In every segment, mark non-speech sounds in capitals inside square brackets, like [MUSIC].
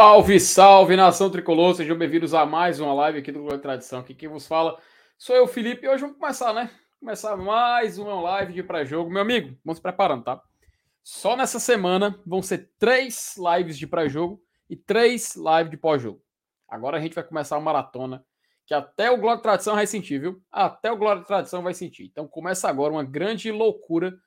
Salve, salve, nação tricolor! Sejam bem-vindos a mais uma live aqui do Globo Tradição. Aqui quem vos fala sou eu, Felipe, e hoje vamos começar, né? Começar mais uma live de pré-jogo. Meu amigo, vamos se preparando, tá? Só nessa semana vão ser três lives de pré-jogo e três lives de pós-jogo. Agora a gente vai começar uma maratona que até o Glória Tradição vai sentir, viu? Até o Glória Tradição vai sentir. Então começa agora uma grande loucura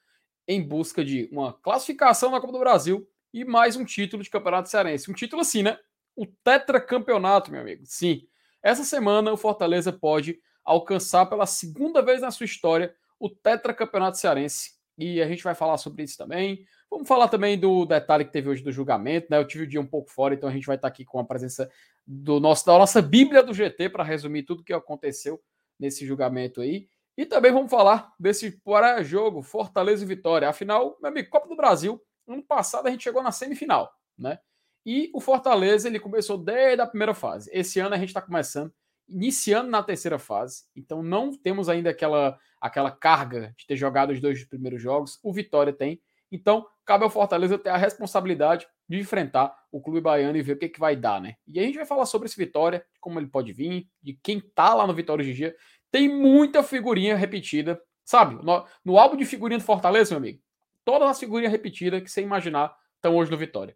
em busca de uma classificação na Copa do Brasil e mais um título de Campeonato Cearense. Um título assim, né? O tetracampeonato, meu amigo. Sim. Essa semana o Fortaleza pode alcançar pela segunda vez na sua história o tetracampeonato cearense. E a gente vai falar sobre isso também. Vamos falar também do detalhe que teve hoje do julgamento, né? Eu tive o dia um pouco fora, então a gente vai estar aqui com a presença do nosso, da nossa Bíblia do GT para resumir tudo o que aconteceu nesse julgamento aí. E também vamos falar desse para-jogo Fortaleza e Vitória. Afinal, meu amigo, Copa do Brasil Ano passado a gente chegou na semifinal, né? E o Fortaleza ele começou desde a primeira fase. Esse ano a gente está começando, iniciando na terceira fase. Então não temos ainda aquela, aquela carga de ter jogado os dois primeiros jogos. O Vitória tem. Então cabe ao Fortaleza ter a responsabilidade de enfrentar o clube baiano e ver o que, que vai dar, né? E a gente vai falar sobre esse Vitória, como ele pode vir, de quem tá lá no Vitória hoje em dia. Tem muita figurinha repetida, sabe? No, no álbum de figurinha do Fortaleza, meu amigo, todas as figurinhas repetidas que você imaginar estão hoje no Vitória.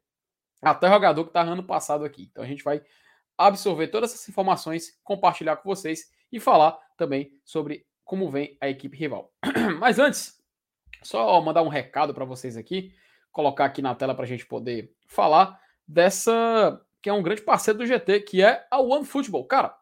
Até jogador que está ano passado aqui. Então a gente vai absorver todas essas informações, compartilhar com vocês e falar também sobre como vem a equipe rival. [CLEARS THROAT] Mas antes, só mandar um recado para vocês aqui, colocar aqui na tela para a gente poder falar dessa que é um grande parceiro do GT, que é a OneFootball. Cara,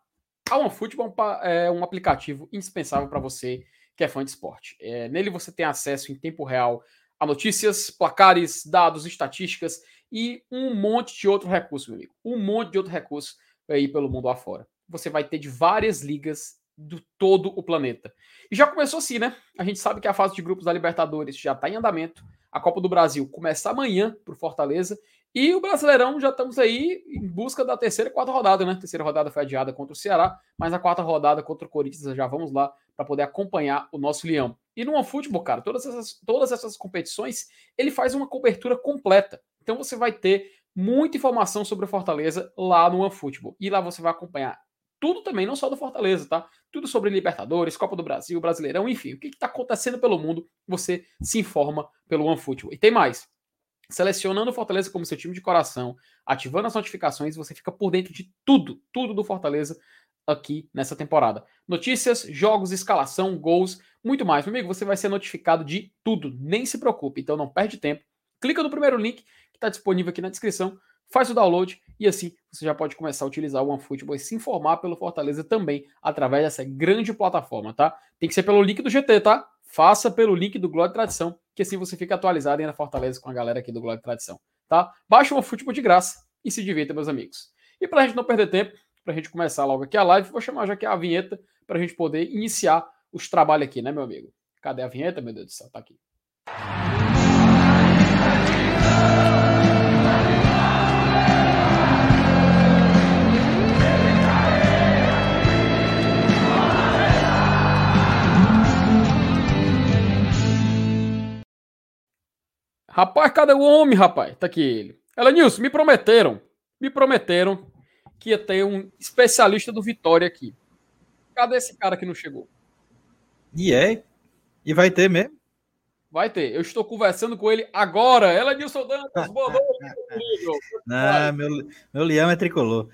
a OneFootball é um aplicativo indispensável para você que é fã de esporte. É, nele você tem acesso em tempo real a notícias, placares, dados, estatísticas e um monte de outro recurso, meu amigo. Um monte de outro recurso aí pelo mundo afora. Você vai ter de várias ligas do todo o planeta. E já começou assim, né? A gente sabe que a fase de grupos da Libertadores já está em andamento. A Copa do Brasil começa amanhã para o Fortaleza. E o Brasileirão já estamos aí em busca da terceira e quarta rodada, né? A terceira rodada foi adiada contra o Ceará, mas a quarta rodada contra o Corinthians já vamos lá para poder acompanhar o nosso Leão. E no OneFootball, cara, todas essas, todas essas competições, ele faz uma cobertura completa. Então você vai ter muita informação sobre o Fortaleza lá no OneFootball. E lá você vai acompanhar tudo também, não só do Fortaleza, tá? Tudo sobre Libertadores, Copa do Brasil, Brasileirão, enfim, o que está acontecendo pelo mundo, você se informa pelo OneFootball. E tem mais. Selecionando o Fortaleza como seu time de coração, ativando as notificações, você fica por dentro de tudo, tudo do Fortaleza aqui nessa temporada. Notícias, jogos, escalação, gols, muito mais. Meu amigo, você vai ser notificado de tudo, nem se preocupe, então não perde tempo. Clica no primeiro link que está disponível aqui na descrição, faz o download e assim você já pode começar a utilizar o OneFootball e se informar pelo Fortaleza também através dessa grande plataforma, tá? Tem que ser pelo link do GT, tá? Faça pelo link do e Tradição, que assim você fica atualizado aí na Fortaleza com a galera aqui do e Tradição, tá? Baixa o OneFootball de graça e se divirta, meus amigos. E para a gente não perder tempo, para a gente começar logo aqui a live. Vou chamar já aqui a vinheta para a gente poder iniciar os trabalhos aqui, né, meu amigo? Cadê a vinheta, meu Deus do céu? Tá aqui. Rapaz, cadê o homem, rapaz? Tá aqui ele. Ela, Nilson, me prometeram. Me prometeram que ia ter um especialista do Vitória aqui. Cadê esse cara que não chegou? E é? E vai ter mesmo? Vai ter. Eu estou conversando com ele agora. Ela é Nilson Dantas. Boa noite, [LAUGHS] não, meu, meu leão é tricolor.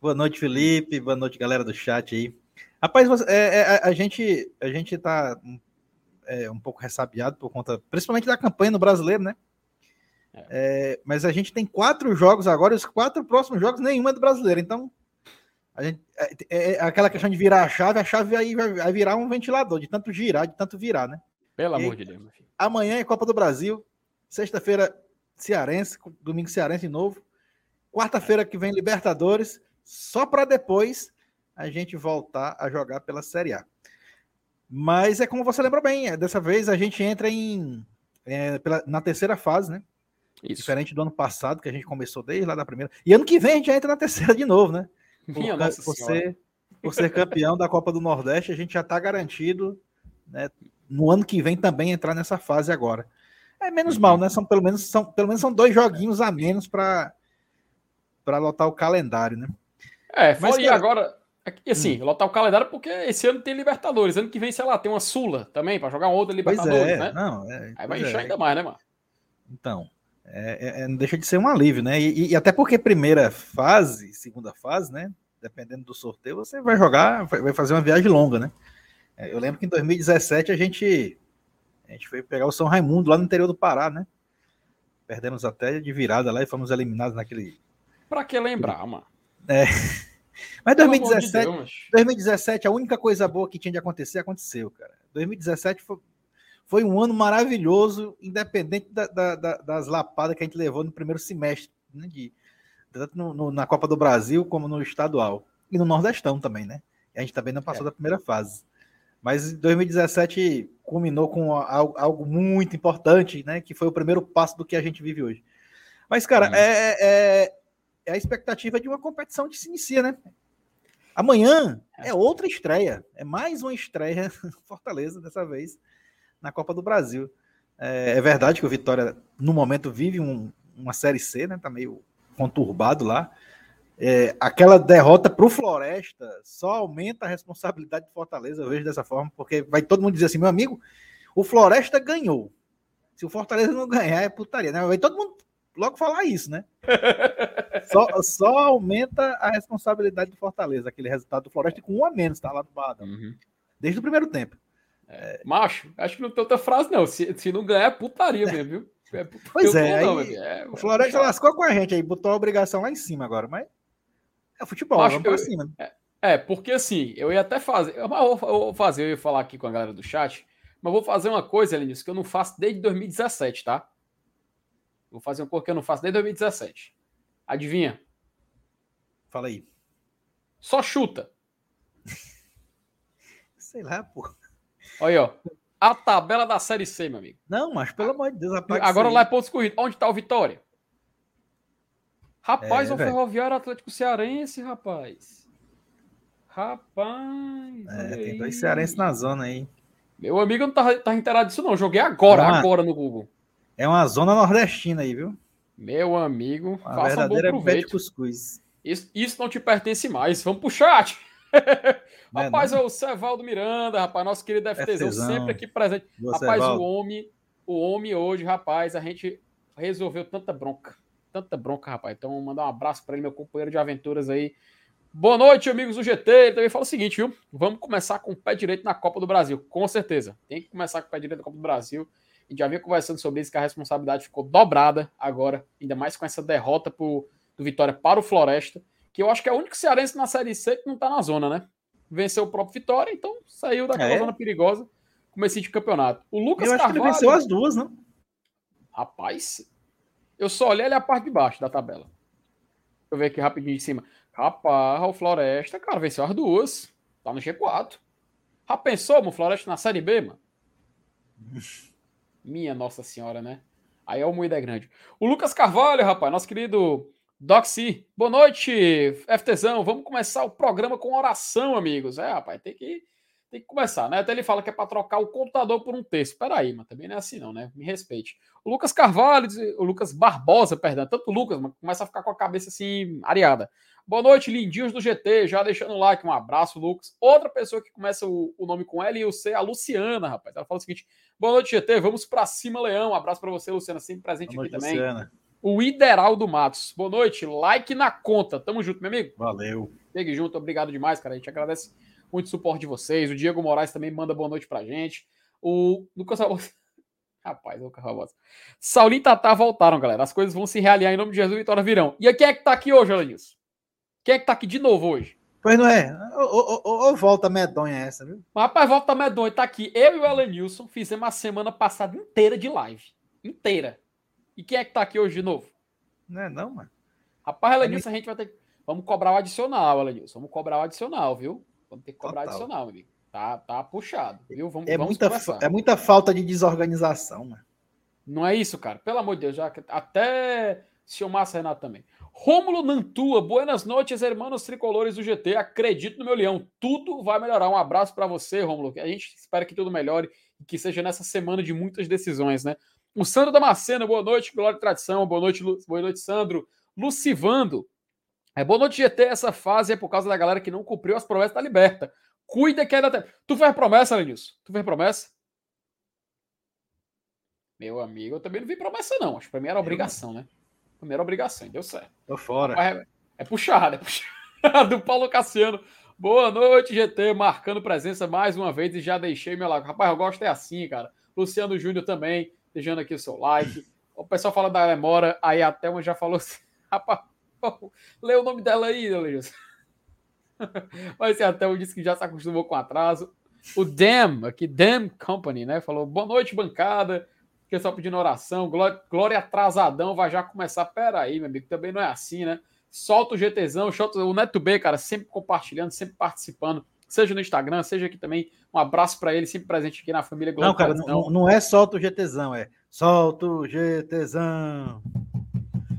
Boa noite, Felipe. Boa noite, galera do chat aí. Rapaz, você, é, é, a, gente a gente tá é, um pouco ressabiado por conta, principalmente da campanha no brasileiro, né? É. é, mas a gente tem quatro jogos agora, e os quatro próximos jogos, nenhuma é do brasileiro. Então, a gente, é, é, é, aquela questão de virar a chave, a chave aí vai, vai, virar um ventilador, de tanto girar, de tanto virar, né? Pelo e amor de Deus. Amanhã é Copa do Brasil, sexta-feira Cearense, domingo Cearense de novo. Quarta-feira que vem Libertadores, só para depois a gente voltar a jogar pela Série A. Mas é como você lembrou bem, é, dessa vez a gente entra em é, pela, na terceira fase, né? Isso. Diferente do ano passado, que a gente começou desde lá da primeira. E ano que vem a gente já entra na terceira de novo, né? Por, por, ser, por ser campeão da Copa do Nordeste, a gente já está garantido, né? No ano que vem também entrar nessa fase agora. É menos mal, né? São pelo menos são pelo menos são dois joguinhos a menos para para lotar o calendário, né? É, Mas, e agora, e assim, hum. lotar o calendário porque esse ano tem Libertadores. Ano que vem, sei lá, tem uma Sula também, para jogar uma outra Libertadores, é, né? Não, é, Aí vai inchar é. ainda mais, né, mano? Então, é, é, não deixa de ser um alívio, né? E, e, até porque primeira fase, segunda fase, né? Dependendo do sorteio, você vai jogar, vai fazer uma viagem longa, né? Eu lembro que em 2017 a gente, a gente foi pegar o São Raimundo lá no interior do Pará, né? Perdemos até de virada lá e fomos eliminados naquele. Pra que lembrar, mano? É. [LAUGHS] Mas 2017, de 2017, a única coisa boa que tinha de acontecer, aconteceu, cara. 2017 foi, foi um ano maravilhoso, independente da, da, da, das lapadas que a gente levou no primeiro semestre, né, de, tanto no, no, na Copa do Brasil como no estadual. E no Nordestão também, né? A gente também não passou é. da primeira fase. Mas 2017 culminou com algo, muito importante, né? Que foi o primeiro passo do que a gente vive hoje. Mas, cara, hum. é, é, é a expectativa de uma competição que se inicia, né? Amanhã é, é outra estreia, é mais uma estreia [LAUGHS] Fortaleza dessa vez na Copa do Brasil. É, é verdade que o Vitória no momento vive um, uma série C, né? Tá meio conturbado lá. É, aquela derrota para o Floresta só aumenta a responsabilidade do Fortaleza, eu vejo dessa forma, porque vai todo mundo dizer assim, meu amigo, o Floresta ganhou. Se o Fortaleza não ganhar, é putaria, né? Vai todo mundo logo falar isso, né? [LAUGHS] só, só aumenta a responsabilidade do Fortaleza, aquele resultado do Floresta com um a menos, tá lá no Badão. Uhum. Desde o primeiro tempo. É, macho, acho que não tem outra frase, não. Se, se não ganhar, é putaria mesmo, viu? É pois é, não, aí, é, o Floresta é lascou com a gente aí, botou a obrigação lá em cima agora, mas é futebol, macho, vamos pra eu, cima. É, é, porque assim, eu ia até fazer, eu vou fazer, eu ia falar aqui com a galera do chat, mas vou fazer uma coisa, Elenilson, que eu não faço desde 2017, tá? Vou fazer um pouco que eu não faço desde 2017. Adivinha? Fala aí. Só chuta. [LAUGHS] Sei lá, pô. Olha aí, ó. A tabela da Série C, meu amigo. Não, mas pelo amor de Deus, Agora lá é pontos corridos. Onde tá o Vitória? Rapaz, é, o Ferroviário Atlético Cearense, rapaz. Rapaz. É, tem dois cearenses na zona aí. Meu amigo não tá, tá inteirado disso, não. Joguei agora, uma, agora no Google. É uma zona nordestina aí, viu? Meu amigo, uma faça um bom proveito. Cuscuz. Isso, isso não te pertence mais. Vamos pro chat. [LAUGHS] É rapaz, é o Cevaldo Miranda, rapaz, nosso querido FTzão, sempre aqui presente. Rapaz, o homem, o homem hoje, rapaz, a gente resolveu tanta bronca. Tanta bronca, rapaz. Então, mandar um abraço para ele, meu companheiro de aventuras aí. Boa noite, amigos do GT. Ele também fala o seguinte, viu? Vamos começar com o pé direito na Copa do Brasil, com certeza. Tem que começar com o pé direito na Copa do Brasil. A gente já vinha conversando sobre isso, que a responsabilidade ficou dobrada agora, ainda mais com essa derrota pro, do Vitória para o Floresta que eu acho que é o único cearense na Série C que não tá na zona, né? Venceu o próprio Vitória, então saiu daquela é. zona perigosa, comecei de campeonato. O Lucas eu acho Carvalho, que ele venceu as duas, não? Rapaz, eu só olhei ali a parte de baixo da tabela. Deixa eu ver aqui rapidinho de cima. Rapaz, o Floresta, cara, venceu as duas. Tá no G4. Já pensou, mano, Floresta na Série B, mano? [LAUGHS] Minha Nossa Senhora, né? Aí é o Moída Grande. O Lucas Carvalho, rapaz, nosso querido Doxy, boa noite, FTzão. Vamos começar o programa com oração, amigos. É, rapaz, tem que, tem que começar, né? Até ele fala que é para trocar o computador por um texto. Peraí, mas também não é assim, não, né? Me respeite. O Lucas Carvalho, o Lucas Barbosa, perdão, tanto o Lucas, mas começa a ficar com a cabeça assim, areada. Boa noite, lindinhos do GT, já deixando o like, um abraço, Lucas. Outra pessoa que começa o, o nome com L e o C, a Luciana, rapaz. Ela fala o seguinte: boa noite, GT, vamos para cima, Leão. Um abraço para você, Luciana, sempre presente boa aqui noite, também. Luciana o Ideral do Matos. Boa noite, like na conta. Tamo junto, meu amigo. Valeu. Pegue junto, obrigado demais, cara. A gente agradece muito o suporte de vocês. O Diego Moraes também manda boa noite pra gente. O Lucas Barbosa. [LAUGHS] Rapaz, Lucas Barbosa. Saulinho e Tatá voltaram, galera. As coisas vão se realinhar em nome de Jesus e Vitória virão. E quem é que tá aqui hoje, Alanilson? Quem é que tá aqui de novo hoje? Pois não é. Ou volta medonha essa, viu? Rapaz, volta medonha. Tá aqui. Eu e o Elenilson fizemos a semana passada inteira de live. Inteira. E quem é que tá aqui hoje de novo? Não é não, mano. Rapaz, Elenilson, a gente vai ter Vamos cobrar o adicional, Elenilson. Vamos cobrar o adicional, viu? Vamos ter que cobrar o adicional, amigo. Tá, tá puxado, viu? Vamos, é, vamos muita, é muita falta de desorganização, mano. Não é isso, cara. Pelo amor de Deus, já até seu Massa Renato também. Rômulo Nantua, buenas noites, hermanos tricolores do GT. Acredito no meu leão, tudo vai melhorar. Um abraço para você, Rômulo. A gente espera que tudo melhore e que seja nessa semana de muitas decisões, né? O Sandro Damasceno, boa noite, Glória e Tradição, boa noite, Lu... boa noite, Sandro. Lucivando, É boa noite, GT. Essa fase é por causa da galera que não cumpriu as promessas da Liberta. Cuida que ainda tem. Tu fez promessa, Lenilson? Tu fez promessa? Meu amigo, eu também não vi promessa, não. Acho que pra mim era obrigação, né? Primeira obrigação, deu certo. Tô fora. É, é puxado, é puxado. [LAUGHS] Do Paulo Cassiano. Boa noite, GT. Marcando presença mais uma vez e já deixei meu like. Rapaz, eu gosto é assim, cara. Luciano Júnior também, deixando aqui o seu like. O pessoal fala da demora, aí a Thelma já falou assim. [LAUGHS] Rapaz, lê o nome dela aí, Leilson. [LAUGHS] Mas a Thelma disse que já se acostumou com atraso. O Dam, aqui, Dam Company, né? Falou: boa noite, bancada. Pessoal pedindo oração. Glória, glória atrasadão, vai já começar. Pera aí, meu amigo, também não é assim, né? Solta o GTzão, solta o Neto B, cara, sempre compartilhando, sempre participando, seja no Instagram, seja aqui também. Um abraço para ele, sempre presente aqui na família Glória Não, cara, não, não, é solta o GTzão, é solta o GTzão.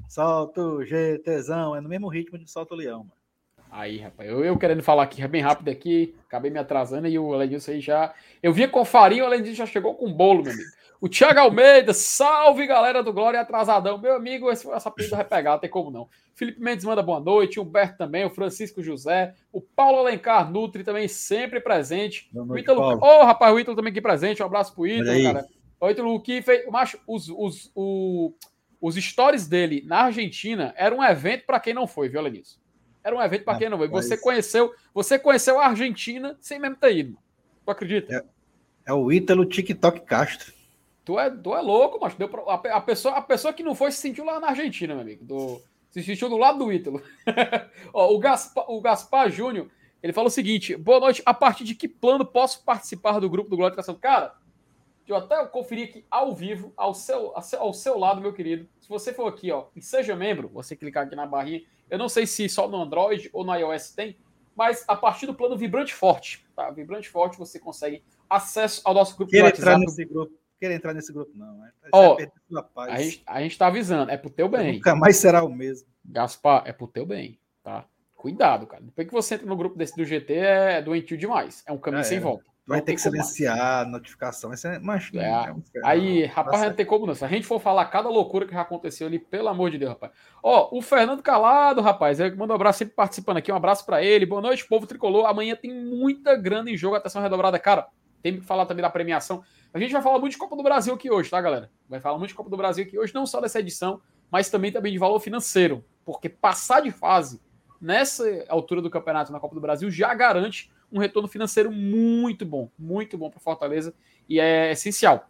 Solta o GTzão, é no mesmo ritmo de solta o leão, mano. Aí, rapaz, eu, eu querendo falar aqui bem rápido aqui, acabei me atrasando e o Alenilson aí já. Eu vinha com farinha, o Alenilson já chegou com bolo, meu amigo. O Thiago Almeida, salve galera do Glória Atrasadão. Meu amigo, esse, essa pedida vai pegar, não tem como não. Felipe Mendes manda boa noite, Humberto também, o Francisco José, o Paulo Alencar Nutri também sempre presente. Noite, o Ítalo, ô oh, rapaz, o Ítalo também aqui presente, um abraço pro Ítalo, cara. O Ítalo que fez, macho, os, os, os, os stories dele na Argentina era um evento para quem não foi, viu, Lenilson? Era um evento para quem não foi. Você conheceu, você conheceu a Argentina sem mesmo ter ido. Tu acredita? É, é o Ítalo TikTok Castro. Tu é, tu é louco, mas deu pra, a, a, pessoa, a pessoa que não foi se sentiu lá na Argentina, meu amigo. Do, se sentiu do lado do Ítalo. [LAUGHS] Ó, o, Gaspar, o Gaspar Júnior, ele falou o seguinte: boa noite, a partir de que plano posso participar do grupo do Glória Tração? Cara, eu até conferi aqui ao vivo, ao seu, ao seu lado, meu querido. Se você for aqui, ó, e seja membro, você clicar aqui na barrinha. Eu não sei se só no Android ou no iOS tem, mas a partir do plano Vibrante Forte, tá? Vibrante Forte, você consegue acesso ao nosso grupo Quer entrar nesse grupo querer entrar nesse grupo, não. Né? Ó, a, gente, a gente tá avisando, é pro teu bem. Nunca mais será o mesmo. Gaspar, é pro teu bem, tá? Cuidado, cara. Depois que você entra no grupo desse do GT, é doentio demais. É um caminho é, sem volta. Vai ter que silenciar a notificação. Esse é, mas, é, é um aí, rapaz, não tem como não. Se a gente for falar cada loucura que já aconteceu ali, pelo amor de Deus, rapaz. Ó, o Fernando Calado, rapaz, ele manda um abraço sempre participando aqui. Um abraço para ele. Boa noite, povo tricolor. Amanhã tem muita grana em jogo, atenção redobrada. Cara, tem que falar também da premiação. A gente vai falar muito de Copa do Brasil aqui hoje, tá, galera? Vai falar muito de Copa do Brasil aqui hoje, não só dessa edição, mas também, também de valor financeiro. Porque passar de fase nessa altura do campeonato na Copa do Brasil já garante um retorno financeiro muito bom, muito bom para Fortaleza e é essencial.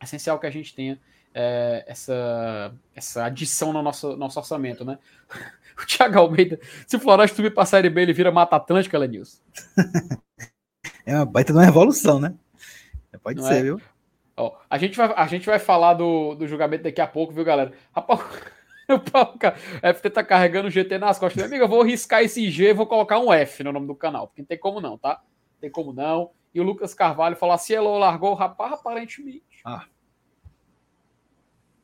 É essencial que a gente tenha é, essa, essa adição no nosso, nosso orçamento, né? [LAUGHS] O Thiago Almeida, se o Floresta subir para a Série B, ele vira Mata Atlântica, Lenilson. [LAUGHS] é uma baita de uma revolução, né? Pode não ser, é? viu? Ó, a, gente vai, a gente vai falar do, do julgamento daqui a pouco, viu, galera? Rapaz, [LAUGHS] o FT tá carregando o GT nas costas. Meu amigo, eu vou riscar esse G e vou colocar um F no nome do canal, porque não tem como não, tá? Não tem como não. E o Lucas Carvalho falou assim: Elo largou o rapaz, aparentemente. Ah.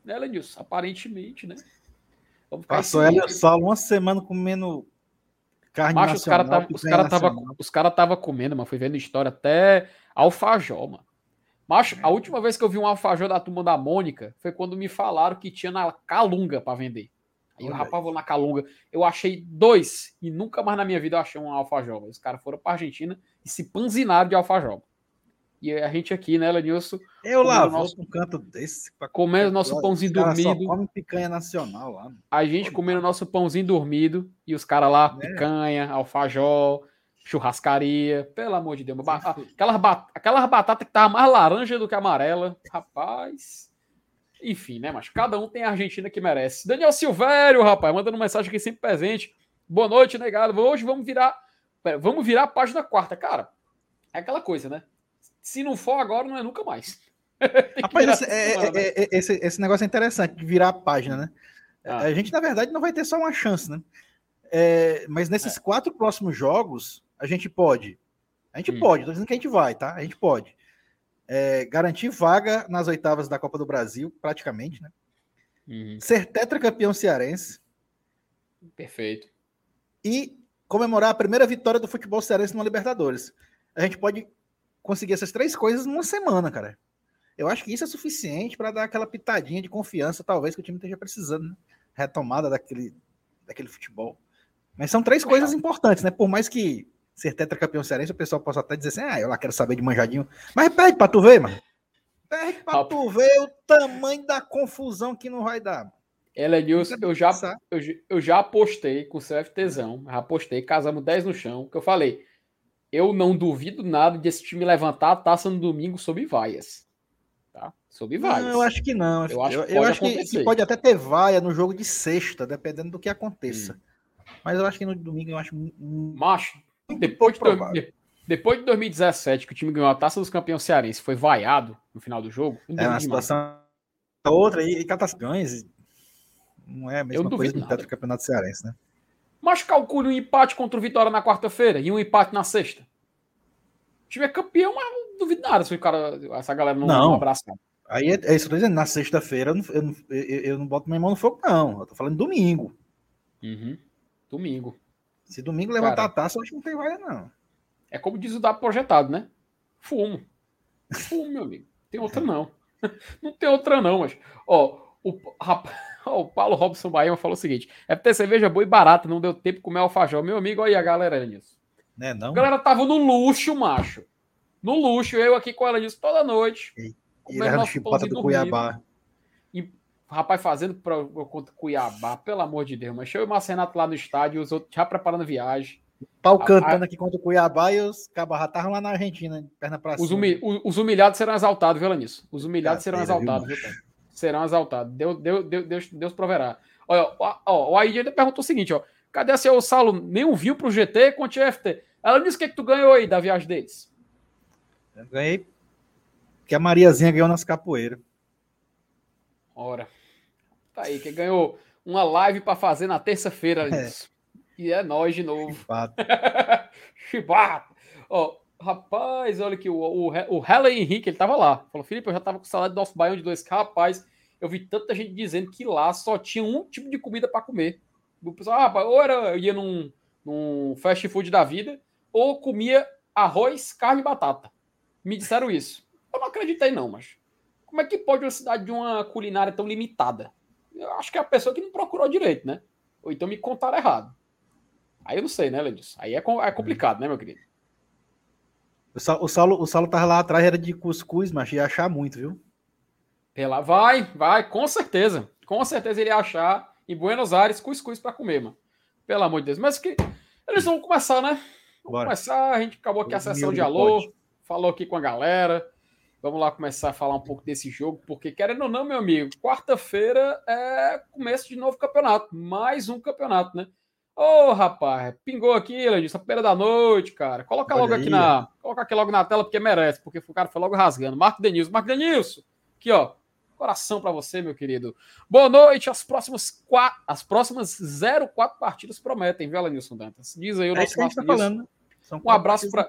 Né, Lenilson? Aparentemente, né? Passou ela só uma semana comendo carne Macho, nacional. Os caras os cara tava, os cara tava comendo, mas fui vendo história até alfajor, mano. Macho, a última vez que eu vi um alfajor da turma da Mônica foi quando me falaram que tinha na Calunga para vender. Aí o rapaz vou na Calunga. Eu achei dois e nunca mais na minha vida eu achei um alfajor. Os caras foram para Argentina e se panzinaram de alfajor. E a gente aqui, né, Lenilson? Eu lá vou nosso... um canto desse. Comendo nosso pãozinho dormido. Só come picanha nacional lá. A gente comendo nosso pãozinho dormido e os caras lá, é. picanha, alfajor churrascaria, pelo amor de Deus. Aquelas, bat aquelas batatas que tava mais laranja do que amarela, rapaz. Enfim, né, mas cada um tem a Argentina que merece. Daniel Silvério, rapaz, mandando mensagem aqui sempre presente. Boa noite, negado. Hoje vamos virar. Pera, vamos virar a página quarta. Cara, é aquela coisa, né? Se não for agora, não é nunca mais. [LAUGHS] Rapaz, esse, é, é, né? é, esse, esse, negócio é interessante, virar a página, né? Ah. A gente, na verdade, não vai ter só uma chance, né? É, mas nesses é. quatro próximos jogos, a gente pode. A gente hum. pode, tô dizendo que a gente vai, tá? A gente pode. É, garantir vaga nas oitavas da Copa do Brasil, praticamente, né? Uhum. Ser tetracampeão cearense. Perfeito. E comemorar a primeira vitória do futebol cearense no Libertadores. A gente pode conseguir essas três coisas numa semana, cara. Eu acho que isso é suficiente para dar aquela pitadinha de confiança, talvez, que o time esteja precisando, né? Retomada daquele, daquele futebol. Mas são três coisas importantes, né? Por mais que ser tetracampeão cearense, o pessoal possa até dizer assim, ah, eu lá quero saber de manjadinho. Mas pede pra tu ver, mano. Pede pra tu ver o tamanho da confusão que não vai dar. Ela Nilson, eu já, eu, eu já apostei com o CFTzão, já apostei, casamos 10 no chão, que eu falei, eu não duvido nada desse time levantar a taça no domingo sob vaias. Tá? Sob vaias. Não, eu acho que não. Eu acho, eu, eu acho que, que, pode até ter vaia no jogo de sexta, dependendo do que aconteça. Hum. Mas eu acho que no domingo eu acho. Macho, depois de, depois de 2017, que o time ganhou a taça dos campeões cearenses, foi vaiado no final do jogo. É uma situação outra e, e ganhas não é a mesma coisa do do campeonato cearense, né? Mas calcule um empate contra o Vitória na quarta-feira e um empate na sexta. O time é campeão, mas não duvido nada se o cara, essa galera não, não. abraçar. Aí é, é isso que eu tô dizendo. Na sexta-feira eu, eu, eu, eu, não boto minha mão no fogo, não. Eu tô falando domingo. Uhum. Domingo. Se domingo levantar cara, a taça, eu acho que não tem vaia, não. É como diz o da projetado, né? Fumo. Fumo, meu amigo. Tem outra não. [LAUGHS] Não tem outra não, mas. Ó, o rapaz. [LAUGHS] o Paulo Robson Bahia falou o seguinte: é ter cerveja boa e barata, não deu tempo de comer alfajor. Meu amigo, olha aí a galera nisso. Né, não? A galera tava no luxo, macho. No luxo, eu aqui com ela nisso toda noite. E, e era chipota do Cuiabá. Rapaz, fazendo para contra Cuiabá, pelo amor de Deus. Mas eu e o Marcelo Renato lá no estádio, os outros já preparando viagem. Pau cantando a, aqui contra o Cuiabá e os cabarra estavam lá na Argentina, perna pra os, humi, os, humilhados serão exaltados, viu, Lanis? Os humilhados serão exaltados, viu, serão exaltados. Deus, Deus, Deus, Deus proverá. Olha, ó, o Aide perguntou o seguinte, ó. Cadê a seu Saulo? Nenhum viu pro GT contra o FT. Ela disse o que, é que tu ganhou aí da viagem deles. Eu ganhei que a Mariazinha ganhou nas capoeiras. Ora. Tá aí, que ganhou uma live para fazer na terça-feira. É. E é nós de novo. Chibata. [LAUGHS] Ó, rapaz, olha aqui, o, o, o Helen Henrique, ele tava lá. Falou, Felipe, eu já tava com salário do nosso baião de 2K, rapaz. Eu vi tanta gente dizendo que lá só tinha um tipo de comida para comer. O pessoal, ah, rapaz, ou era, eu ia num, num fast food da vida, ou comia arroz, carne e batata. Me disseram isso. Eu não acreditei, não, mas como é que pode uma cidade de uma culinária tão limitada? Eu acho que é a pessoa que não procurou direito, né? Ou então me contaram errado. Aí eu não sei, né, Ledis? Aí é, é complicado, né, meu querido? O Saulo, o Saulo, o Saulo tava lá atrás, era de cuscuz, mas ia achar muito, viu? Pela, vai, vai, com certeza. Com certeza ele ia achar em Buenos Aires cuscuz para comer, mano. Pelo amor de Deus. Mas que eles vão começar, né? Vamos Bora. começar. A gente acabou aqui a sessão de alô, falou aqui com a galera. Vamos lá começar a falar um pouco desse jogo, porque querendo ou não, meu amigo, quarta-feira é começo de novo campeonato, mais um campeonato, né? Ô, oh, rapaz, pingou aqui, Elenilson, a primeira da noite, cara. Coloca Olha logo aí. aqui na. Coloca aqui logo na tela, porque merece, porque o cara foi logo rasgando. Marco Denilson, Marco Denilson, aqui, ó. Coração para você, meu querido. Boa noite. As próximas quatro, as próximas 04 partidas prometem, viu, Elenilson Dantas? Diz aí o é nosso Marco tá falando. São um abraço para.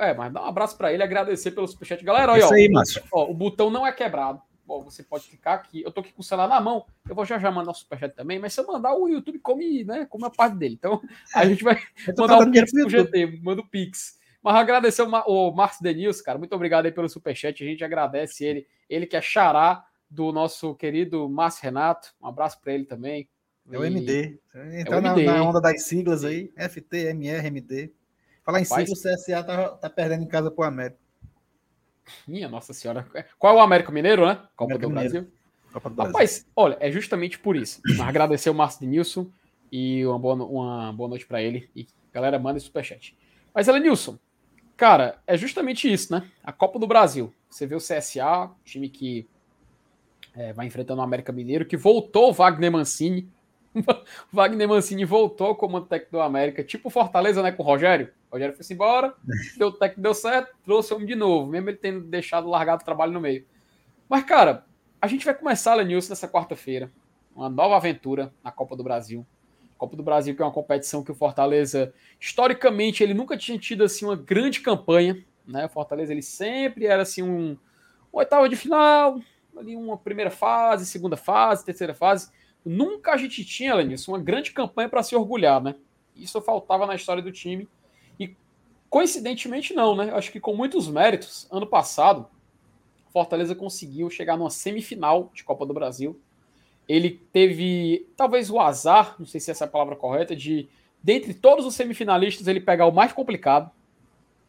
É, mas dá um abraço para ele, agradecer pelo superchat. Galera, olha, ó, aí, ó, o botão não é quebrado você pode ficar aqui. Eu tô aqui com o celular na mão, eu vou já já mandar o superchat também, mas se eu mandar, o YouTube come, né? Come a parte dele. Então, [LAUGHS] a gente vai [LAUGHS] mandar o Pix pro GT, manda o Pix. Mas agradecer o, o Marcos Denilson, cara. Muito obrigado aí pelo superchat. A gente agradece ele. Ele que é xará do nosso querido Márcio Renato. Um abraço para ele também. É o MD. É o MD. Na, na, onda das siglas aí, FT, MR, MD. Falar em sigla, o CSA tá, tá perdendo em casa pro América. Minha Nossa Senhora. Qual é o América Mineiro, né? Copa América do Brasil. Copa do Brasil. Rapaz, olha, é justamente por isso. Agradecer o Márcio Denilson e uma boa, uma boa noite para ele. E galera, manda superchat. Mas, Elenilson, cara, é justamente isso, né? A Copa do Brasil. Você vê o CSA, time que é, vai enfrentando o América Mineiro, que voltou o Wagner Mancini. [LAUGHS] Wagner Mancini voltou ao comando técnico do América, tipo Fortaleza, né, com o Rogério. O Rogério foi embora, [LAUGHS] deu o técnico deu certo, trouxe o homem de novo, mesmo ele tendo deixado largado o trabalho no meio. Mas, cara, a gente vai começar, Lenilson, nessa quarta-feira. Uma nova aventura na Copa do Brasil. Copa do Brasil, que é uma competição que o Fortaleza, historicamente, ele nunca tinha tido assim uma grande campanha. Né? O Fortaleza ele sempre era assim um, um oitava de final, ali uma primeira fase, segunda fase, terceira fase. Nunca a gente tinha, Lenilson, uma grande campanha para se orgulhar, né? Isso faltava na história do time. E coincidentemente não, né? Acho que com muitos méritos, ano passado, Fortaleza conseguiu chegar numa semifinal de Copa do Brasil. ele teve talvez o azar, não sei se essa é a palavra correta, de dentre todos os semifinalistas ele pegar o mais complicado,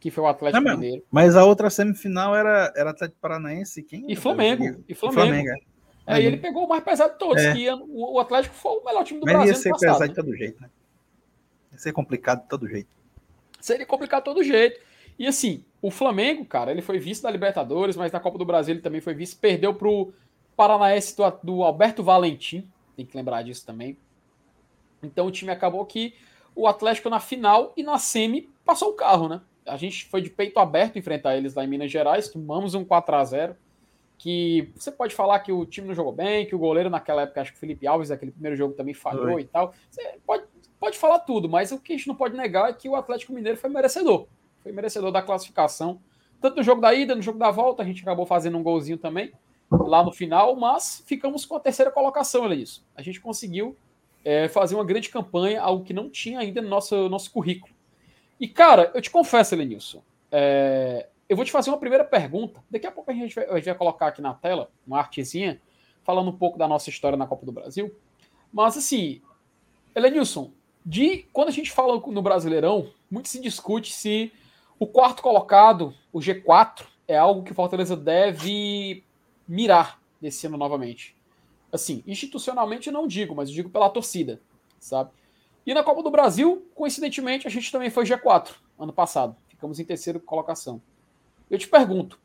que foi o Atlético não, Mineiro. Mas a outra semifinal era, era Atlético Paranaense quem? E Flamengo. E Flamengo. E Flamengo. É. Aí ele pegou o mais pesado de todos, é. que o Atlético foi o melhor time do Mas Brasil. Ia ser passado, pesado de todo jeito, né? Ia ser complicado de todo jeito. Seria complicado de todo jeito. E assim, o Flamengo, cara, ele foi vice da Libertadores, mas na Copa do Brasil ele também foi vice. Perdeu pro Paranaense do, do Alberto Valentim, tem que lembrar disso também. Então o time acabou que o Atlético na final e na semi passou o carro, né? A gente foi de peito aberto enfrentar eles lá em Minas Gerais, tomamos um 4 a 0 que você pode falar que o time não jogou bem, que o goleiro naquela época, acho que o Felipe Alves, aquele primeiro jogo também falhou Oi. e tal. Você pode, pode falar tudo, mas o que a gente não pode negar é que o Atlético Mineiro foi merecedor. Foi merecedor da classificação. Tanto no jogo da ida, no jogo da volta, a gente acabou fazendo um golzinho também lá no final, mas ficamos com a terceira colocação, olha isso. A gente conseguiu é, fazer uma grande campanha, algo que não tinha ainda no nosso, nosso currículo. E, cara, eu te confesso, Elenilson, é, eu vou te fazer uma primeira pergunta. Daqui a pouco a gente, vai, a gente vai colocar aqui na tela uma artezinha falando um pouco da nossa história na Copa do Brasil. Mas, assim, Elenilson, de quando a gente fala no Brasileirão, muito se discute se o quarto colocado, o G4, é algo que o Fortaleza deve mirar nesse ano novamente. Assim, institucionalmente não digo, mas digo pela torcida, sabe? E na Copa do Brasil, coincidentemente, a gente também foi G4 ano passado. Ficamos em terceira colocação. Eu te pergunto,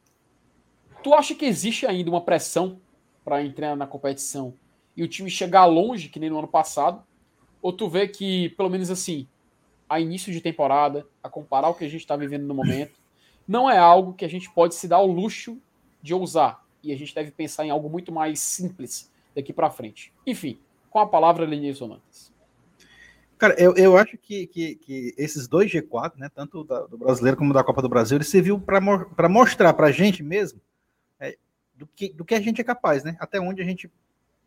tu acha que existe ainda uma pressão para entrar na competição e o time chegar longe, que nem no ano passado? Ou tu vê que, pelo menos assim, a início de temporada, a comparar o que a gente está vivendo no momento, [LAUGHS] não é algo que a gente pode se dar o luxo de ousar e a gente deve pensar em algo muito mais simples daqui para frente. Enfim, com a palavra, Lenilson Nantes. Cara, eu, eu acho que, que, que esses dois G4, né, tanto da, do brasileiro como da Copa do Brasil, ele serviu para mostrar para a gente mesmo é, do, que, do que a gente é capaz, né? Até onde a gente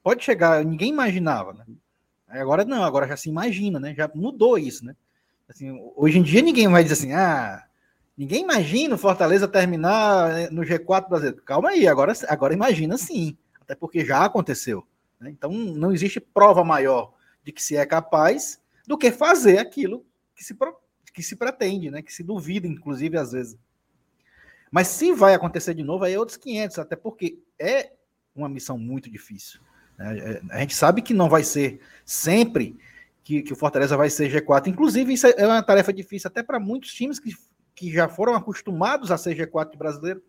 pode chegar, ninguém imaginava, né? Agora não, agora já se imagina, né? Já mudou isso, né? Assim, hoje em dia ninguém vai dizer assim, ah, Ninguém imagina o Fortaleza terminar né, no G4 brasileiro. Calma aí, agora, agora imagina sim. Até porque já aconteceu. Né? Então não existe prova maior de que se é capaz do que fazer aquilo que se, que se pretende, né? que se duvida, inclusive, às vezes. Mas se vai acontecer de novo, aí é outros 500, até porque é uma missão muito difícil. Né? É, a gente sabe que não vai ser sempre que, que o Fortaleza vai ser G4. Inclusive, isso é uma tarefa difícil até para muitos times que que já foram acostumados a ser G4 brasileiro.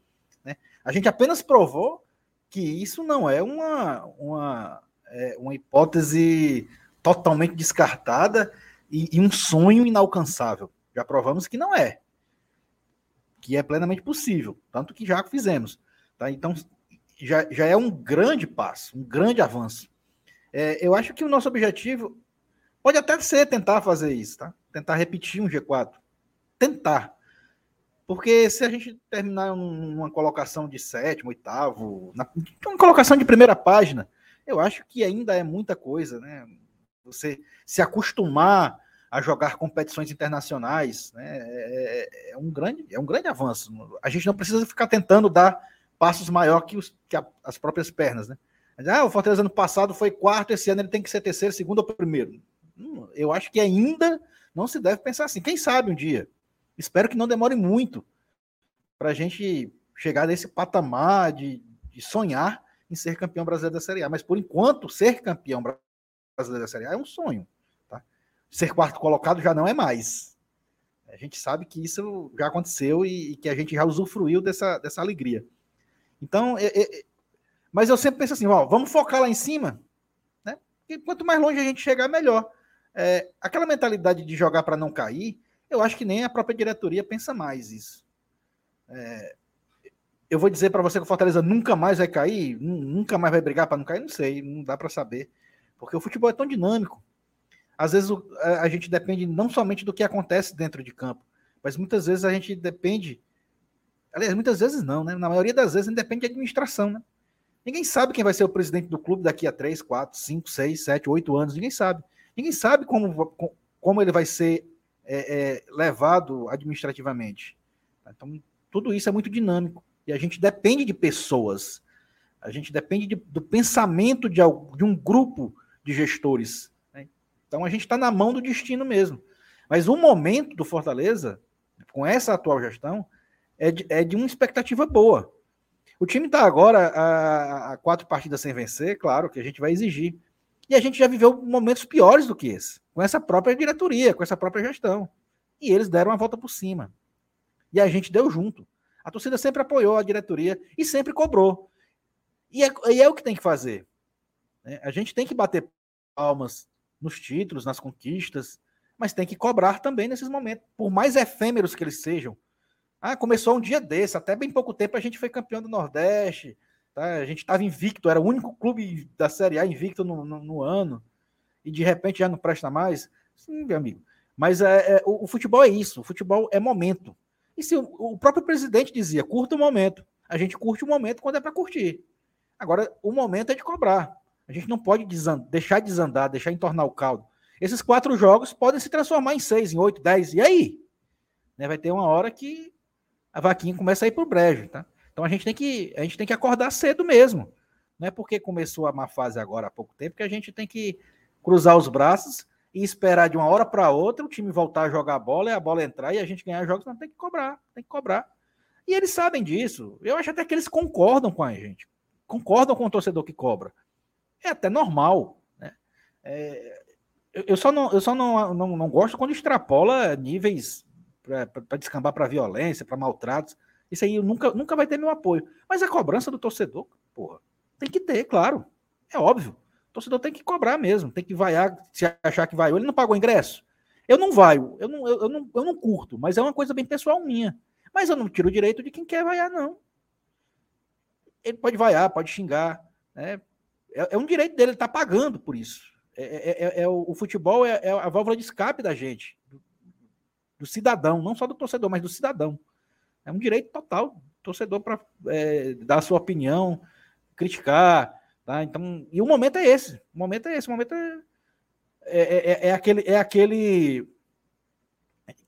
Né? A gente apenas provou que isso não é uma, uma, é, uma hipótese totalmente descartada e, e, um sonho inalcançável. Já provamos que não é. Que é plenamente possível. Tanto que já fizemos. Tá? Então, já, já é um grande passo, um grande avanço. É, eu acho que o nosso objetivo pode até ser tentar fazer isso, tá? Tentar repetir um G4. Tentar. Porque se a gente terminar uma colocação de sétimo, oitavo, na, uma colocação de primeira página, eu acho que ainda é muita coisa, né? Você se acostumar a jogar competições internacionais, né? É, é, é um grande, é um grande avanço. A gente não precisa ficar tentando dar passos maior que, os, que a, as próprias pernas, né? Ah, o Fortaleza ano passado foi quarto, esse ano ele tem que ser terceiro, segundo ou primeiro. Hum, eu acho que ainda não se deve pensar assim. Quem sabe um dia? Espero que não demore muito para a gente chegar nesse patamar de, de, sonhar em ser campeão brasileiro da Série A. Mas por enquanto, ser campeão brasileiro da Série A é um sonho. Tá? Ser quarto colocado já não é mais. A gente sabe que isso já aconteceu e, e que a gente já usufruiu dessa, dessa alegria. Então, é, é, mas eu sempre penso assim: ó, vamos focar lá em cima, né? E quanto mais longe a gente chegar, melhor. É, aquela mentalidade de jogar para não cair eu acho que nem a própria diretoria pensa mais isso. É, eu vou dizer para você que o Fortaleza nunca mais vai cair, nunca mais vai brigar para não cair, não sei, não dá para saber, porque o futebol é tão dinâmico. Às vezes a gente depende não somente do que acontece dentro de campo, mas muitas vezes a gente depende, aliás, muitas vezes não, né? Na maioria das vezes a gente depende de administração, né? Ninguém sabe quem vai ser o presidente do clube daqui a 3, 4, 5, 6, 7, 8 anos, ninguém sabe. Ninguém sabe como, como ele vai ser é, é, levado administrativamente. Então, tudo isso é muito dinâmico e a gente depende de pessoas. A gente depende de, do pensamento de, de, um grupo de gestores. Né? Então a gente está na mão do destino mesmo. Mas o momento do Fortaleza, com essa atual gestão, é de, é de uma expectativa boa. O time está agora a, a, quatro partidas sem vencer, claro que a gente vai exigir. E a gente já viveu momentos piores do que esse, com essa própria diretoria, com essa própria gestão. E eles deram a volta por cima. E a gente deu junto. A torcida sempre apoiou a diretoria e sempre cobrou. E é, e é o que tem que fazer. Né? A gente tem que bater palmas nos títulos, nas conquistas, mas tem que cobrar também nesses momentos, por mais efêmeros que eles sejam. Ah, começou um dia desse, até bem pouco tempo a gente foi campeão do Nordeste, tá? a gente estava invicto, era o único clube da Série A invicto no, no, no, ano, e de repente já não presta mais. Sim, meu amigo. Mas é, é o, o, futebol é isso, o futebol é momento. E se o, o próprio presidente dizia, curta o momento, a gente curte o momento quando é para curtir. Agora, o momento é de cobrar. A gente não pode deixar desandar, deixar entornar o caldo. Esses quatro jogos podem se transformar em seis, em oito, dez. E aí? Né, vai ter uma hora que a vaquinha começa a ir para o brejo, tá? Então a gente tem que a gente tem que acordar cedo mesmo. Não é porque começou a má fase agora há pouco tempo que a gente tem que cruzar os braços e esperar de uma hora para outra o time voltar a jogar a bola e a bola entrar e a gente ganhar jogos, não tem que cobrar, tem que cobrar. E eles sabem disso. Eu acho até que eles concordam com a gente. Concordam com o torcedor que cobra. É até normal, né? É, eu só não, eu só não, não, não gosto quando extrapola níveis para descambar para violência, para maltratos. Isso aí nunca, nunca vai ter meu apoio. Mas a cobrança do torcedor, porra, tem que ter, claro. É óbvio. O torcedor tem que cobrar mesmo, tem que vaiar, se achar que vai. Ele não pagou ingresso. Eu não vaio, eu não, eu, eu, não, eu não curto, mas é uma coisa bem pessoal minha. Mas eu não tiro o direito de quem quer vaiar, não. Ele pode vaiar, pode xingar. Né? É, é um direito dele, ele está pagando por isso. É, é, é, é o, o, futebol é, é, a válvula de escape da gente, do cidadão, não só do torcedor, mas do cidadão. É um direito total do torcedor para é, dar a sua opinião, criticar. Tá? Então, e o momento é esse. O momento é esse. O momento é, é aquele, é aquele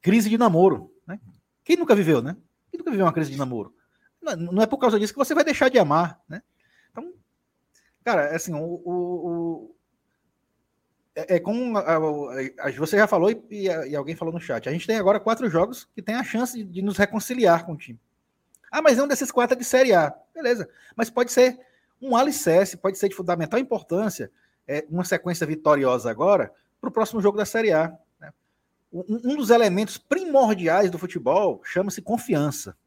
crise de namoro. Né? Quem nunca viveu, né? Quem nunca viveu uma crise de namoro? Não, não é por causa disso que você vai deixar de amar, né? Então, cara, assim, o, o, é, é como a, a, você já falou e, e, alguém falou no chat. A gente tem agora quatro jogos que tem a chance de, nos reconciliar com o time. Ah, mas um desses quatro é de Série A. Beleza. Mas pode ser um alicerce, pode ser de fundamental importância, é, uma sequência vitoriosa agora, para o próximo jogo da Série A. Né? Um, um dos elementos primordiais do futebol chama-se confiança.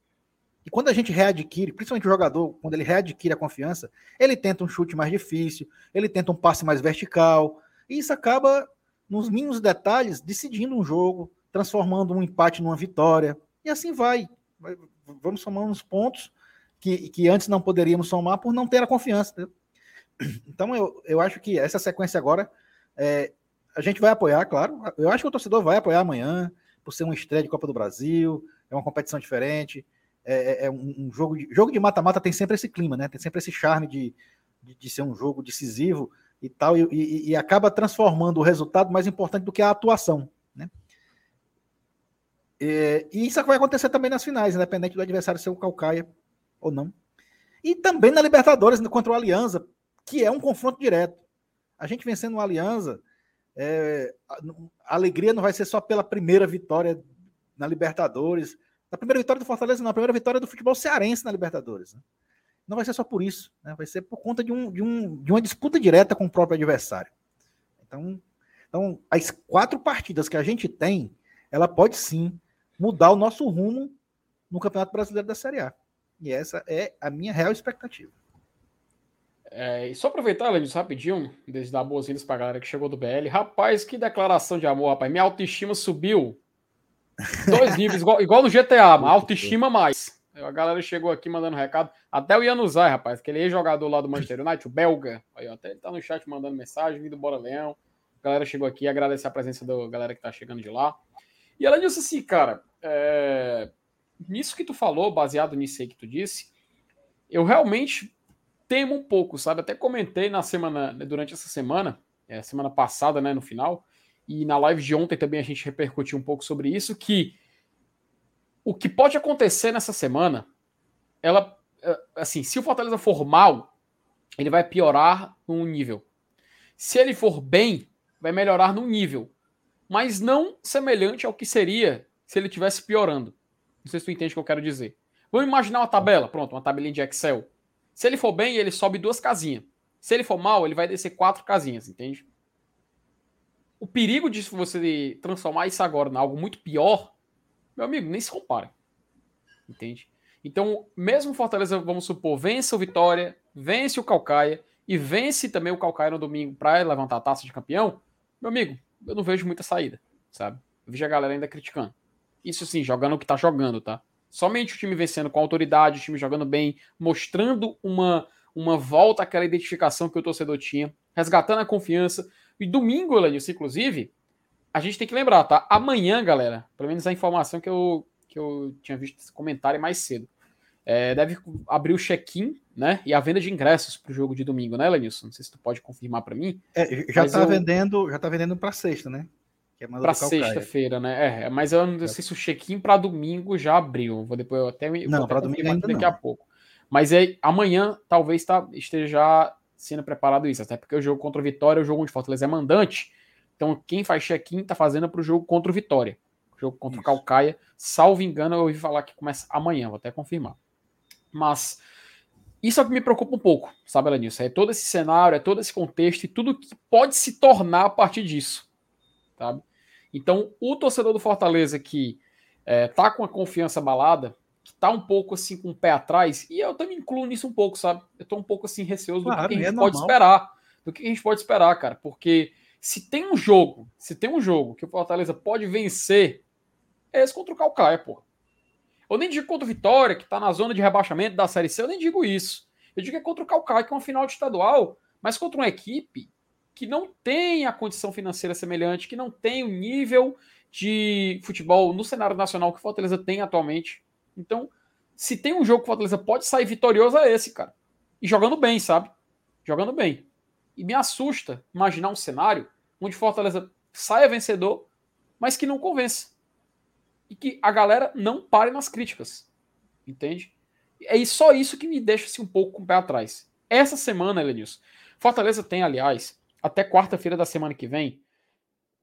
E quando a gente readquire, principalmente o jogador, quando ele readquire a confiança, ele tenta um chute mais difícil, ele tenta um passe mais vertical, e isso acaba, nos mínimos detalhes, decidindo um jogo, transformando um empate numa vitória. E assim vai. Vamos somando os pontos que, que antes não poderíamos somar por não ter a confiança. [CLEARS THROAT] Então, eu, eu acho que essa sequência agora, é, a gente vai apoiar, claro. Eu acho que o torcedor vai apoiar amanhã, por ser uma estreia de Copa do Brasil, é uma competição diferente. É, é, é um, jogo de jogo de mata-mata tem sempre esse clima, né? Tem sempre esse charme de, de, de ser um jogo decisivo e tal, e, e, e, acaba transformando o resultado mais importante do que a atuação. Né? E, e isso vai acontecer também nas finais, independente do adversário ser o Calcaia ou não. E também na Libertadores contra o Alianza, que é um confronto direto. A gente vencendo o Alianza, é, a alegria não vai ser só pela primeira vitória na Libertadores. A primeira vitória do Fortaleza, não, a primeira vitória do futebol cearense na Libertadores. Né? não vai ser só por isso, né? vai ser por conta de, um, de, um, de uma disputa direta com o próprio adversário. Então, então, as quatro partidas que a gente tem, ela pode sim mudar o nosso rumo no Campeonato Brasileiro da Série A. E essa é a minha real expectativa. É, e só aproveitar, Lenilson, rapidinho, desde dar boas-vindas pra galera que chegou do BL. Rapaz, que declaração de amor, rapaz. Minha autoestima subiu dois níveis, igual, igual no GTA, autoestima mais. A galera chegou aqui mandando recado. Até o Januzaj, rapaz, aquele ex-jogador lá do Manchester United, o belga. Aí, até ele tá no chat mandando mensagem, vindo Bora Leão. A galera chegou aqui, agradecer a presença da galera que tá chegando de lá. E ela disse assim, cara, é... nisso que tu falou, baseado nisso aí que tu disse, eu realmente temo um pouco, sabe? Até comentei na semana, durante essa semana, é, semana passada, né, no final, e na live de ontem também a gente repercutiu um pouco sobre isso, que o que pode acontecer nessa semana, ela, é, assim, se o Fortaleza for mal, ele vai piorar num nível. Se ele for bem, vai melhorar num nível, mas não semelhante ao que seria se ele tivesse piorando. Não sei se tu entende o que eu quero dizer. Vamos imaginar uma tabela, pronto, uma tabelinha de Excel. Se ele for bem, ele sobe duas casinhas. Se ele for mal, ele vai descer quatro casinhas, entende? O perigo de você transformar isso agora em algo muito pior, meu amigo, nem se compara. Entende? Então, mesmo Fortaleza, vamos supor, vence o Vitória, vence o Calcaia e vence também o Calcaia no domingo para levantar a taça de campeão, meu amigo, eu não vejo muita saída, sabe? Eu vejo a galera ainda criticando. Isso sim, jogando o que tá jogando, tá? Somente o time vencendo com autoridade, o time jogando bem, mostrando uma, uma volta àquela identificação que o torcedor tinha, resgatando a confiança. E domingo, Elenilson, inclusive, a gente tem que lembrar, tá? Amanhã, galera, pelo menos a informação que eu, que eu tinha visto esse comentário mais cedo. É, deve abrir o check-in, né? E a venda de ingressos para o jogo de domingo, né, Lenilson? Não sei se tu pode confirmar para mim. É, já está eu... vendendo, já tá vendendo para sexta, né? É para sexta-feira, né? É, mas eu não sei se o check-in para domingo já abriu. Vou depois eu até não para domingo ainda daqui não. a pouco. Mas é amanhã talvez tá, esteja sendo preparado isso, até porque o jogo contra o Vitória, o jogo de Fortaleza é mandante. Então quem faz check-in tá fazendo para o jogo contra o Vitória. O jogo contra isso. o Calcaia, salvo engano, eu ouvi falar que começa amanhã, vou até confirmar. Mas isso é o que me preocupa um pouco, sabe, Elenilson? É todo esse cenário, é todo esse contexto e tudo que pode se tornar a partir disso, sabe? Então, o torcedor do Fortaleza que é, tá com a confiança abalada, que tá um pouco assim com o pé atrás, e eu também incluo nisso um pouco, sabe? Eu tô um pouco assim receoso claro, do que a gente é pode esperar. Do que a gente pode esperar, cara. Porque se tem um jogo, se tem um jogo que o Fortaleza pode vencer, é esse contra o Calcaia, pô. Eu nem digo contra o Vitória, que tá na zona de rebaixamento da Série C, eu nem digo isso. Eu digo que é contra o Calcaia, que é uma final de estadual, mas contra uma equipe que não tem a condição financeira semelhante, que não tem o nível de futebol no cenário nacional que o Fortaleza tem atualmente. Então, se tem um jogo que o Fortaleza pode sair vitorioso, é esse, cara. E jogando bem, sabe? Jogando bem. E me assusta imaginar um cenário onde Fortaleza saia vencedor, mas que não convence. E que a galera não pare nas críticas. Entende? É só isso que me deixa assim, um pouco com o pé atrás. Essa semana, Elenilson, Fortaleza tem, aliás, até quarta-feira da semana que vem,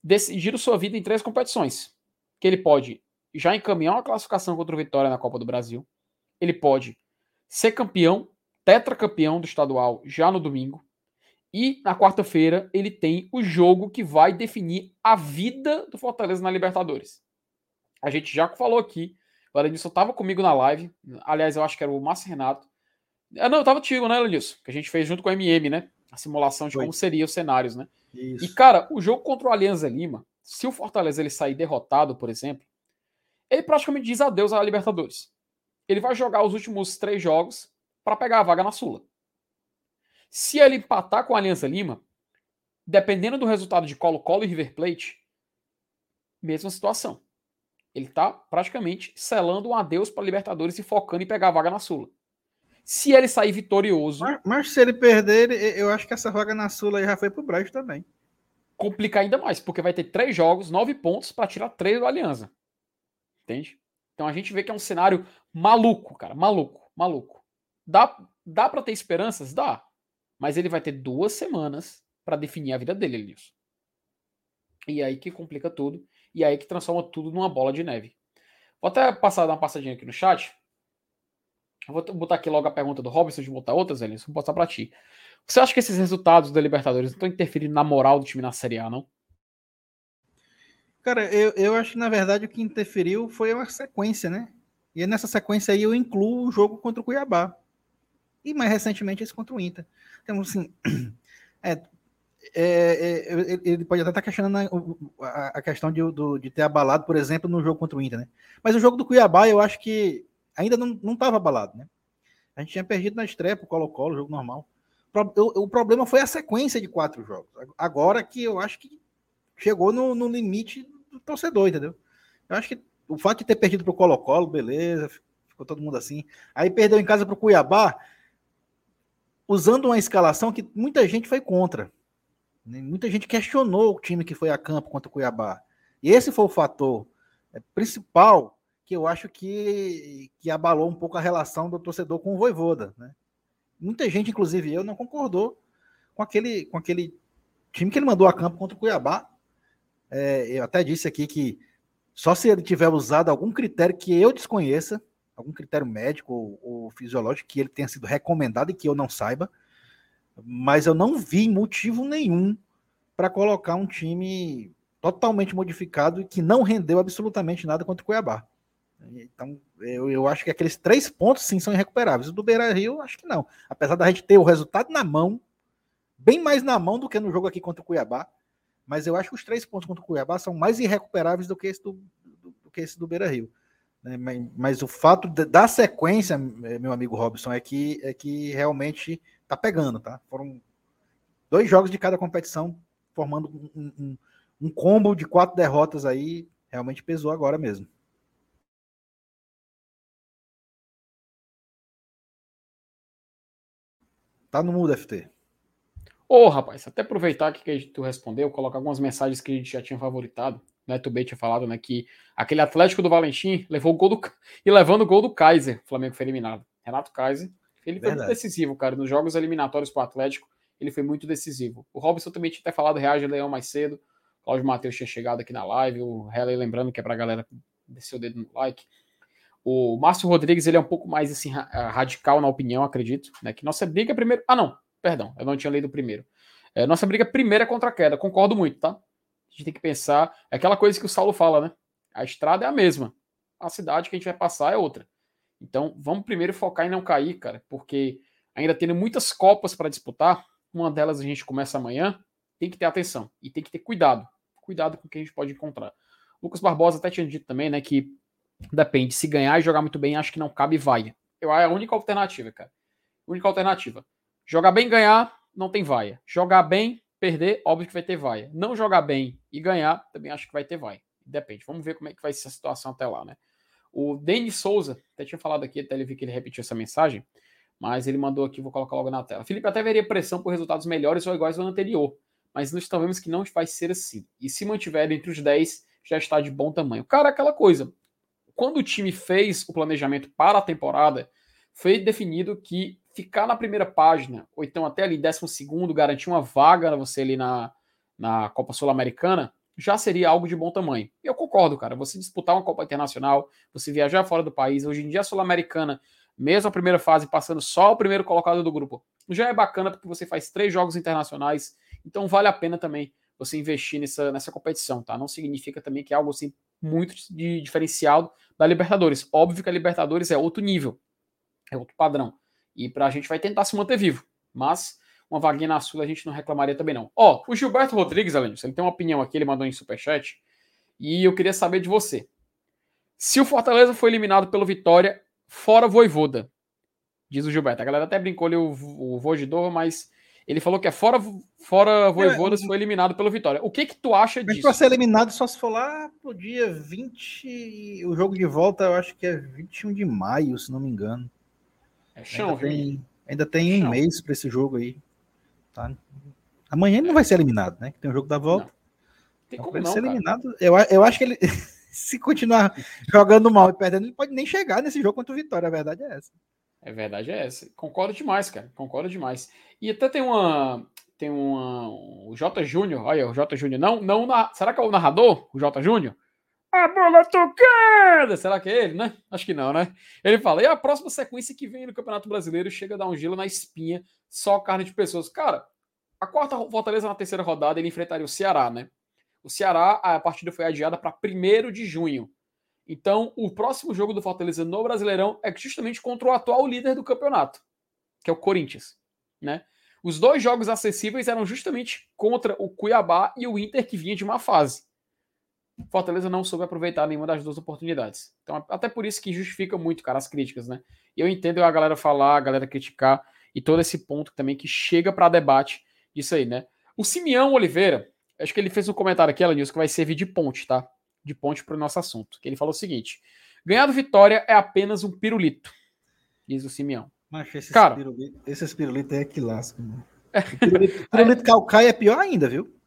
decidir sua vida em três competições. Que ele pode já encaminhar uma classificação contra o Vitória na Copa do Brasil. Ele pode ser campeão, tetracampeão do estadual já no domingo. E na quarta-feira ele tem o jogo que vai definir a vida do Fortaleza na Libertadores. A gente já falou aqui, o Elenilson estava comigo na live. Aliás, eu acho que era o Márcio Renato. Ah, não, eu estava contigo, né, Elenilson? Que a gente fez junto com o MM, né? a simulação de como seriam os cenários, né? Isso. E, cara, o jogo contra o Alianza Lima, se o Fortaleza ele sair derrotado, por exemplo, ele praticamente diz adeus à Libertadores. Ele vai jogar os últimos três jogos para pegar a vaga na Sula. Se ele empatar com a Alianza Lima, dependendo do resultado de Colo-Colo e River Plate, mesma situação. Ele está praticamente selando um adeus para Libertadores e focando em pegar a vaga na Sula se ele sair vitorioso. Mas, mas, se ele perder, eu acho que essa vaga na Sula já foi pro Brejo também. Complicar ainda mais, porque vai ter três jogos, nove pontos para tirar três do Aliança. Entende? Então a gente vê que é um cenário maluco, cara. Maluco, maluco. Dá, dá para ter esperanças? Dá. Mas ele vai ter duas semanas para definir a vida dele, Elias. E aí que complica tudo. E aí que transforma tudo numa bola de neve. Vou até passar, dar uma passadinha aqui no chat. Vou botar aqui logo a pergunta do Robson, de botar outras, Elis, vou botar para ti. Você acha que esses resultados da Libertadores não estão interferindo na moral do time na Série A, não? Cara, eu, eu acho que na verdade o que interferiu foi uma sequência, né? E nessa sequência aí eu incluo o jogo contra o Cuiabá. E mais recentemente esse contra o Inter. Então, assim, [CLEARS THROAT] é, é, é, ele pode até estar questionando a, a questão de, do, de ter abalado, por exemplo, no jogo contra o Inter, né? Mas o jogo do Cuiabá, eu acho que ainda não estava abalado, né? A gente tinha perdido na estreia pro Colo-Colo, jogo normal. O, o, problema foi a sequência de quatro jogos. Agora que eu acho que chegou no, no limite do torcedor, entendeu? Eu acho que o fato de ter perdido pro Colo-Colo, beleza, ficou todo mundo assim. Aí perdeu em casa pro Cuiabá, usando uma escalação que muita gente foi contra. Né? Muita gente questionou o time que foi a campo contra o Cuiabá. E esse foi o fator é, principal que eu acho que, que abalou um pouco a relação do torcedor com o Voivoda, né? muita gente, inclusive eu, não concordou com aquele, com aquele time que ele mandou a campo contra o Cuiabá. É, eu até disse aqui que só se ele tiver usado algum critério que eu desconheça, algum critério médico ou, ou fisiológico que ele tenha sido recomendado e que eu não saiba, mas eu não vi motivo nenhum para colocar um time totalmente modificado e que não rendeu absolutamente nada contra o Cuiabá. Então, eu, eu acho que aqueles três pontos sim são irrecuperáveis. O do Beira Rio, acho que não. Apesar da gente ter o resultado na mão, bem mais na mão do que no jogo aqui contra o Cuiabá. Mas eu acho que os três pontos contra o Cuiabá são mais irrecuperáveis do que esse do, do, do que esse do Beira Rio. Né? Mas, mas, o fato de, da sequência, meu amigo Robson, é que, é que realmente tá pegando, tá? Foram dois jogos de cada competição, formando um, um, um combo de quatro derrotas aí, realmente pesou agora mesmo. Tá no mudo, FT. Ô, oh, rapaz, até aproveitar que tu respondeu, colocar algumas mensagens que a gente já tinha favoritado. Né, tu bem tinha falado, né, que aquele Atlético do Valentim levou o gol do [LAUGHS] e levando o gol do Kaiser, o Flamengo foi eliminado. Renato Kaiser, ele Verdade. foi muito decisivo, cara, nos jogos eliminatórios pro Atlético, ele foi muito decisivo. O Robson também tinha até falado reage Leão mais cedo. O Cláudio Matheus tinha chegado aqui na live, o Helen lembrando que é pra galera descer o dedo no like. O Márcio Rodrigues, ele é um pouco mais assim radical na opinião, acredito, né, que nossa briga é primeiro, ah não, perdão, eu não tinha lido primeiro. É, nossa briga primeira é contra a queda, concordo muito, tá? A gente tem que pensar. É aquela coisa que o Saulo fala, né? A estrada é a mesma. A cidade que a gente vai passar é outra. Então, vamos primeiro focar em não cair, cara, porque ainda tendo muitas Copas para disputar, uma delas a gente começa amanhã, tem que ter atenção e tem que ter cuidado. Cuidado com o que a gente pode encontrar. Lucas Barbosa até tinha dito também, né, que depende, se ganhar e jogar muito bem, acho que não cabe vaia. Eu é a única alternativa, cara. Única alternativa. Jogar bem ganhar, não tem vaia. Jogar bem Perder, óbvio que vai ter vaia. Não jogar bem e ganhar, também acho que vai ter vaia. Depende. Vamos ver como é que vai ser a situação até lá, né? O Denis Souza, até tinha falado aqui, até ele vi que ele repetiu essa mensagem, mas ele mandou aqui, vou colocar logo na tela. Felipe até veria pressão por resultados melhores ou iguais ao ano anterior, mas nós vemos que não vai ser assim. E se mantiver entre os 10, já está de bom tamanho. Cara, aquela coisa. Quando o time fez o planejamento para a temporada, foi definido que ficar na primeira página, ou então até ali décimo segundo, garantir uma vaga você ali na, na Copa Sul-Americana, já seria algo de bom tamanho. Eu concordo, cara. Você disputar uma Copa Internacional, você viajar fora do país, hoje em dia a Sul-Americana, mesmo a primeira fase, passando só o primeiro colocado do grupo, já é bacana porque você faz três jogos internacionais, então vale a pena também você investir nessa, nessa competição, tá? Não significa também que é algo assim muito de diferenciado da Libertadores. Óbvio que a Libertadores é outro nível, é outro padrão. E para a gente vai tentar se manter vivo. Mas uma vaguinha na Sul a gente não reclamaria também não. Ó, o Gilberto Rodrigues, Alênio, ele tem uma opinião aqui, ele mandou em superchat. E eu queria saber de você. Se o Fortaleza foi eliminado pelo Vitória, fora Voivoda, diz o Gilberto. A galera até brincou ali o, o Vojidor, mas ele falou que é fora, fora Voivoda se foi eliminado pelo Vitória. O que que tu acha mas disso? Para ser eliminado só se for lá pro dia 20, o jogo de volta eu acho que é 21 de maio, se não me engano. É chão, ainda tem, ainda tem um mês para esse jogo aí. Tá? Amanhã ele não vai ser eliminado, né? Tem o jogo da volta. Não. Tem então, como não, ser cara. eliminado. Eu, eu acho que ele, [LAUGHS] se continuar jogando mal e perdendo, ele pode nem chegar nesse jogo contra o Vitória. A verdade é essa. É verdade é essa. Concordo demais, cara. Concordo demais. E até tem uma. Tem uma. O J Júnior. Olha, o J Júnior. Não, não. Será que é o narrador? O J Júnior? A bola tocada! Será que é ele, né? Acho que não, né? Ele fala, e a próxima sequência que vem no Campeonato Brasileiro chega a dar um gelo na espinha, só carne de pessoas. Cara, a quarta Fortaleza na terceira rodada ele enfrentaria o Ceará, né? O Ceará, a partida foi adiada para 1 de junho. Então, o próximo jogo do Fortaleza no Brasileirão é justamente contra o atual líder do campeonato, que é o Corinthians, né? Os dois jogos acessíveis eram justamente contra o Cuiabá e o Inter, que vinha de uma fase. Fortaleza não soube aproveitar nenhuma das duas oportunidades. Então, até por isso que justifica muito, cara, as críticas, né? E eu entendo a galera falar, a galera criticar e todo esse ponto também que chega para debate disso aí, né? O Simeão Oliveira, acho que ele fez um comentário aqui, Alanils, que vai servir de ponte, tá? De ponte para o nosso assunto. Que ele falou o seguinte: ganhar do Vitória é apenas um pirulito, diz o Simeão. Mas esse cara, pirulito, esse pirulito é que lasca, mano. [LAUGHS] Pirulito, pirulito é. calcaia é pior ainda, viu?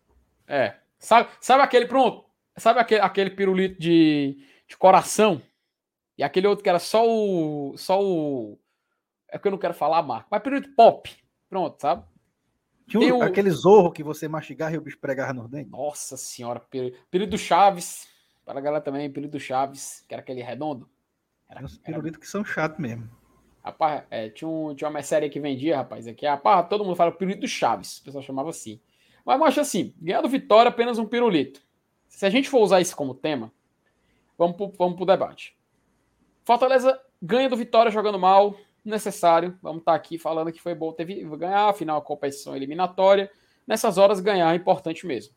É. Sabe, sabe aquele, pronto, Sabe aquele, aquele pirulito de, de coração? E aquele outro que era só o. Só o. É porque eu não quero falar a marca. Mas pirulito pop. Pronto, sabe? Tinha um, aquele zorro que você mastigava e o bicho pregava no dente. Nossa senhora, pirulito Chaves. Para a galera também, pirulito Chaves, que era aquele redondo. Era, uns pirulitos era... que são chatos mesmo. Rapaz, é, tinha, um, tinha uma série que vendia, rapaz, aqui. Rapaz, todo mundo fala pirulito Chaves. O pessoal chamava assim. Mas, mas assim, ganhar do Vitória apenas um pirulito. Se a gente for usar isso como tema, vamos pro, vamos pro debate. Fortaleza ganha do Vitória jogando mal, necessário. Vamos estar tá aqui falando que foi bom ter ganhar, afinal, a competição eliminatória. Nessas horas, ganhar é importante mesmo.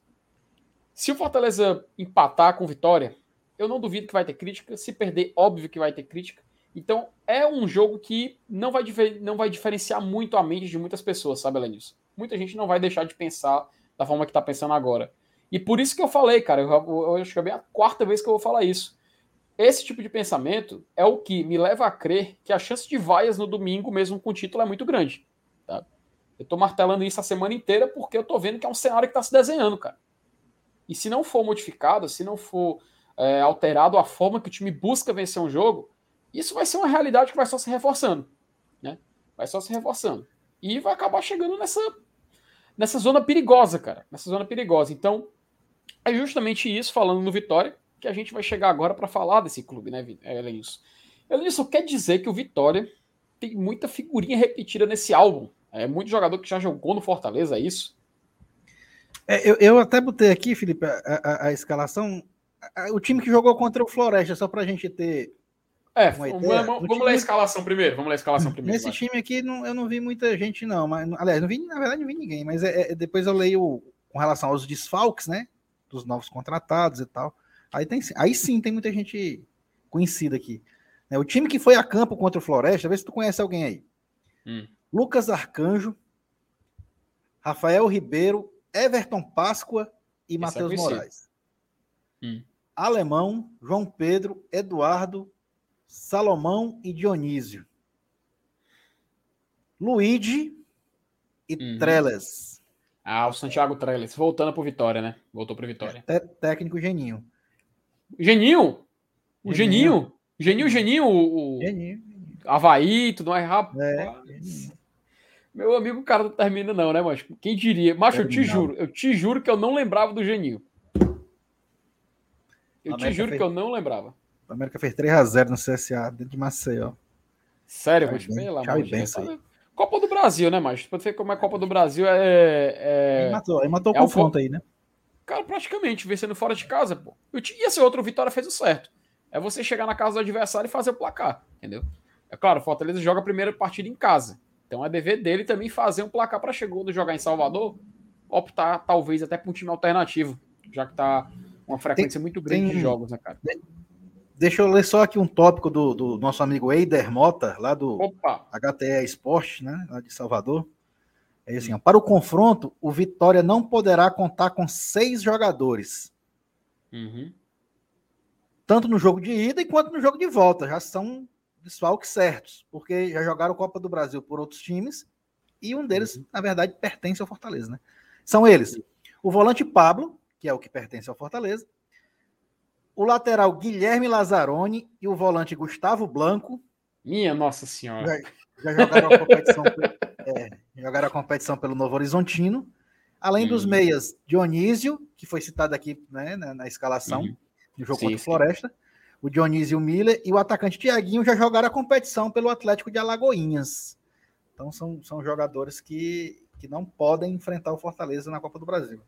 Se o Fortaleza empatar com Vitória, eu não duvido que vai ter crítica. Se perder, óbvio que vai ter crítica. Então, é um jogo que não vai, não vai diferenciar muito a mente de muitas pessoas, sabe, Lenilson? Muita gente não vai deixar de pensar da forma que está pensando agora. E por isso que eu falei, cara, eu, eu acho que é a quarta vez que eu vou falar isso. Esse tipo de pensamento é o que me leva a crer que a chance de vaias no domingo, mesmo com título, é muito grande. Tá? Eu tô martelando isso a semana inteira porque eu tô vendo que é um cenário que está se desenhando, cara. E se não for modificado, se não for é, alterado a forma que o time busca vencer um jogo, isso vai ser uma realidade que vai só se reforçando. Né? Vai só se reforçando. E vai acabar chegando nessa, nessa zona perigosa, cara. Nessa zona perigosa. Então, é justamente isso, falando no Vitória, que a gente vai chegar agora para falar desse clube, né, Elenilson? Elenilson, quer dizer que o Vitória tem muita figurinha repetida nesse álbum. É muito jogador que já jogou no Fortaleza, é isso? É, eu, eu, até botei aqui, Felipe, a, a, a escalação. A, o time que jogou contra o Floresta, só para a gente ter. É, vamos, vamos ler a escalação primeiro. Vamos ler a escalação primeiro. Nesse time aqui não, eu não vi muita gente, não. Mas, aliás, não vi, na verdade, não vi ninguém. Mas é, é, depois eu leio com relação aos desfalques, né? Dos novos contratados e tal. Aí, tem, aí sim tem muita gente conhecida aqui. Né, o time que foi a campo contra o Floresta, vê se tu conhece alguém aí. Hum. Lucas Arcanjo, Rafael Ribeiro, Everton Páscoa e Matheus Moraes. Hum. Alemão, João Pedro, Eduardo, Salomão e Dionísio. Luigi e uhum. Treles. Ah, o Santiago Treles, voltando para Vitória, né? Voltou para Vitória. É, técnico Geninho. Geninho? O Geninho? Geninho, Geninho, o. Geninho. Havaí, tudo mais rápido. É. Meu amigo, o cara não termina, não, né, mas quem diria? Macho, eu te juro, eu te juro que eu não lembrava do Geninho. Eu te juro fez... que eu não lembrava. O América fez 3x0 no CSA, dentro de Maceió. Sério, mas pelo amor de Deus. Copa do Brasil, né, mas Pode ver como é Copa do Brasil é. é... Aí matou, aí matou o é confronto aí, né? Cara, praticamente, vencendo fora de casa, pô. E esse outro Vitória fez o certo. É você chegar na casa do adversário e fazer o placar, entendeu? É claro, o Fortaleza joga a primeira partida em casa. Então é dever dele também fazer um placar para chegar do jogar em Salvador, optar talvez até para um time alternativo, já que tá uma frequência tem, muito grande tem, de jogos, né, cara? Deixa eu ler só aqui um tópico do, do nosso amigo Eider Mota, lá do Opa. HTE Esporte, né, lá de Salvador. É assim, ó, para o confronto, o Vitória não poderá contar com seis jogadores. Uhum. Tanto no jogo de ida quanto no jogo de volta. Já são desfalques certos, porque já jogaram Copa do Brasil por outros times e um deles, uhum. na verdade, pertence ao Fortaleza. Né? São eles: o volante Pablo, que é o que pertence ao Fortaleza, o lateral Guilherme Lazzaroni e o volante Gustavo Blanco. Minha Nossa Senhora. Já, já jogaram a competição, é, jogaram a competição pelo Novo Horizontino. Além dos meias, Dionísio, que foi citado aqui né, na, na escalação uhum. no jogo sim, contra o Floresta. O Dionísio Miller e o atacante Tiaguinho já jogaram a competição pelo Atlético de Alagoinhas. Então são, são jogadores que, que não podem enfrentar o Fortaleza na Copa do Brasil.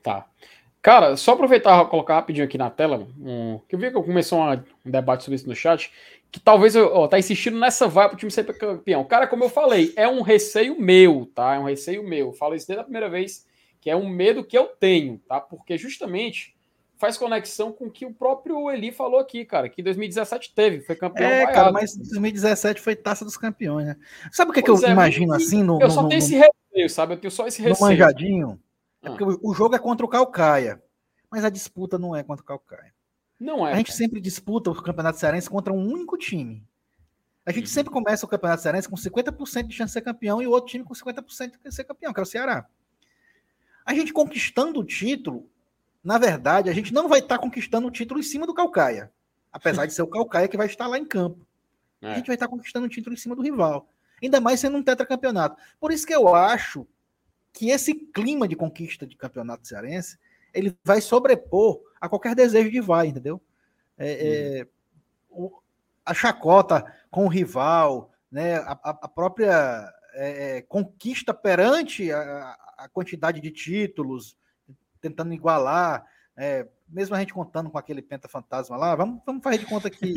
Tá. Cara, só aproveitar e colocar rapidinho aqui na tela, um, que eu vi que começou uma, um debate sobre isso no chat, que talvez eu ó, tá insistindo nessa vai pro time ser campeão. Cara, como eu falei, é um receio meu, tá? É um receio meu. Eu falo isso desde a primeira vez, que é um medo que eu tenho, tá? Porque justamente faz conexão com o que o próprio Eli falou aqui, cara, que 2017 teve, foi campeão. É, vaiado. cara, mas 2017 foi taça dos campeões, né? Sabe o que, é que eu é, imagino assim? No, eu só no, tenho no, esse receio, sabe? Eu tenho só esse receio. No manjadinho. É porque o jogo é contra o Calcaia, mas a disputa não é contra o Calcaia. Não é. A gente cara. sempre disputa o Campeonato Cearense contra um único time. A gente uhum. sempre começa o Campeonato Cearense com 50% de chance de ser campeão e o outro time com 50% de ser campeão, que é o Ceará. A gente conquistando o título, na verdade, a gente não vai estar conquistando o título em cima do Calcaia. Apesar de ser o [LAUGHS] Calcaia que vai estar lá em campo. é. a gente vai estar conquistando um título em cima do rival. Ainda mais sendo um tetracampeonato. Por isso que eu acho que esse clima de conquista de campeonato cearense ele vai sobrepor a qualquer desejo de vai, entendeu? É, é, a chacota com o rival, né, a, a própria é, é, conquista perante a, a, quantidade de títulos, tentando igualar, é, mesmo a gente contando com aquele penta fantasma lá, vamos, vamos fazer de conta que.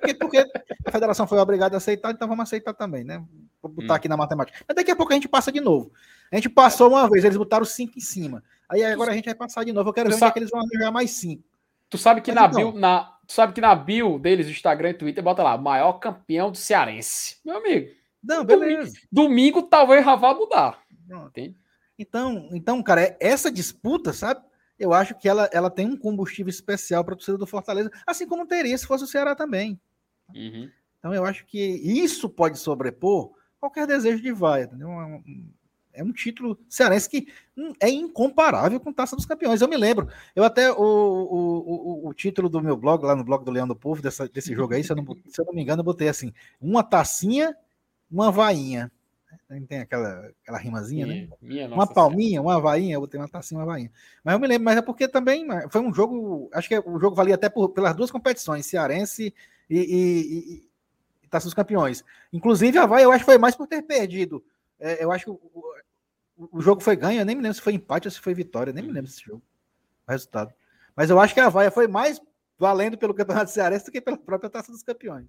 porque, [LAUGHS] porque, a federação foi obrigada a aceitar, então vamos aceitar também, né? Vou botar hum. aqui na matemática. Mas daqui a pouco a gente passa de novo. A gente passou uma vez, eles botaram cinco em cima. Aí agora a gente vai passar de novo. Eu quero ver onde é que eles vão jogar mais cinco. Tu sabe que Mas na então, bio, na, tu sabe que na bio deles, do Instagram e Twitter, bota lá, maior campeão do Cearense. Meu amigo. Não, beleza. Domingo, domingo talvez já vá mudar. Então, então, cara, é, essa disputa, sabe? Eu acho que ela, ela tem um combustível especial para a torcida do Fortaleza, assim como teria se fosse o Ceará também. Uhum. Então, eu acho que isso pode sobrepor qualquer desejo de vai. Entendeu? É um título cearense que é incomparável com Taça dos Campeões. Eu me lembro, eu até o, o, o, o título do meu blog, lá no blog do Leão do Povo, dessa, desse jogo aí, se eu, não, se eu não me engano, eu botei assim: uma tacinha, uma vainha. Tem aquela, aquela rimazinha, né? uma palminha, uma vainha, eu botei uma tacinha, uma vainha. Mas eu me lembro, mas é porque também foi um jogo, acho que o jogo valia até por, pelas duas competições, cearense e, e, e, e Taça dos Campeões. Inclusive, a vai, eu acho que foi mais por ter perdido. É, eu acho que o jogo foi ganho, eu nem me lembro se foi empate ou se foi vitória, nem me lembro desse jogo, o resultado. Mas eu acho que a Vaia foi mais valendo pelo Campeonato Cearense do que pela própria Taça dos Campeões.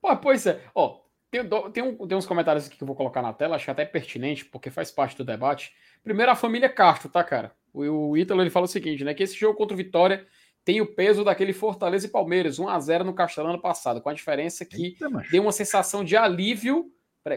Pô, pois é, ó, tem, tem, um, tem uns comentários aqui que eu vou colocar na tela, acho até pertinente, porque faz parte do debate. Primeiro, a família Castro, tá, cara? O, o Ítalo ele fala o seguinte, né? Que esse jogo contra o Vitória tem o peso daquele Fortaleza e Palmeiras, 1 a 0 no Castelão ano passado, com a diferença que Eita, deu uma sensação de alívio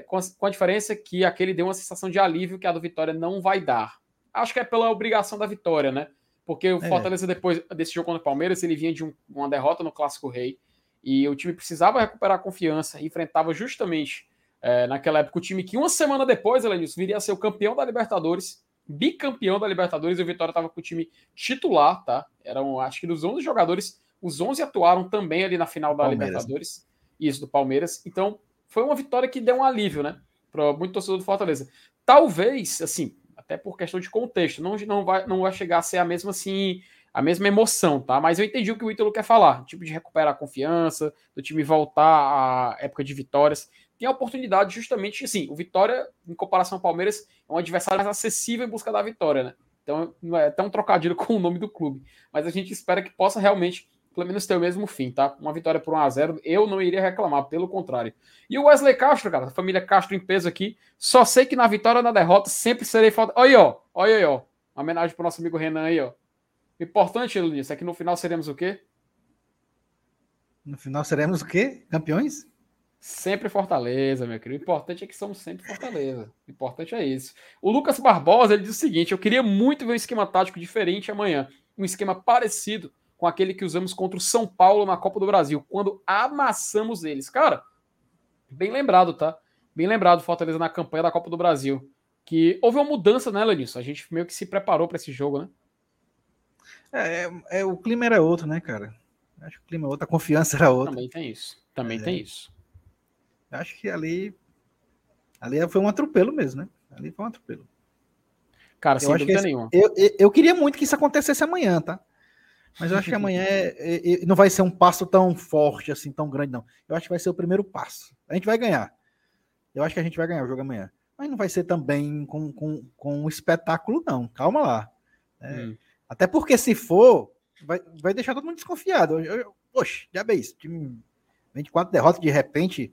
com a, com a diferença que aquele deu uma sensação de alívio que a do Vitória não vai dar. Acho que é pela obrigação da vitória, né? Porque o é. Fortaleza, depois desse jogo contra o Palmeiras, ele vinha de um, uma derrota no Clássico Rei e o time precisava recuperar a confiança e enfrentava justamente é, naquela época o time que uma semana depois, Elenilson, viria a ser o campeão da Libertadores, bicampeão da Libertadores, e o Vitória estava com o time titular, tá? Eram, acho que dos 11 jogadores, os 11 atuaram também ali na final da Palmeiras. Libertadores, isso, do Palmeiras. Então, foi uma vitória que deu um alívio, né? Para muito torcedor do Fortaleza. Talvez, assim, até por questão de contexto, não, não, vai, não vai chegar a ser a mesma assim, a mesma emoção, tá? Mas eu entendi o que o Ítalo quer falar. Tipo de recuperar a confiança, do time voltar à época de vitórias. Tem a oportunidade justamente, assim, o Vitória, em comparação ao Palmeiras, é um adversário mais acessível em busca da vitória, né? Então não é tão trocadilho [LAUGHS] com o nome do clube. Mas a gente espera que possa realmente pelo menos ter o mesmo fim, tá? Uma vitória por 1x0, eu não iria reclamar, pelo contrário. E o Wesley Castro, cara, a família Castro em peso aqui, só sei que na vitória ou na derrota sempre serei falta. Olha aí, ó, olha aí, ó. Uma homenagem pro nosso amigo Renan aí, ó. Importante, Luiz, é que no final seremos o quê? No final seremos o quê? Campeões? Sempre Fortaleza, meu querido. O importante é que somos sempre Fortaleza. O importante é isso. O Lucas Barbosa, ele diz o seguinte: eu queria muito ver um esquema tático diferente amanhã. Um esquema parecido com aquele que usamos contra o São Paulo na Copa do Brasil, quando amassamos eles. Cara, bem lembrado, tá? Bem lembrado, Fortaleza na campanha da Copa do Brasil. Que houve uma mudança nela nisso. A gente meio que se preparou para esse jogo, né? É, é, é, o clima era outro, né, cara? Acho que o clima era outro, a confiança era outra. Também tem isso. Também é, tem isso. Acho que ali. Ali foi um atropelo mesmo, né? Ali foi um atropelo. Cara, eu sem dúvida esse, nenhuma. Eu, eu, eu, queria muito que isso acontecesse amanhã, tá? Mas eu acho que amanhã é, é, é, não vai ser um passo tão forte, assim, tão grande, não. Eu acho que vai ser o primeiro passo. A gente vai ganhar. Eu acho que a gente vai ganhar o jogo amanhã. Mas não vai ser também com, com, com um espetáculo, não. Calma lá. É, hum. Até porque se for, vai, vai deixar todo mundo desconfiado. Oxe, já é isso. Time 24 derrotas, de repente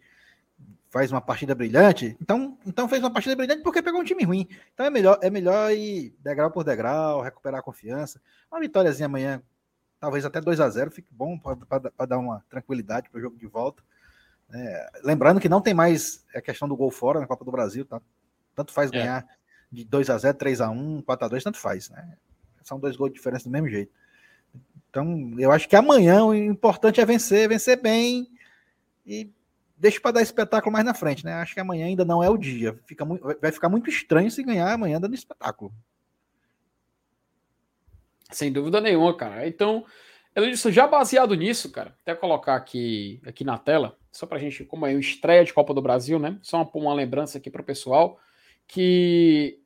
faz uma partida brilhante. Então, então fez uma partida brilhante porque pegou um time ruim. Então é melhor, é melhor ir degrau por degrau, recuperar a confiança. Uma vitóriazinha amanhã talvez até 2 a 0 fique bom para dar uma tranquilidade para o jogo de volta. É, lembrando que não tem mais a questão do gol fora na Copa do Brasil, tá? Tanto faz é. ganhar de 2 a 0 3 a 1 4 a 2 tanto faz, né? São dois gols de diferença do mesmo jeito. Então, eu acho que amanhã o importante é vencer, vencer bem e deixa para dar espetáculo mais na frente, né? Acho que amanhã ainda não é o dia. Fica muito, vai ficar muito estranho se ganhar amanhã dando espetáculo. Sem dúvida nenhuma, cara. Então, Elenilson, já baseado nisso, cara, até colocar aqui, aqui na tela, só pra gente, como é uma estreia de Copa do Brasil, né? Só uma, uma lembrança aqui pro pessoal, que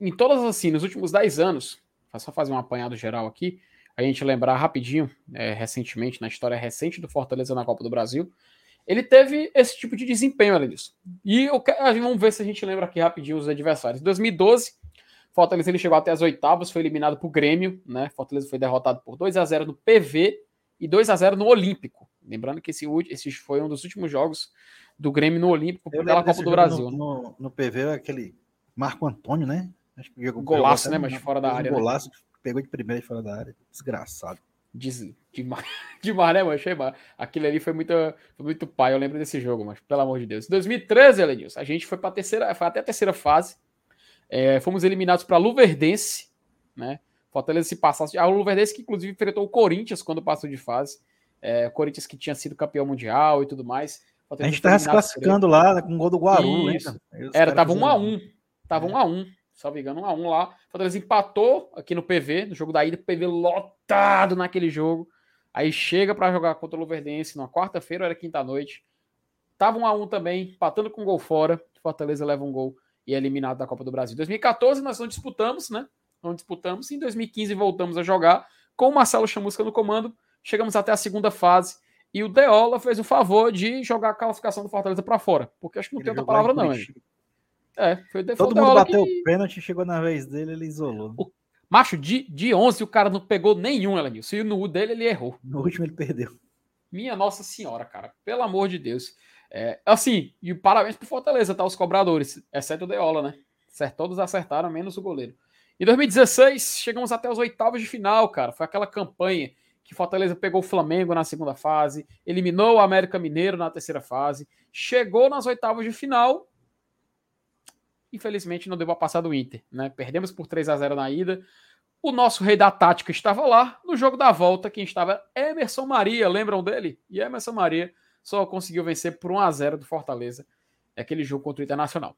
em todas assim, nos últimos 10 anos, só fazer um apanhado geral aqui, a gente lembrar rapidinho, é, recentemente, na história recente do Fortaleza na Copa do Brasil, ele teve esse tipo de desempenho, disso. E eu vamos ver se a gente lembra aqui rapidinho os adversários. Em 2012, Fortaleza ele chegou até as oitavas, foi eliminado por Grêmio, né? Fortaleza foi derrotado por 2 a 0 no PV e 2 a 0 no Olímpico. Lembrando que esse, esse foi um dos últimos jogos do Grêmio no Olímpico pela Copa do Brasil. No, né? no, no, PV, aquele Marco Antônio, né? Acho que jogou, golaço, né? Mas fora da área. Um né? golaço, né? pegou de primeira de fora da área. Desgraçado. Diz, demais, demais, [LAUGHS] né, mano? Aquilo ali foi muito, foi muito pai, eu lembro desse jogo, mas pelo amor de Deus. Em 2013, Elenilson, a gente foi para terceira, foi até a terceira fase. É, fomos eliminados para Luverdense, né? Fortaleza se passasse. A Luverdense que inclusive enfrentou o Corinthians quando passou de fase. É, o Corinthians que tinha sido campeão mundial e tudo mais. Fortaleza a gente estava se classificando lá com o gol do Guaru, né? Era, tava 1 um a 1 um. Tava 1 é. um a 1 salvo engano, 1 a 1 lá. Fortaleza empatou aqui no PV, no jogo da ida, PV lotado naquele jogo. Aí chega para jogar contra o Luverdense numa quarta-feira, era quinta-noite. Tava 1 a 1 também, empatando com um gol fora. Fortaleza leva um gol e é eliminado da Copa do Brasil. Em 2014 nós não disputamos, né? Não disputamos. Em 2015 voltamos a jogar com o Marcelo Chamusca no comando. Chegamos até a segunda fase e o Deola fez o favor de jogar a classificação do Fortaleza para fora, porque acho que não Ele tem outra palavra não, hein? É, foi o Todo mundo bateu que... o pênalti, chegou na vez dele, ele isolou. O... Macho, de, de 11 o cara não pegou nenhum, Elenilson. E no dele ele errou. No último ele perdeu. Minha Nossa Senhora, cara. Pelo amor de Deus. É, assim, e parabéns pro Fortaleza, tá? Os cobradores, exceto o Deola, né? Certo, todos acertaram, menos o goleiro. Em 2016, chegamos até os oitavos de final, cara. Foi aquela campanha que Fortaleza pegou o Flamengo na segunda fase, eliminou o América Mineiro na terceira fase, chegou nas oitavas de final Infelizmente não deu para passar do Inter, né? Perdemos por 3 a 0 na ida. O nosso rei da tática estava lá. No jogo da volta, quem estava Emerson Maria, lembram dele? E Emerson Maria só conseguiu vencer por 1 a 0 do Fortaleza, aquele jogo contra o Internacional.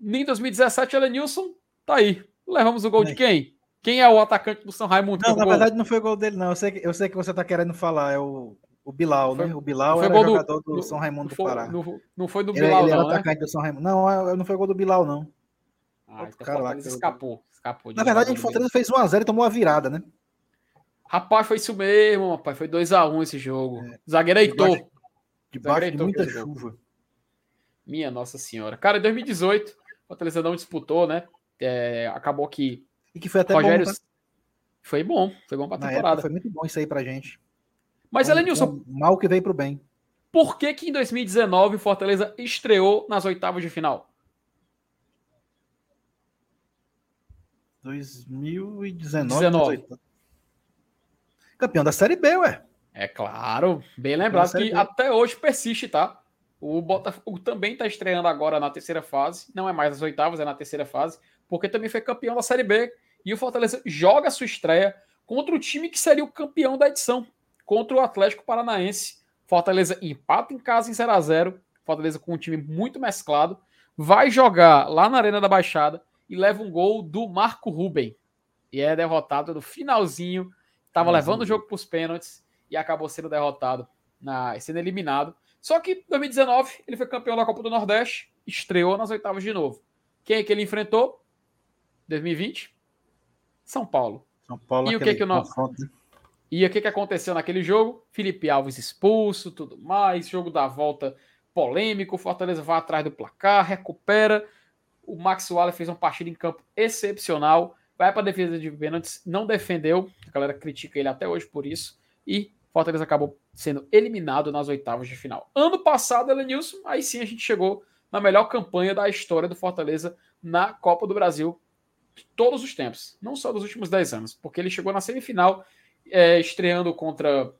Em 2017, Elenilson tá aí. Levamos o gol de quem? Quem é o atacante do São Raimundo? Não, na verdade não foi o gol dele, não. Eu sei que, eu sei que você tá querendo falar. É o o Bilal, foi, né? O Bilal foi era gol jogador do, do, São Raimundo do Pará. Não, não foi do Bilal, ele, ele não, era né? do São Raimundo. Não, não foi gol do Bilal, não. Ah, então cara lá, escapou. escapou Na verdade, a gente Fortaleza fez 1x0 e tomou a virada, né? Rapaz, foi isso mesmo, rapaz. Foi 2x1 esse jogo. É. Zagueiro Heitor. Debaixo de muita chuva. Minha Nossa Senhora. Cara, em 2018, Fortaleza não disputou, né? É, acabou que. E que foi até Rogério... bom. Pra... Foi bom, foi bom pra Na temporada. foi muito bom isso aí pra gente. Mas, é, Elenilson. Mal que veio pro bem. Por que, que em 2019 o Fortaleza estreou nas oitavas de final? 2019. Campeão da Série B, ué. É claro, bem lembrado que até hoje persiste, tá? O Botafogo também está estreando agora na terceira fase, não é mais as oitavas, é na terceira fase, porque também foi campeão da Série B. E o Fortaleza joga a sua estreia contra o time que seria o campeão da edição, contra o Atlético Paranaense. Fortaleza empata em casa em 0 a 0 Fortaleza com um time muito mesclado. Vai jogar lá na Arena da Baixada e leva um gol do Marco Ruben. E é derrotado no finalzinho. Estava levando o jogo para os pênaltis e acabou sendo derrotado, na, sendo eliminado. Só que em 2019 ele foi campeão da Copa do Nordeste, estreou nas oitavas de novo. Quem é que ele enfrentou? 2020? São Paulo. São Paulo e o que que o nosso e o que, que aconteceu naquele jogo? Felipe Alves expulso, tudo mais, jogo da volta polêmico, Fortaleza vai atrás do placar, recupera. O Max Wallace fez uma partida em campo excepcional, vai para a defesa de pênaltis, não defendeu, a galera critica ele até hoje por isso, e Fortaleza acabou sendo eliminado nas oitavas de final. Ano passado, Elenilson, aí sim a gente chegou na melhor campanha da história do Fortaleza na Copa do Brasil de todos os tempos, não só dos últimos 10 anos, porque ele chegou na semifinal é, estreando contra,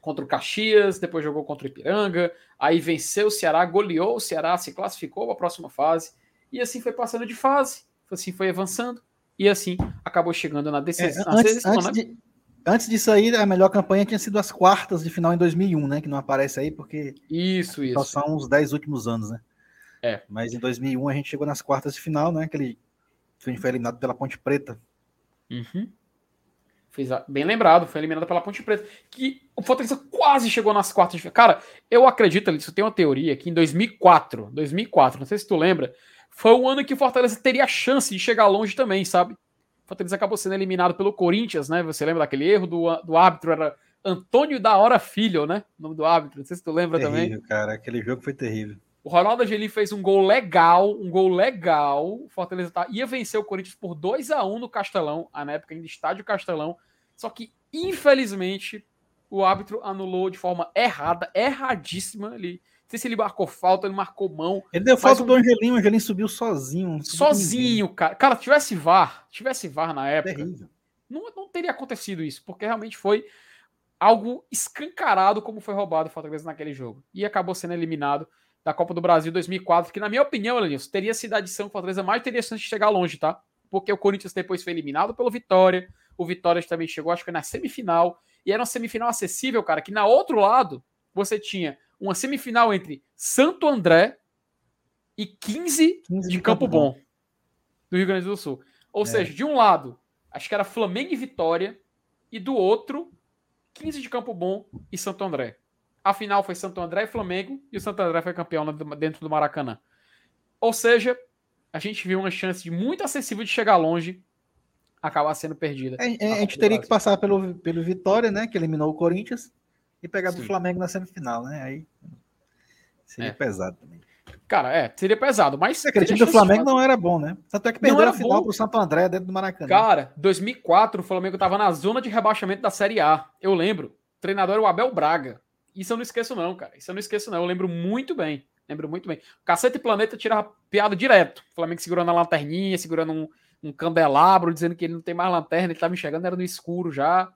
contra o Caxias, depois jogou contra o Ipiranga, aí venceu o Ceará, goleou o Ceará, se classificou para a próxima fase, e assim foi passando de fase, assim foi avançando, e assim acabou chegando na decisão. É, antes, antes, né? de, antes disso aí, a melhor campanha tinha sido as quartas de final em 2001, né? Que não aparece aí porque isso, isso. só são os 10 últimos anos, né? É. Mas em 2001 a gente chegou nas quartas de final, né? Que a gente foi eliminado pela Ponte Preta. Uhum. Bem lembrado, foi eliminado pela Ponte Preta. Que o Fortaleza quase chegou nas quartas de Cara, eu acredito, isso tem uma teoria que em 2004, 2004, não sei se tu lembra, foi o ano que o Fortaleza teria a chance de chegar longe também, sabe? Fortaleza acabou sendo eliminado pelo Corinthians, né? Você lembra daquele erro do, do árbitro? Era Antônio da Hora Filho, né? O nome do árbitro. Não sei se tu lembra terrível, também. cara. Aquele jogo foi terrível. O Ronaldo Angeli fez um gol legal, um gol legal. O Fortaleza tá, ia vencer o Corinthians por 2 a 1 no Castelão, na época ainda estádio Castelão. Só que, infelizmente, o árbitro anulou de forma errada, erradíssima. Ele, sei se ele marcou falta, ele marcou mão. Ele deu falta um... do Angelinho, o Angelinho subiu sozinho. Sozinho, cara. Cara, tivesse VAR, tivesse VAR na época, não, não teria acontecido isso, porque realmente foi algo escancarado como foi roubado o Fortaleza naquele jogo. E acabou sendo eliminado da Copa do Brasil 2004, que na minha opinião, Elenilson, teria sido a edição que o Fortaleza mais teria chance de chegar longe, tá? Porque o Corinthians depois foi eliminado pelo Vitória, o Vitória também chegou, acho que na semifinal, e era uma semifinal acessível, cara, que na outro lado você tinha uma semifinal entre Santo André e 15, 15 de, de Campo, Campo Bom, Bom, do Rio Grande do Sul. Ou é. seja, de um lado, acho que era Flamengo e Vitória, e do outro, 15 de Campo Bom e Santo André. A final foi Santo André e Flamengo, e o Santo André foi campeão dentro do Maracanã. Ou seja, a gente viu uma chance de muito acessível de chegar longe, acabar sendo perdida. É, a gente teria que passar pelo, pelo Vitória, né? Que eliminou o Corinthians, e pegar Sim. do Flamengo na semifinal, né? Aí seria é. pesado também. Cara, é, seria pesado, mas. Aquele time do Flamengo não era bom, né? Tanto é que perdeu a final bom. pro Santo André dentro do Maracanã. Cara, 2004 o Flamengo tava na zona de rebaixamento da Série A. Eu lembro. O treinador era o Abel Braga. Isso eu não esqueço, não, cara. Isso eu não esqueço, não. Eu lembro muito bem. Lembro muito bem. O Cacete Planeta tirava piada direto. O Flamengo segurando a lanterninha, segurando um, um candelabro, dizendo que ele não tem mais lanterna, ele estava enxergando, era no escuro já.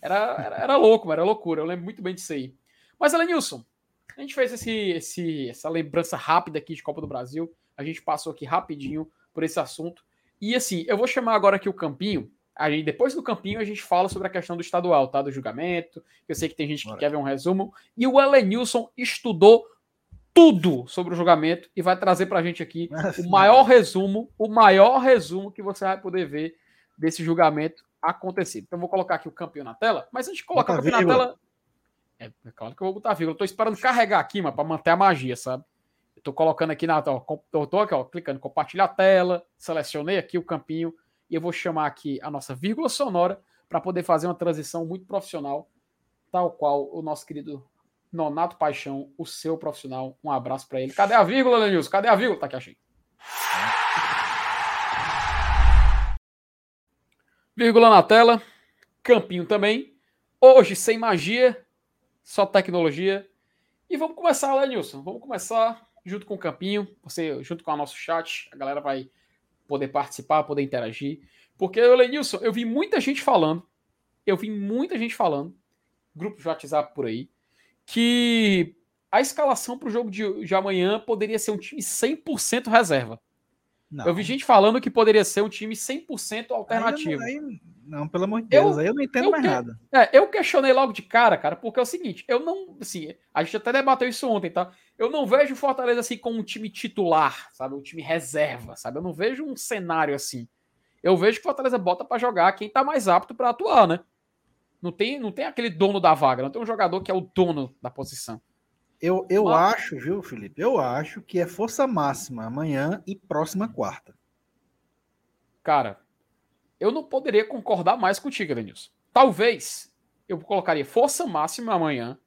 Era, era, era louco, era loucura. Eu lembro muito bem disso aí. Mas, Elenilson, a gente fez esse, esse, essa lembrança rápida aqui de Copa do Brasil. A gente passou aqui rapidinho por esse assunto. E assim, eu vou chamar agora aqui o Campinho Aí depois do campinho a gente fala sobre a questão do estadual, tá? Do julgamento. Eu sei que tem gente que Bora. quer ver um resumo. E o Elenilson estudou tudo sobre o julgamento e vai trazer pra gente aqui [LAUGHS] o maior resumo, o maior resumo que você vai poder ver desse julgamento acontecer. Então vou colocar aqui o campeão na tela, mas antes de colocar o campeão na tela. É, é, claro que eu vou botar vírgula. Eu tô esperando carregar aqui, mano, pra manter a magia, sabe? Eu tô colocando aqui na. Ó, eu tô aqui, ó, clicando, compartilhar a tela, selecionei aqui o campinho e eu vou chamar aqui a nossa vírgula sonora para poder fazer uma transição muito profissional, tal qual o nosso querido Nonato Paixão, o seu profissional. Um abraço para ele. Cadê a vírgula, Lenilson? Cadê a vírgula? Tá aqui, achei. Vírgula na tela. Campinho também. Hoje sem magia, só tecnologia. E vamos começar, Lenilson. Vamos começar junto com o Campinho. Você, junto com o nosso chat. A galera vai poder participar, poder interagir. Porque, Lenilson, eu vi muita gente falando, eu vi muita gente falando, grupo de WhatsApp por aí, que a escalação para o jogo de, de amanhã poderia ser um time 100% reserva. Não. Eu vi gente falando que poderia ser um time 100% alternativo. Aí, aí, não, pelo amor de Deus, eu, aí eu não entendo eu mais que, nada. É, eu questionei logo de cara, cara, porque é o seguinte, eu não, assim, a gente até debateu isso ontem, tá? Eu não vejo o Fortaleza assim como um time titular, sabe? Um time reserva, sabe? Eu não vejo um cenário assim. Eu vejo que o Fortaleza bota para jogar quem tá mais apto para atuar, né? Não tem, não tem aquele dono da vaga, não tem um jogador que é o dono da posição. Eu, eu Mas... acho, viu, Felipe? Eu acho que é força máxima amanhã e próxima quarta. Cara, eu não poderia concordar mais contigo, Denilson. Talvez eu colocaria força máxima amanhã.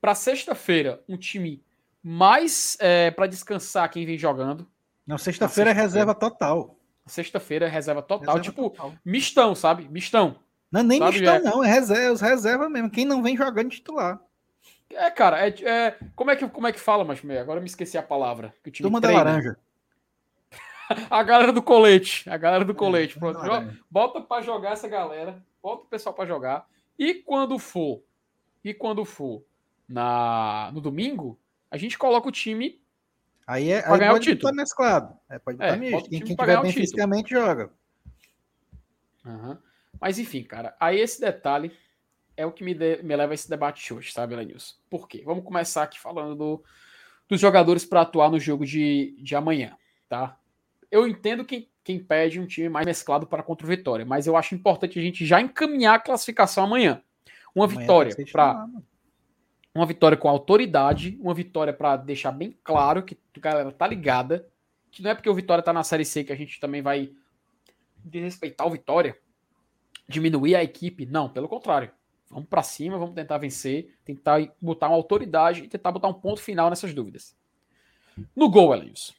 Para sexta-feira, um time mais é, para descansar quem vem jogando. Não, sexta-feira sexta é reserva total. Sexta-feira é reserva total. Reserva tipo, total. mistão, sabe? Mistão. Não é nem sabe, mistão, é... não. É reserva, reserva mesmo. Quem não vem jogando titular. É, cara, é, é, como, é que, como é que fala, mas agora me esqueci a palavra. Que o time Turma treina. da laranja. [LAUGHS] a galera do colete. A galera do é, colete. Pronto, bota para jogar essa galera. Bota o pessoal para jogar. E quando for, e quando for na, no domingo, a gente coloca o time Aí é aí ganhar pode o título. Mesclado. É, pode estar é, misto. Quem, quem tiver bem fisicamente joga. Uhum. Mas enfim, cara, aí esse detalhe é o que me, de, me leva a esse debate hoje, sabe, Lenilson? Por quê? Vamos começar aqui falando do, dos jogadores para atuar no jogo de, de amanhã, tá? Eu entendo quem, quem pede um time mais mesclado para contra o Vitória. Mas eu acho importante a gente já encaminhar a classificação amanhã. Uma amanhã vitória para uma vitória com autoridade, uma vitória para deixar bem claro que a galera tá ligada, que não é porque o Vitória tá na série C que a gente também vai desrespeitar o Vitória, diminuir a equipe, não, pelo contrário. Vamos para cima, vamos tentar vencer, tentar botar uma autoridade e tentar botar um ponto final nessas dúvidas. No gol, Elenilson.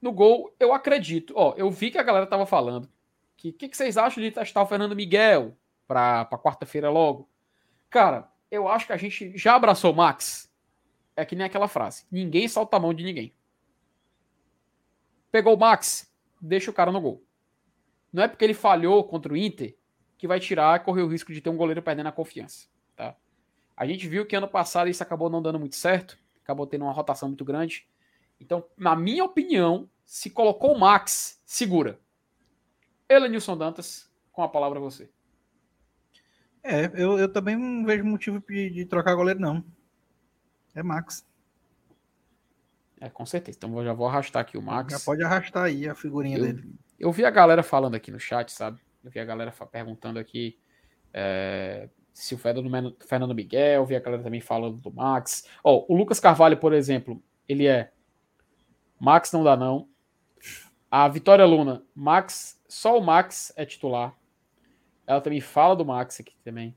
No gol, eu acredito. Ó, eu vi que a galera tava falando. Que que, que vocês acham de testar o Fernando Miguel para quarta-feira logo? Cara, eu acho que a gente já abraçou o Max. É que nem aquela frase: ninguém solta a mão de ninguém. Pegou o Max, deixa o cara no gol. Não é porque ele falhou contra o Inter que vai tirar e correr o risco de ter um goleiro perdendo a confiança. Tá? A gente viu que ano passado isso acabou não dando muito certo, acabou tendo uma rotação muito grande. Então, na minha opinião, se colocou o Max, segura. Elenilson Dantas, com a palavra a você. É, eu, eu também não vejo motivo de, de trocar goleiro, não. É Max. É, com certeza. Então eu já vou arrastar aqui o Max. Já pode arrastar aí a figurinha eu, dele. Eu vi a galera falando aqui no chat, sabe? Eu vi a galera perguntando aqui é, se o Fernando, Miguel, eu vi a galera também falando do Max. Oh, o Lucas Carvalho, por exemplo, ele é Max não dá não. A Vitória Luna, Max, só o Max é titular. Ela também fala do Max aqui também.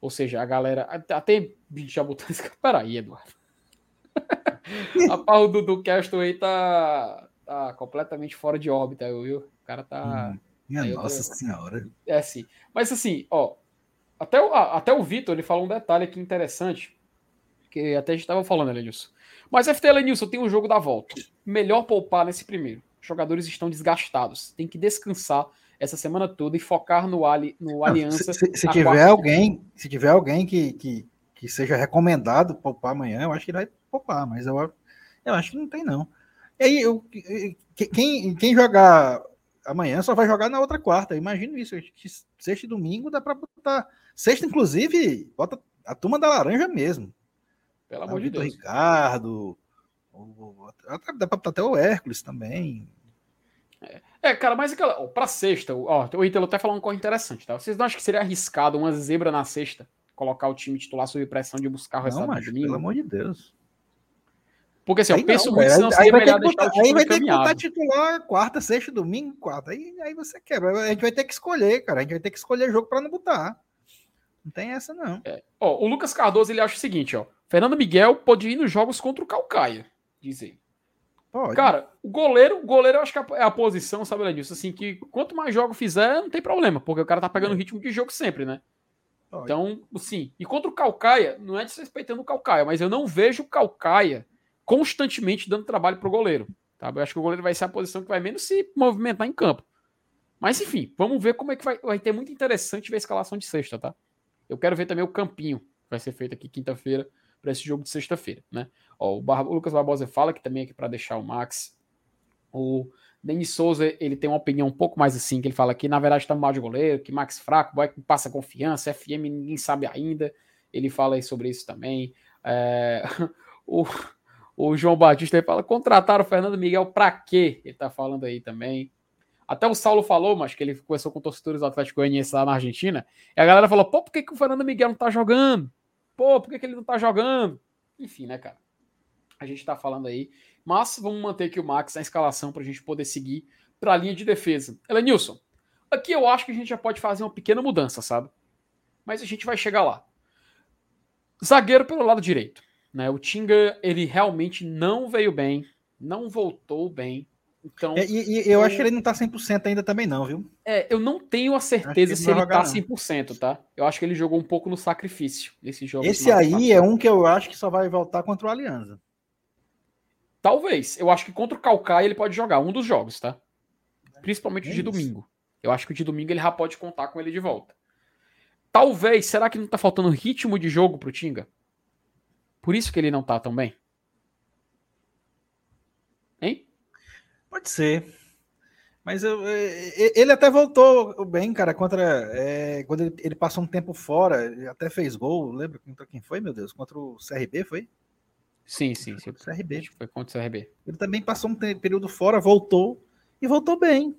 Ou seja, a galera. Até já botou esse. Peraí, Eduardo. [LAUGHS] a pau do, do Castle aí tá, tá completamente fora de órbita, viu? O cara tá. Hum, minha nossa tô... senhora. É assim. Mas assim, ó. Até o, até o Vitor ele falou um detalhe aqui interessante. Que até a gente estava falando, Elenilson. Mas FT Elenilson tem um jogo da volta. Melhor poupar nesse primeiro. Os jogadores estão desgastados. Tem que descansar essa semana toda e focar no, ali, no Aliança. Se, se, se tiver alguém, se tiver alguém que, que, que seja recomendado poupar amanhã, eu acho que ele vai poupar, mas eu, eu acho que não tem, não. E aí, eu, quem, quem jogar amanhã só vai jogar na outra quarta. Imagino isso. Sexta e domingo dá para botar. Sexta, inclusive, bota a turma da laranja mesmo. Pelo amor de Deus. Ricardo. dá para botar até o Hércules também. É, é, cara, mas aquela. Ó, pra sexta, ó, o Ítalo até falou uma coisa interessante, tá? Vocês não acham que seria arriscado uma zebra na sexta? Colocar o time titular sob pressão de buscar o resultado não, domingo? Pelo amor de Deus. Porque assim, aí eu penso não, muito se não seria melhor deixar botar, Aí vai ter que botar titular quarta, sexta, domingo, quarta. Aí, aí você quebra. A gente vai ter que escolher, cara. A gente vai ter que escolher jogo para não botar. Não tem essa, não. É. Ó, o Lucas Cardoso ele acha o seguinte, ó. Fernando Miguel pode ir nos jogos contra o Calcaia, diz ele. Pode. Cara, o goleiro, o goleiro eu acho que é a é posição, sabe, Ledilson? Assim, que quanto mais jogo fizer, não tem problema, porque o cara tá pegando é. ritmo de jogo sempre, né? Pode. Então, sim. E contra o Calcaia, não é desrespeitando o Calcaia, mas eu não vejo o Calcaia constantemente dando trabalho pro goleiro. Tá? Eu acho que o goleiro vai ser a posição que vai menos se movimentar em campo. Mas enfim, vamos ver como é que vai. Vai ter muito interessante ver a escalação de sexta, tá? Eu quero ver também o campinho, que vai ser feito aqui quinta-feira para esse jogo de sexta-feira, né? Ó, o, Bar o, Lucas Barbosa fala que também é aqui para deixar o Max. O Denis Souza, ele tem uma opinião um pouco mais assim, que ele fala que na verdade está mal de goleiro, que Max fraco, boy que passa confiança, FM ninguém sabe ainda. Ele fala aí sobre isso também. É, [LAUGHS] o, o João Batista ele fala: contratar o Fernando Miguel para quê? Ele tá falando aí também. Até o Saulo falou, mas que ele conversou com torcedores do Atlético Goianiense lá na Argentina. E a galera falou: pô, por que, que o Fernando Miguel não tá jogando? Pô, por que, que ele não tá jogando? Enfim, né, cara? A gente tá falando aí. Mas vamos manter aqui o Max na escalação para a gente poder seguir para a linha de defesa. Elenilson, aqui eu acho que a gente já pode fazer uma pequena mudança, sabe? Mas a gente vai chegar lá. Zagueiro pelo lado direito. Né? O Tinga, ele realmente não veio bem, não voltou bem. Então, é, e, e eu, eu, acho que ele não tá 100% ainda também não, viu? É, eu não tenho a certeza se ele tá 100%, não. tá? Eu acho que ele jogou um pouco no sacrifício nesse jogo. Esse aí é um que eu acho que só vai voltar contra o Aliança. Talvez. Eu acho que contra o Calcaia ele pode jogar um dos jogos, tá? Principalmente é o de domingo. Eu acho que o de domingo ele já pode contar com ele de volta. Talvez, será que não tá faltando ritmo de jogo pro Tinga? Por isso que ele não tá tão bem? Hein? Pode ser. Mas eu, ele até voltou bem, cara, contra. É, quando ele, ele, passou um tempo fora, até fez gol. Lembra contra quem foi, meu Deus? Contra o CRB, foi? Sim, sim. sim. CRB. Foi contra o CRB. Ele também passou um período fora, voltou e voltou bem.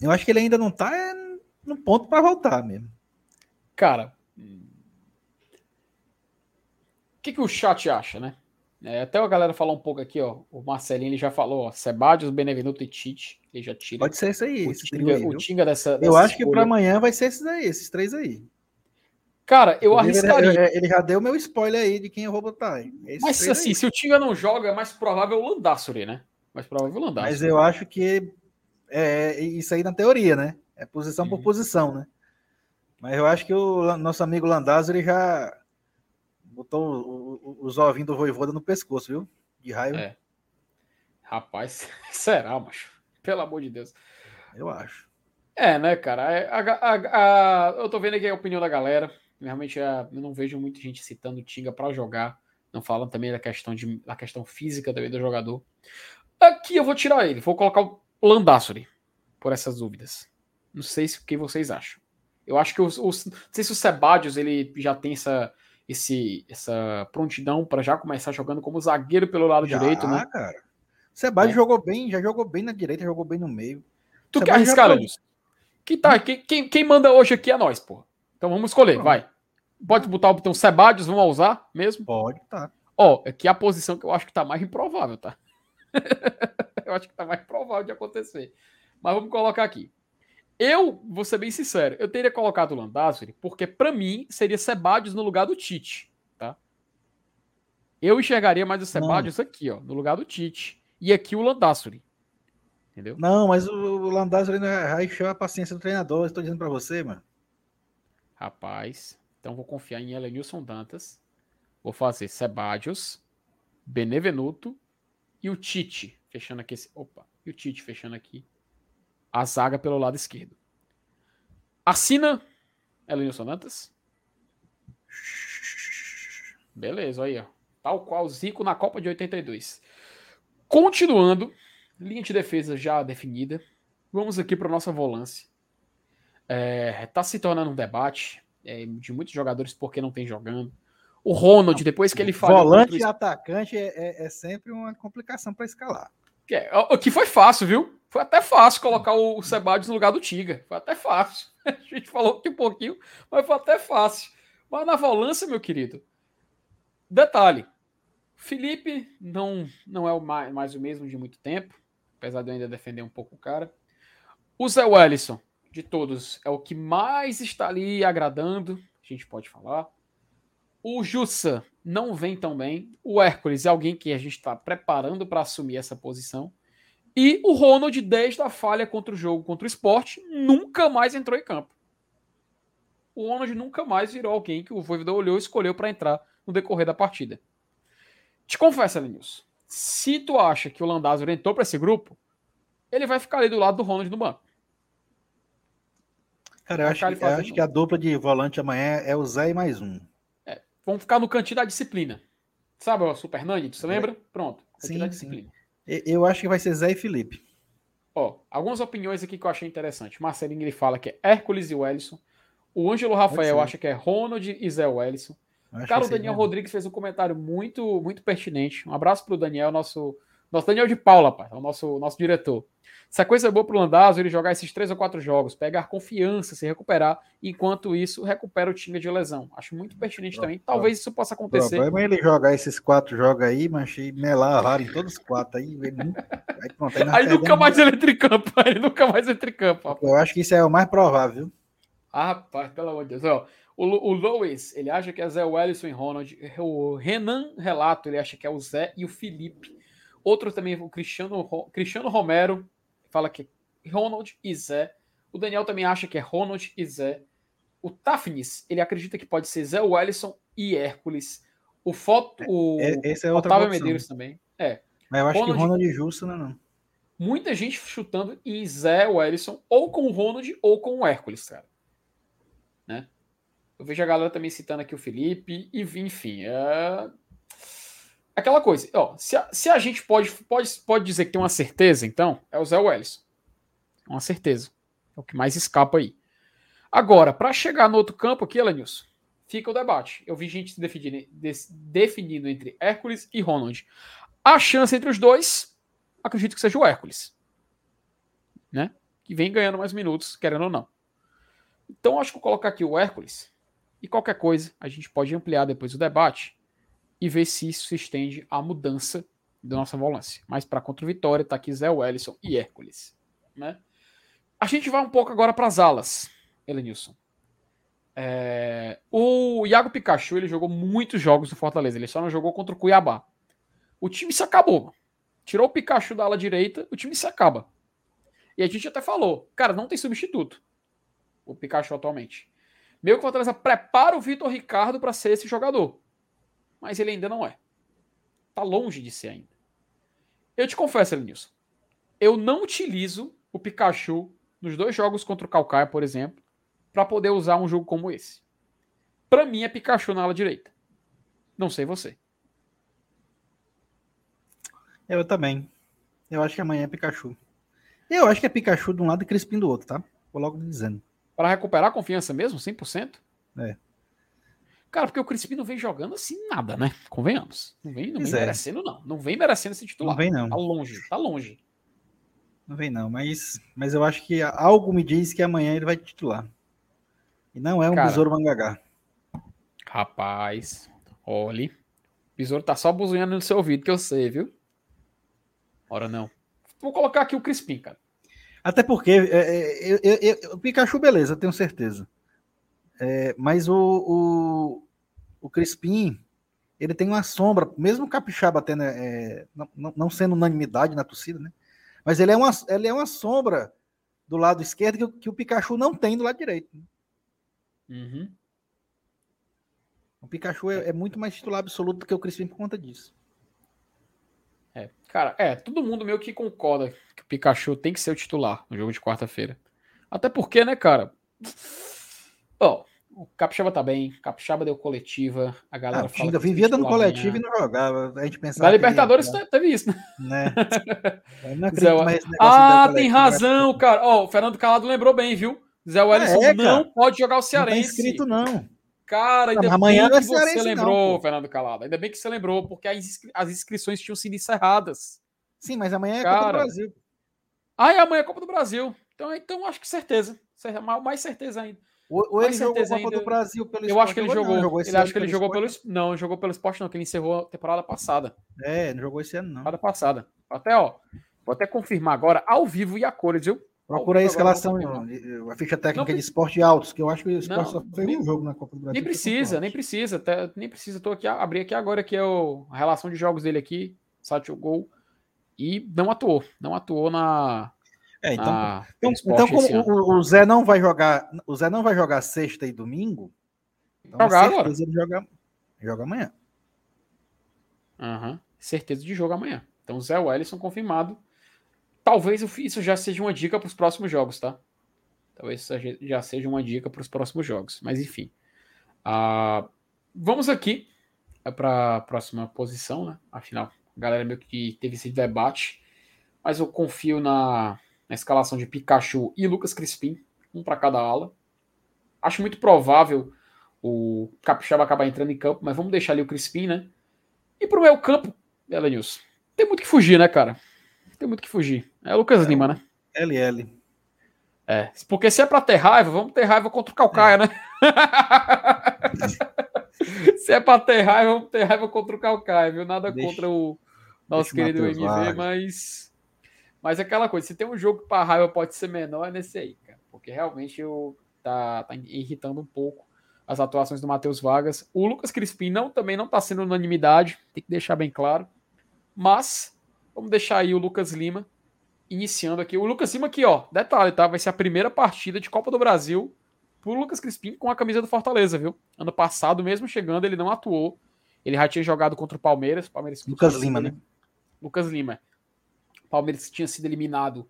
Eu acho que ele ainda não tá no ponto para voltar mesmo. Cara, o que, que o chat acha, né? É, até a galera falar um pouco aqui, ó. O Marcelinho ele já falou, ó. Sebadios, Benevenuto e Tite. Ele já tira. Pode ser isso aí. O Tinga, aí, o tinga dessa, dessa, Eu acho que para amanhã vai ser esses aí, esses três aí. Cara, eu arriscaria. Ele, ele, já deu meu spoiler aí de quem eu vou botar. Mas assim, aí. se o Tinga não joga, é mais provável o Landassuri, né? Mais provável o Landassuri. Mas eu acho que é isso aí na teoria, né? É posição uhum. por posição, né? Mas eu acho que o nosso amigo Landassuri já botou os ovinhos do Voivoda no pescoço, viu? De raiva. É. Rapaz, [LAUGHS] será, macho? Pelo amor de Deus. Eu acho. É, né, cara? É, a, a, a, eu tô vendo aqui a opinião da galera. Realmente eu não vejo muita gente citando o Tinga para jogar. Não falam também da questão, de, da questão física também do jogador. Aqui eu vou tirar ele. Vou colocar o Landassori por essas dúvidas. Não sei se, o que vocês acham. Eu acho que os, os, não sei se o Sebadios ele já tem essa, esse, essa prontidão para já começar jogando como zagueiro pelo lado já, direito, né? cara. O Sebadios é. jogou bem, já jogou bem na direita, jogou bem no meio. Tu quer arriscar, Lenilson? Que tá, quem, quem, quem, manda hoje aqui é nós, pô. Então vamos escolher, Pronto. vai. Pode botar o botão Sebadios, vamos usar mesmo? Pode, tá. Ó, aqui é a posição que eu acho que tá mais improvável, tá? [LAUGHS] eu acho que tá mais provável de acontecer. Mas vamos colocar aqui. Eu, vou ser bem sincero, eu teria colocado o Landázuri porque para mim seria Sebadios no lugar do Tite, tá? Eu enxergaria mais o Sebadios aqui, ó, no lugar do Tite. E aqui o Landázuri. Entendeu? Não, mas o, o Landázuri não é chama a paciência do treinador, estou dizendo para você, mano. Rapaz, então vou confiar em Elenilson Dantas. Vou fazer Sebadios, Benevenuto e o Tite fechando aqui esse, opa, e o Tite fechando aqui a zaga pelo lado esquerdo. Assina Elenilson Dantas. Beleza, aí, ó. Tal qual Zico na Copa de 82. Continuando, linha de defesa já definida. Vamos aqui para nossa volância. É, tá se tornando um debate é, de muitos jogadores porque não tem jogando. O Ronald, depois que ele falou. Volante e atacante é, é, é, sempre uma complicação para escalar. Que, o que foi fácil, viu? Foi até fácil colocar o Sebadios no lugar do Tiga. Foi até fácil. [LAUGHS] A gente falou aqui um pouquinho, mas foi até fácil. Mas na volância, meu querido, detalhe: Felipe não, não é o mais, mais o mesmo de muito tempo, apesar de eu ainda defender um pouco o cara. O Zé Wellison, de todos, é o que mais está ali agradando, a gente pode falar. O Jussa não vem tão bem. O Hércules é alguém que a gente está preparando para assumir essa posição. E o Ronald, desde a falha contra o jogo, contra o esporte, nunca mais entrou em campo. O Ronald nunca mais virou alguém que o Voivoda olhou e escolheu para entrar no decorrer da partida. Te confesso, Lenilson, se tu acha que o Landázio entrou para esse grupo, ele vai ficar ali do lado do Ronald no banco. Cara, eu acho, eu acho que a dupla de volante amanhã é o Zé e mais um. É, vamos ficar no cantinho da disciplina. Sabe o Super Nani, tu se lembra? Pronto. Sim, da disciplina. Sim. Eu acho que vai ser Zé e Felipe. Ó, algumas opiniões aqui que eu achei interessante. Marcelinho ele fala que é Hércules e Wellison. O Ângelo Rafael acha que é Ronald e Zé Wellison. Cara, o Daniel Rodrigues fez um comentário muito muito pertinente. Um abraço pro Daniel, nosso, nosso Daniel de Paula, pai, é o nosso, nosso diretor. Sequência é boa pro Landazzo ele jogar esses três ou quatro jogos, pegar confiança, se recuperar, enquanto isso recupera o time de lesão. Acho muito pertinente também. Talvez isso possa acontecer. O problema é ele jogar esses quatro jogos aí, mas melar raro em todos os quatro aí. aí, pronto, aí, aí nunca mais ele entra em campo. Aí nunca mais entra em campo. Rapaz. Eu acho que isso é o mais provável. Ah, rapaz, pelo amor de Deus. Ó, o, o Lois, ele acha que é Zé Wellison e Ronald. O Renan Relato, ele acha que é o Zé e o Felipe. Outro também, o Cristiano, Cristiano Romero, fala que é Ronald e Zé. O Daniel também acha que é Ronald e Zé. O Tafnis, ele acredita que pode ser Zé Wellison e Hércules. O foto, o é, é Otávio opção. Medeiros também. É. Mas eu acho Ronald, que Ronald e Justo não, é não. Muita gente chutando em Zé Wellison, ou com o Ronald ou com o Hércules, cara. Né? Eu vejo a galera também citando aqui o Felipe, e enfim, é aquela coisa, ó, se a, se a gente pode, pode, pode dizer que tem uma certeza, então, é o Zé Welles. Uma certeza. É o que mais escapa aí. Agora, para chegar no outro campo aqui, Elenilson, fica o debate. Eu vi gente se definindo, definindo entre Hércules e Ronald. A chance entre os dois, acredito que seja o Hércules. Né? que vem ganhando mais minutos, querendo ou não. Então, acho que vou colocar aqui o Hércules. E qualquer coisa, a gente pode ampliar depois o debate e ver se isso se estende à mudança da nossa volância. Mas para contra o Vitória, tá aqui Zé Wellison e Hércules. Né? A gente vai um pouco agora para as alas, Elenilson. É... O Iago Pikachu ele jogou muitos jogos no Fortaleza, ele só não jogou contra o Cuiabá. O time se acabou. Tirou o Pikachu da ala direita, o time se acaba. E a gente até falou, cara, não tem substituto. O Pikachu atualmente. Meio que o Fortaleza prepara o Vitor Ricardo para ser esse jogador. Mas ele ainda não é. Tá longe de ser ainda. Eu te confesso, Elenilson. Eu não utilizo o Pikachu nos dois jogos contra o Calcaia, por exemplo, para poder usar um jogo como esse. Para mim é Pikachu na ala direita. Não sei você. Eu também. Eu acho que amanhã é Pikachu. Eu acho que é Pikachu de um lado e Crispim do outro, tá? Vou logo dizendo. Para recuperar a confiança mesmo, 100%? É. Cara, porque o Crispim não vem jogando assim nada, né? Convenhamos. Não vem, não vem é. merecendo, não. Não vem merecendo esse titular. Não vem, não. Tá longe, tá longe. Não vem, não. Mas, mas eu acho que algo me diz que amanhã ele vai titular. E não é um Cara, besouro mangagá. Rapaz, olhe. O besouro tá só buzunhando no seu ouvido, que eu sei, viu? Ora não. Vou colocar aqui o Crispim, cara. Até porque é, é, o Pikachu, beleza, tenho certeza. É, mas o, o, o Crispim, ele tem uma sombra, mesmo o Capixaba tendo, é, não, não, sendo unanimidade na torcida, né? Mas ele é uma, ele é uma sombra do lado esquerdo que, que o Pikachu não tem do lado direito. Né? Uhum. O Pikachu é, é, muito mais titular absoluto do que o Crispim por conta disso. É, cara, é, todo mundo meio que concorda que o Pikachu tem que ser o titular no jogo de quarta-feira. Até porque, né, cara? Ó, o Capixaba tá bem, Capixaba deu coletiva, a galera ah, fala. Vivia dando coletiva e não jogava. A gente pensava. Na Libertadores ia... teve isso, né? né? [LAUGHS] Zé... Ah, tem razão, cara. Ó, oh, o Fernando Calado lembrou bem, viu? Zé Wellison é, não pode jogar o Cearense. Não tá inscrito, não. Cara, ainda não, amanhã bem que você lembrou, não, Fernando Calado. Ainda bem que você lembrou, porque as, inscri... as inscrições tinham sido encerradas. Sim, mas amanhã é Cara... Copa do Brasil. Ah, e amanhã é Copa do Brasil. Então, então acho que certeza. Mais certeza ainda. Ou, ou ele jogou a Copa ainda... do Brasil pelo Eu acho que ele jogou. Não, jogou ele acho que ele jogou pelo Não, jogou pelo esporte, não, que ele encerrou a temporada passada. É, não jogou esse ano, não. Temporada passada. Até, ó. Vou até confirmar agora, ao vivo e a cores, viu? Procura a escalação, a ficha técnica não, de esporte altos, que eu acho que o esporte não, só fez um jogo na Copa do Brasil. Nem precisa, nem precisa, até, nem precisa. Estou aqui, abri aqui agora que é o, a relação de jogos dele aqui, site gol, e não atuou, não atuou na, é, então, ah, então, então como o, o, Zé não vai jogar, o Zé não vai jogar sexta e domingo, então jogar agora. Ele joga, joga amanhã. Uhum. Certeza de jogo amanhã. Então Zé Wellison confirmado. Talvez isso já seja uma dica para os próximos jogos, tá? Talvez isso já seja uma dica para os próximos jogos. Mas enfim. Uh, vamos aqui para a próxima posição, né? Afinal, a galera meio que teve esse debate. Mas eu confio na, na escalação de Pikachu e Lucas Crispim, um para cada ala. Acho muito provável o Capixaba acabar entrando em campo, mas vamos deixar ali o Crispim, né? E pro meu campo, Elenilson, tem muito que fugir, né, cara? Tem muito que fugir. É o Lucas é, Lima, né? LL. É, porque se é pra ter raiva, vamos ter raiva contra o Calcaia, é. né? [LAUGHS] se é pra ter raiva, vamos ter raiva contra o Calcaia, viu? Nada deixa, contra o nosso querido MV, mas mas é aquela coisa, se tem um jogo para raiva pode ser menor, é nesse aí, cara. Porque realmente eu, tá, tá irritando um pouco as atuações do Matheus Vargas. O Lucas Crispim não, também não está sendo unanimidade, tem que deixar bem claro. Mas vamos deixar aí o Lucas Lima iniciando aqui. O Lucas Lima aqui, ó, detalhe, tá? Vai ser a primeira partida de Copa do Brasil pro Lucas Crispim com a camisa do Fortaleza, viu? Ano passado, mesmo chegando, ele não atuou. Ele já tinha jogado contra o Palmeiras. Palmeiras Lucas Lima, né? Lucas Lima. Palmeiras tinha sido eliminado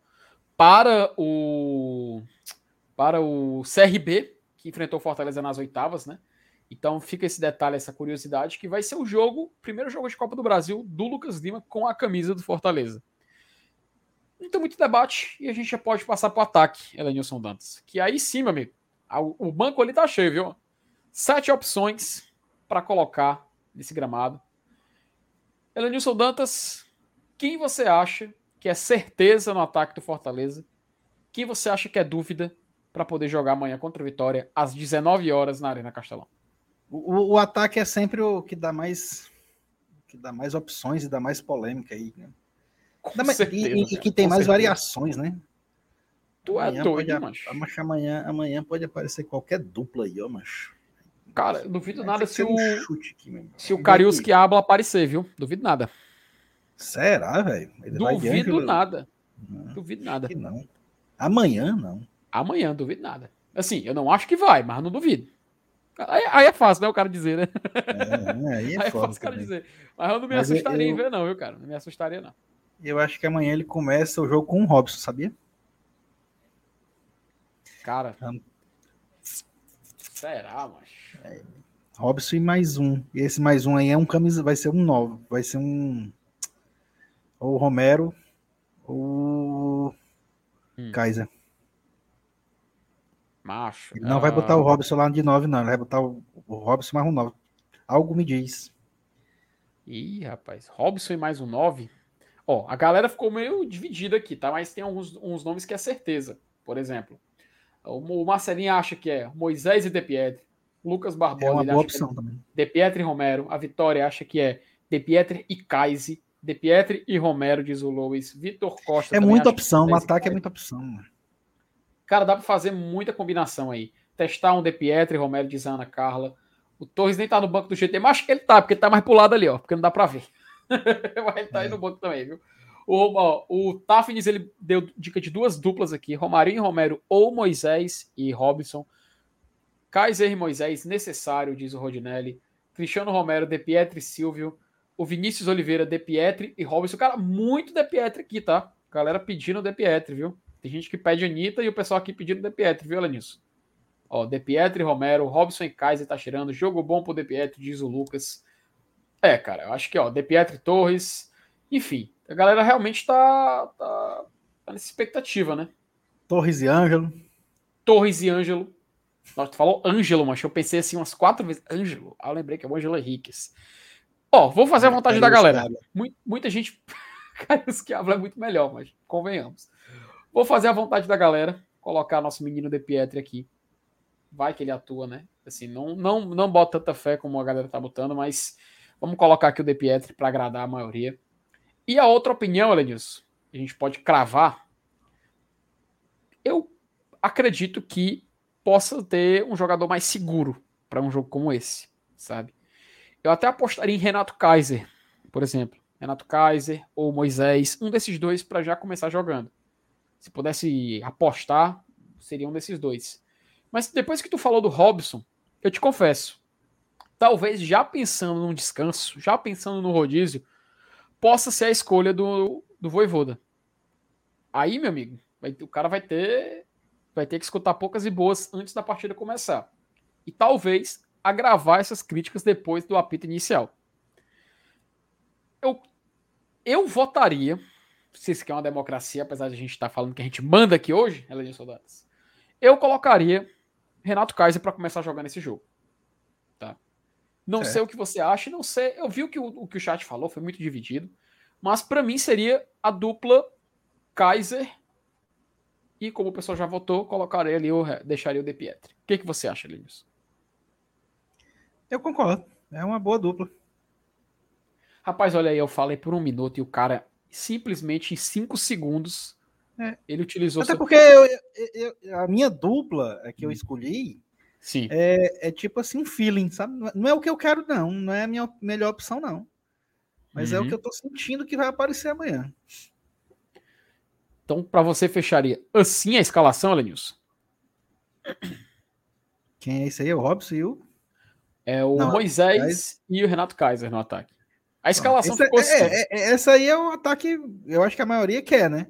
para o para o CRB, que enfrentou o Fortaleza nas oitavas, né? Então fica esse detalhe, essa curiosidade, que vai ser o jogo, primeiro jogo de Copa do Brasil do Lucas Lima com a camisa do Fortaleza. Não tem muito debate e a gente já pode passar para o ataque, Elenilson Dantas. Que aí sim, meu amigo, o banco ali tá cheio, viu? Sete opções para colocar nesse gramado. Elenilson Dantas, quem você acha que é certeza no ataque do Fortaleza quem você acha que é dúvida para poder jogar amanhã contra a Vitória às 19 horas na Arena Castelão? O, o, ataque é sempre o que dá mais que dá mais opções e dá mais polêmica aí, né? Mais, certeza, e, e, que tem mais certeza. variações, né? Tu é amanhã doido, pode, macho. Amanhã, amanhã pode aparecer qualquer dupla aí, ó, macho. Cara, duvido nada se o, aqui, se o Carius que aparecer, viu? Duvido nada. Será, velho? Duvido nada. Não, duvido nada. Não. Amanhã, não. Amanhã, duvido nada. Assim, eu não acho que vai, mas não duvido. Aí, aí é fácil, né, o cara dizer, né? É, aí é, [LAUGHS] aí é fácil o cara dizer. Mas eu não me mas assustaria eu, em ver, não, viu, cara? Não me assustaria, não. Eu acho que amanhã ele começa o jogo com o Robson, sabia? Cara. Será, macho? É, Robson e mais um. E esse mais um aí é um camisa, vai ser um novo. Vai ser um. Ou Romero ou hum. Kaiser. Macho. Ele não ah... vai botar o Robson lá de 9, não. Ele vai botar o, o Robson mais um 9. Algo me diz. Ih, rapaz. Robson e mais um 9? Ó, a galera ficou meio dividida aqui, tá? Mas tem alguns uns nomes que é certeza. Por exemplo, o Marcelinho acha que é Moisés e De Pietri. Lucas Barbosa. É uma boa é opção é também. De Pietri e Romero. A Vitória acha que é De Pietri e Kaise. De Pietri e Romero, diz o Luiz. Vitor Costa. É muita opção. No ataque é muita opção. Cara, dá para fazer muita combinação aí. Testar um De Pietri, Romero, diz a Ana Carla. O Torres nem tá no banco do GT, mas acho que ele tá, porque ele tá mais pro lado ali, ó. Porque não dá para ver. [LAUGHS] mas ele tá é. aí no banco também, viu? O, ó, o Tafnis, ele deu dica de duas duplas aqui: Romarinho e Romero ou Moisés e Robson. Kaiser e Moisés, necessário, diz o Rodinelli. Cristiano Romero, De Pietri e Silvio. O Vinícius Oliveira, De Pietri e Robson. Cara, muito De Pietri aqui, tá? Galera pedindo De Pietri, viu? Tem gente que pede Anitta e o pessoal aqui pedindo De Pietri, viu, Alanis? Ó, De Pietri, Romero, Robson e Kaiser tá tirando. Jogo bom pro De Pietri, diz o Lucas. É, cara, eu acho que, ó, De Pietri Torres. Enfim, a galera realmente tá, tá, tá nessa expectativa, né? Torres e Ângelo. Torres e Ângelo. Nossa, tu falou Ângelo, mas eu pensei assim umas quatro vezes. Ângelo. Ah, eu lembrei que é o Ângelo Henriquez. Ó, vou fazer a vontade é, da galera. Muita, muita gente. [LAUGHS] Que habla é muito melhor, mas convenhamos. Vou fazer a vontade da galera. Colocar nosso menino De Pietri aqui. Vai que ele atua, né? Assim, não, não, não bota tanta fé como a galera tá botando, mas vamos colocar aqui o De Pietri para agradar a maioria. E a outra opinião, Elenilson, a gente pode cravar. Eu acredito que possa ter um jogador mais seguro para um jogo como esse, sabe? Eu até apostaria em Renato Kaiser, por exemplo. Renato Kaiser ou Moisés, um desses dois para já começar jogando. Se pudesse apostar, seria um desses dois. Mas depois que tu falou do Robson, eu te confesso, talvez já pensando num descanso, já pensando no rodízio, possa ser a escolha do, do Voivoda. Aí, meu amigo, vai, o cara vai ter vai ter que escutar poucas e boas antes da partida começar. E talvez agravar essas críticas depois do apito inicial. Eu, eu votaria, se isso aqui é uma democracia, apesar de a gente estar tá falando que a gente manda aqui hoje, de Soldados, eu colocaria Renato Kaiser para começar jogando esse jogo. Não é. sei o que você acha, não sei. Eu vi o que o, o, que o chat falou, foi muito dividido. Mas para mim seria a dupla Kaiser. E como o pessoal já votou, colocaria ali, eu deixaria o De Pietri. O que, que você acha, Linus? Eu concordo. É uma boa dupla. Rapaz, olha aí, eu falei por um minuto e o cara simplesmente em cinco segundos é. ele utilizou. Até porque eu, eu, eu, a minha dupla é que eu hum. escolhi Sim. É, é tipo assim, feeling, sabe? Não é o que eu quero, não. Não é a minha melhor opção, não. Mas uhum. é o uhum. que eu tô sentindo que vai aparecer amanhã. Então, para você, fecharia assim a escalação, Lenilson? Quem é esse aí? É o Robson e o. É o não, Moisés e o Renato Kaiser no ataque. A escalação essa, ficou é, assim. É, é, essa aí é o ataque, eu acho que a maioria quer, né?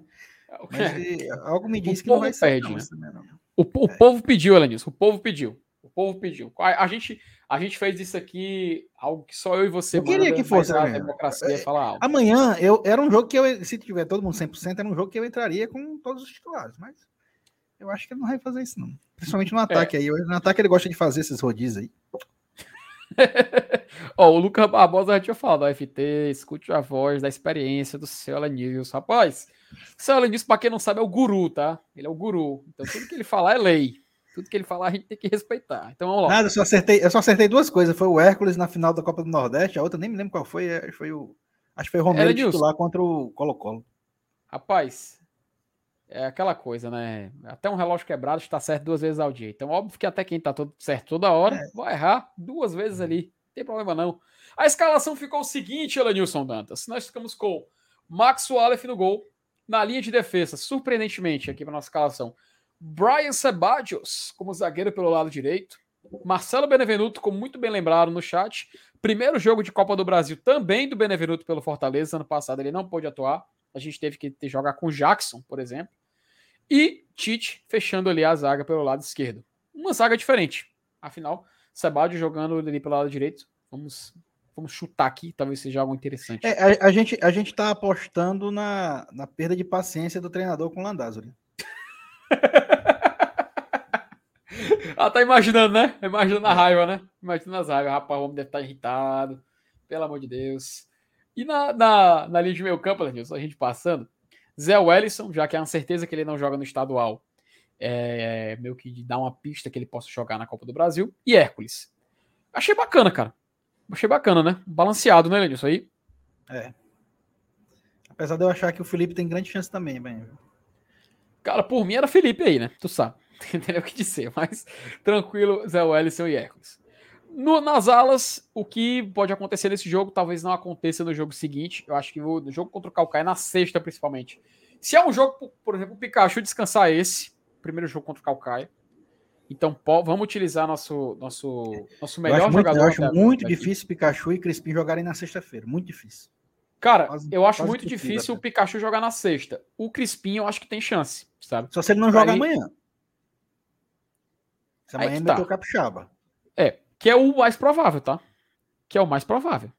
Mas, algo me diz que não vai ser. Perde, né? O, o é. povo pediu, Elenilson, o povo pediu. O povo pediu. A, a, gente, a gente fez isso aqui, algo que só eu e você. Eu queria que fosse a democracia é, falar algo. Amanhã, eu, era um jogo que eu, se tiver todo mundo 100%, era um jogo que eu entraria com todos os titulares, mas eu acho que ele não vai fazer isso, não. Principalmente no ataque é. aí. No ataque ele gosta de fazer esses rodízios aí. [LAUGHS] Ó, o Lucas Barbosa já tinha falado, ó, FT, escute a voz da experiência do seu Alan News. Rapaz, o seu Alan News, pra quem não sabe, é o guru, tá? Ele é o guru. Então tudo que ele falar é lei. Tudo que ele falar a gente tem que respeitar. Então vamos lá. Nada, eu só acertei, eu só acertei duas coisas. Foi o Hércules na final da Copa do Nordeste, a outra nem me lembro qual foi. é, Foi o. Acho que foi o Romero titular contra o Colo-Colo. Rapaz, é aquela coisa, né? Até um relógio quebrado está certo duas vezes ao dia. Então, óbvio que até quem está todo certo toda hora é. vai errar duas vezes ali. Não tem problema não. A escalação ficou o seguinte, Elenilson Dantas. Nós ficamos com Max Wallace no gol. Na linha de defesa, surpreendentemente, aqui para nossa escalação, Brian Sebadios como zagueiro pelo lado direito. Marcelo Benevenuto, como muito bem lembrado no chat. Primeiro jogo de Copa do Brasil também do Benevenuto pelo Fortaleza. Ano passado ele não pôde atuar. A gente teve que jogar com Jackson, por exemplo. E Tite fechando ali a zaga pelo lado esquerdo. Uma zaga diferente. Afinal, Sebadio jogando ali pelo lado direito. Vamos, vamos chutar aqui, talvez seja algo interessante. É, a, a, gente a gente está apostando na, na perda de paciência do treinador com o Landázuri. [LAUGHS] ah, tá imaginando, né? Imaginando a raiva, né? Imaginando as raivas. Rapaz, o homem deve estar irritado. Pelo amor de Deus. E na, na, na linha de meio campo, a gente passando, Zé Wellison, já que é uma certeza que ele não joga no estadual, é, meio que dá uma pista que ele possa jogar na Copa do Brasil. E Hércules. Achei bacana, cara. Achei bacana, né? Balanceado, né, Lenilson? Aí. É. Apesar de eu achar que o Felipe tem grande chance também, bem. Cara, por mim era Felipe aí, né? Tu sabe. [LAUGHS] Entendeu o que dizer, mas tranquilo, Zé Wellison e Hércules. No, nas alas, o que pode acontecer nesse jogo, talvez não aconteça no jogo seguinte. Eu acho que o jogo contra o Calcaia, na sexta principalmente. Se é um jogo, por, por exemplo, o Pikachu descansar esse, primeiro jogo contra o Calcaia. Então vamos utilizar nosso, nosso, nosso melhor eu jogador. Muito, eu acho muito difícil Pikachu e Crispim jogarem na sexta-feira. Muito difícil. Cara, quase, eu acho muito difícil até. o Pikachu jogar na sexta. O Crispim eu acho que tem chance, sabe? Só se ele não joga amanhã. Se amanhã ele tá. Capixaba. É, que é o mais provável, tá? Que é o mais provável.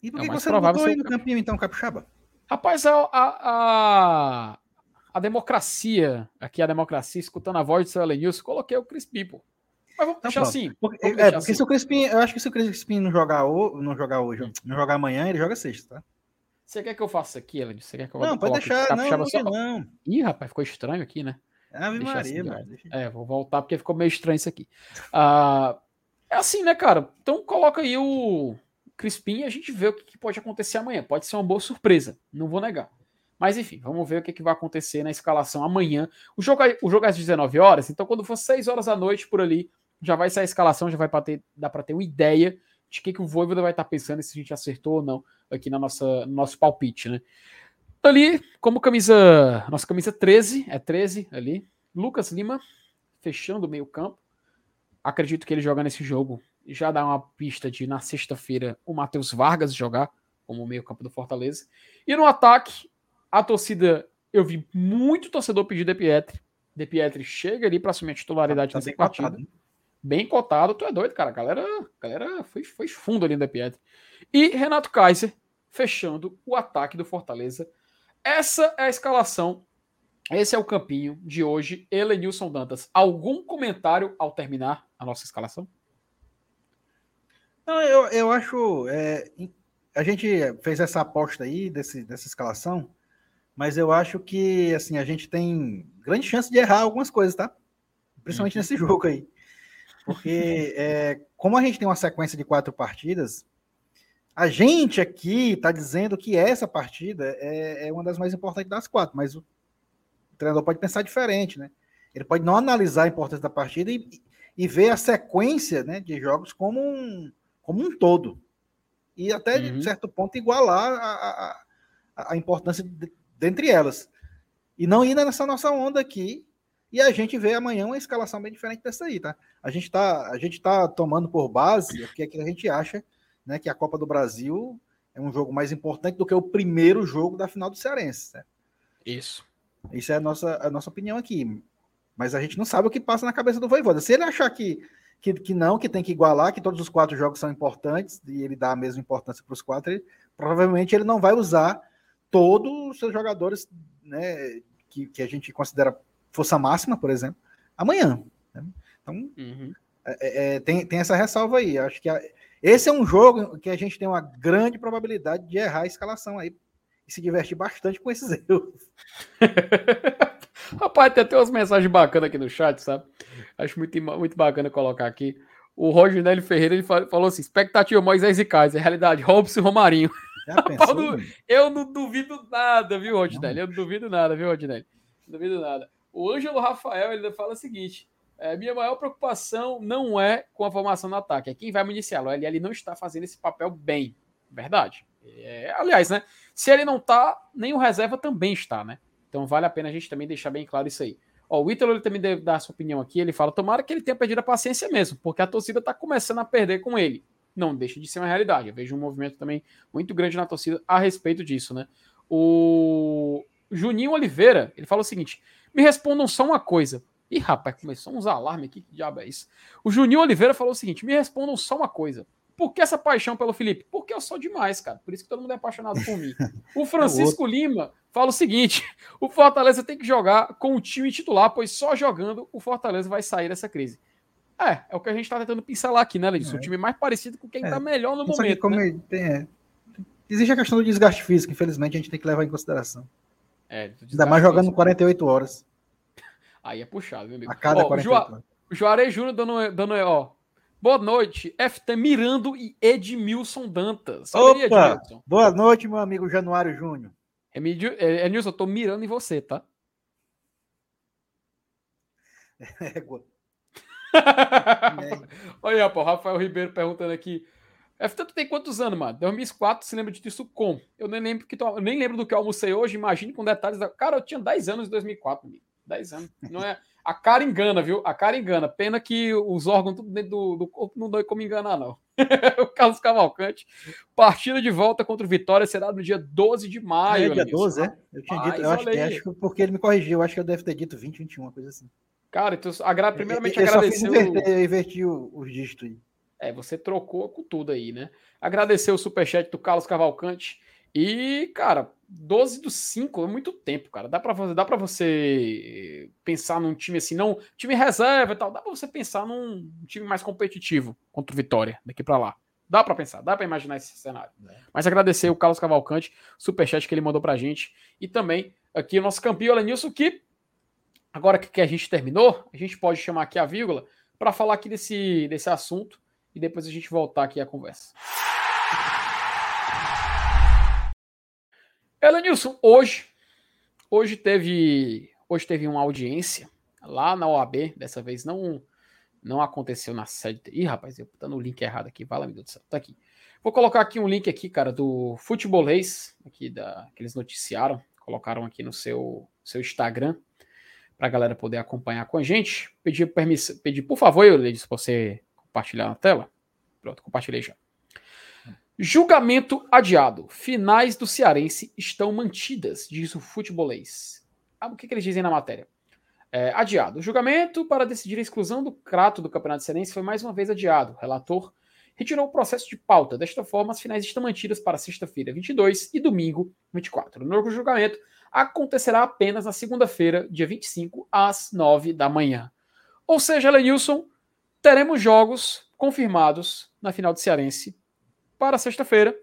E por que, é que você não botou aí no campinho, então, Capixaba? Rapaz, a, a, a, democracia, aqui a democracia, escutando a voz do seu Elenilson, coloquei o Crispim, pô. Mas vamos tá deixar assim. Porque, vamos é, porque assim. se o Crispim, eu acho que se o Crispim não jogar, o, não jogar hoje, hum. não jogar amanhã, ele joga sexta, tá? Você quer que eu faça aqui, Elenilson? Você quer que eu Não, pode deixar, não, não, só... não. Ih, rapaz, ficou estranho aqui, né? Ave Deixa Maria, assim, mano. É, vou voltar porque ficou meio estranho isso aqui. Uh, é assim, né, cara? Então coloca aí o Crispim e a gente vê o que pode acontecer amanhã. Pode ser uma boa surpresa, não vou negar. Mas enfim, vamos ver o que, vai acontecer na escalação amanhã. O jogo, é, o jogo é às 19 horas, então quando for 6 horas da noite por ali, já vai sair a escalação, já vai pra ter, dar para ter uma ideia de que, que o Voivoda vai estar tá pensando se a gente acertou ou não aqui na nossa, no nosso palpite, né? Ali, como camisa, nossa camisa 13, é 13 ali, Lucas Lima, fechando o meio campo acredito que ele joga nesse jogo já dá uma pista de na sexta-feira o Matheus Vargas jogar como meio-campo do Fortaleza. E no ataque, a torcida, eu vi muito torcedor pedir De Pietri. De Pietri chega ali para assumir a titularidade tá, tá nessa partida. Cotado. Bem cotado, tu é doido, cara. A galera, a galera foi, foi fundo ali no De Pietri. E Renato Kaiser fechando o ataque do Fortaleza. Essa é a escalação esse é o campinho de hoje. Elenilson Dantas, algum comentário ao terminar a nossa escalação? Não, eu, eu acho. É, a gente fez essa aposta aí desse, dessa escalação, mas eu acho que assim a gente tem grande chance de errar algumas coisas, tá? Principalmente uhum. nesse jogo aí. Porque é, como a gente tem uma sequência de quatro partidas, a gente aqui está dizendo que essa partida é, é, uma das mais importantes das quatro, mas o treinador pode pensar diferente, né? Ele pode não analisar a importância da partida e, e ver a sequência né, de jogos como um, como um todo. E até, uhum. de certo ponto, igualar a, a, a importância de, dentre elas. E não ir nessa nossa onda aqui. E a gente vê amanhã uma escalação bem diferente dessa aí, tá? A gente tá, a gente tá tomando por base o que, é que a gente acha, né? Que a Copa do Brasil é um jogo mais importante do que o primeiro jogo da final do Cearense. Né? Isso. Isso é a nossa, a nossa opinião aqui. Mas a gente não sabe o que passa na cabeça do Voivoda. Se ele achar que, que, que não, que tem que igualar, que todos os quatro jogos são importantes, e ele dá a mesma importância para os quatro, ele, provavelmente ele não vai usar todos os seus jogadores né, que, que a gente considera força máxima, por exemplo, amanhã. Né? Então, uhum. é, é, tem, tem essa ressalva aí. Acho que a, Esse é um jogo que a gente tem uma grande probabilidade de errar a escalação aí e se divertir bastante com esses [LAUGHS] erros. [LAUGHS] Rapaz, tem até umas mensagens bacanas aqui no chat, sabe? Acho muito, muito bacana colocar aqui. O Roger Nélio Ferreira ele falou assim: expectativa Moisés e Kaiser, realidade Robson e Romarinho. Pensou, [LAUGHS] eu não duvido nada, viu, Rodinelli? Eu não duvido nada, viu, Rodinelli? Não duvido nada. O Ângelo Rafael ele fala o seguinte: é, minha maior preocupação não é com a formação no ataque, é quem vai municiá-lo. O LL não está fazendo esse papel bem. Verdade. É, aliás, né? Se ele não tá, nem o reserva também está, né? Então vale a pena a gente também deixar bem claro isso aí. Ó, o Ítalo ele também deve dar sua opinião aqui. Ele fala: tomara que ele tenha perdido a paciência mesmo, porque a torcida está começando a perder com ele. Não deixa de ser uma realidade. Eu vejo um movimento também muito grande na torcida a respeito disso, né? O Juninho Oliveira, ele fala o seguinte: me respondam só uma coisa. Ih, rapaz, começou uns alarmes aqui, que diabo é isso? O Juninho Oliveira falou o seguinte: me respondam só uma coisa. Por que essa paixão pelo Felipe? Porque eu sou demais, cara. Por isso que todo mundo é apaixonado por mim. [LAUGHS] O Francisco é Lima fala o seguinte: o Fortaleza tem que jogar com o time titular, pois só jogando o Fortaleza vai sair dessa crise. É, é o que a gente está tentando pincelar aqui, né, Leidson? É. O time mais parecido com quem está é. melhor no momento. Como né? tem, é. Existe a questão do desgaste físico, infelizmente, a gente tem que levar em consideração. É, Ainda mais jogando físico. 48 horas. Aí é puxado, meu amigo. A cada ó, 48 horas. O Juarez Júnior dando, dando, ó. Boa noite, FT Mirando e Edmilson Dantas. Opa! Boa noite, meu amigo Januário Júnior. Edmilson, é, eu tô mirando em você, tá? [LAUGHS] Égua. [LAUGHS] Olha, pô, Rafael Ribeiro perguntando aqui. FT, tu tem quantos anos, mano? 2004, se lembra disso como? Eu nem lembro, que eu nem lembro do que eu almocei hoje, imagine com detalhes. Da... Cara, eu tinha 10 anos em 2004, amigo. 10 anos. Não é... A cara engana, viu? A cara engana. Pena que os órgãos tudo dentro do, do corpo não dói como enganar, não. [LAUGHS] o Carlos Cavalcante. Partida de volta contra o Vitória será no dia 12 de maio. É, dia 12, é? Eu tinha dito, eu acho, que, acho porque ele me corrigiu, acho que eu deve ter dito 20, 21, uma coisa assim. Cara, então, agra... primeiramente eu, eu agradecer. Eu inverti os dígitos aí. É, você trocou com tudo aí, né? Agradecer o superchat do Carlos Cavalcante. E, cara, 12 dos 5 é muito tempo, cara. Dá pra, dá pra você pensar num time assim, não. Time reserva e tal. Dá pra você pensar num time mais competitivo contra o Vitória, daqui pra lá. Dá pra pensar, dá pra imaginar esse cenário. É. Mas agradecer o Carlos Cavalcante, superchat que ele mandou pra gente. E também aqui o nosso campeão Lenilson, que agora que a gente terminou, a gente pode chamar aqui a vírgula para falar aqui desse, desse assunto e depois a gente voltar aqui à conversa. Elenilson, hoje, hoje teve, hoje teve uma audiência lá na OAB, dessa vez não não aconteceu na sede. Ih, rapaz, eu tô no link errado aqui, fala, meu Deus do céu, tá aqui. Vou colocar aqui um link aqui, cara, do Futebolês, aqui da, que eles noticiaram, colocaram aqui no seu, seu Instagram, para a galera poder acompanhar com a gente. Pedir permissão, pedir, por favor, eu se você compartilhar na tela. Pronto, compartilhei já. Julgamento adiado. Finais do Cearense estão mantidas, diz o futebolês. Ah, o que, que eles dizem na matéria? É, adiado. O julgamento para decidir a exclusão do Crato do Campeonato Cearense foi mais uma vez adiado. O relator retirou o processo de pauta. Desta forma, as finais estão mantidas para sexta-feira 22 e domingo 24. O novo julgamento acontecerá apenas na segunda-feira, dia 25, às 9 da manhã. Ou seja, Lenilson, teremos jogos confirmados na final do Cearense para sexta-feira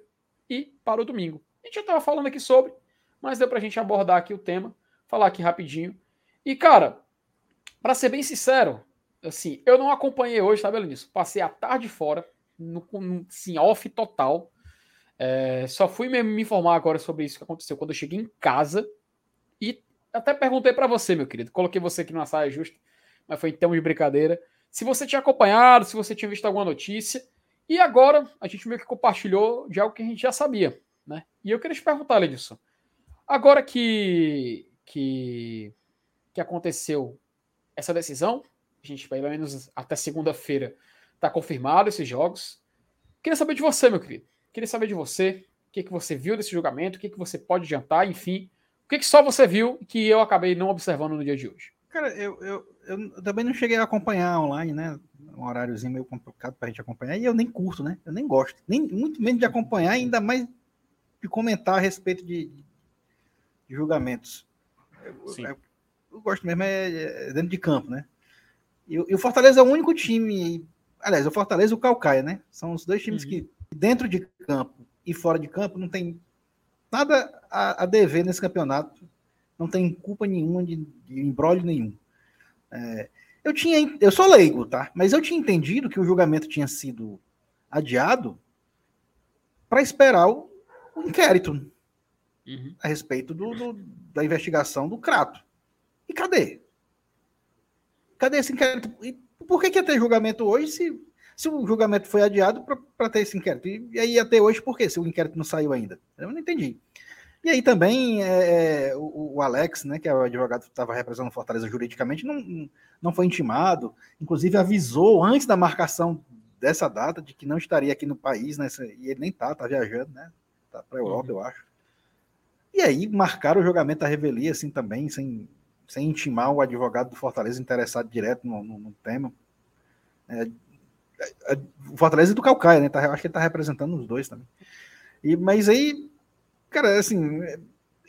e para o domingo. A gente já estava falando aqui sobre, mas deu para a gente abordar aqui o tema, falar aqui rapidinho. E, cara, para ser bem sincero, assim, eu não acompanhei hoje, tá vendo nisso? Passei a tarde fora, no, no sim, off total. É, só fui me, informar agora sobre isso que aconteceu quando eu cheguei em casa. E até perguntei para você, meu querido. Coloquei você aqui numa saia justa, mas foi em termos de brincadeira. Se você tinha acompanhado, se você tinha visto alguma notícia. E agora a gente meio que compartilhou de algo que a gente já sabia, né? E eu queria te perguntar, Ledson, agora que, que, que aconteceu essa decisão, a gente pelo menos até segunda-feira está confirmado esses jogos. Queria saber de você, meu querido. Queria saber de você, o que, que você viu desse julgamento, o que, que você pode adiantar, enfim. O que, que só você viu que eu acabei não observando no dia de hoje? Cara, eu, eu, eu também não cheguei a acompanhar online, né? Um horáriozinho meio complicado pra gente acompanhar, e eu nem curto, né? Eu nem gosto. Nem, muito menos de acompanhar, ainda mais de comentar a respeito de, de julgamentos. Eu, eu, eu, gosto mesmo é, é, dentro de campo, né? E, e, o Fortaleza é o único time Aliás, o Fortaleza e o Calcaia, né? São os dois times uhum. que, dentro de campo e fora de campo, não tem nada a, a dever nesse campeonato. Não tem culpa nenhuma de, de embrólio nenhum. É, eu tinha, eu sou leigo, tá? Mas eu tinha entendido que o julgamento tinha sido adiado para esperar o, o inquérito uhum. a respeito do, do, da investigação do Crato. E cadê? Cadê esse inquérito? E por que, que ia ter julgamento hoje se, se o julgamento foi adiado para ter esse inquérito? E, e aí ia ter hoje por quê, se o inquérito não saiu ainda? Eu não entendi. E aí também é, é o, o, Alex, né, que é o advogado que estava representando Fortaleza juridicamente, não, não foi intimado, inclusive avisou antes da marcação dessa data de que não estaria aqui no país, né, e ele nem tá, tá viajando, né, tá para a Europa, uhum. eu acho. E aí marcaram o julgamento da revelia, assim, também, sem, sem intimar o advogado do Fortaleza interessado direto no, no, no tema. É, é, é o Fortaleza e do Calcaia, né? Tá, acho que ele tá representando os dois também. E, mas aí, cara, assim,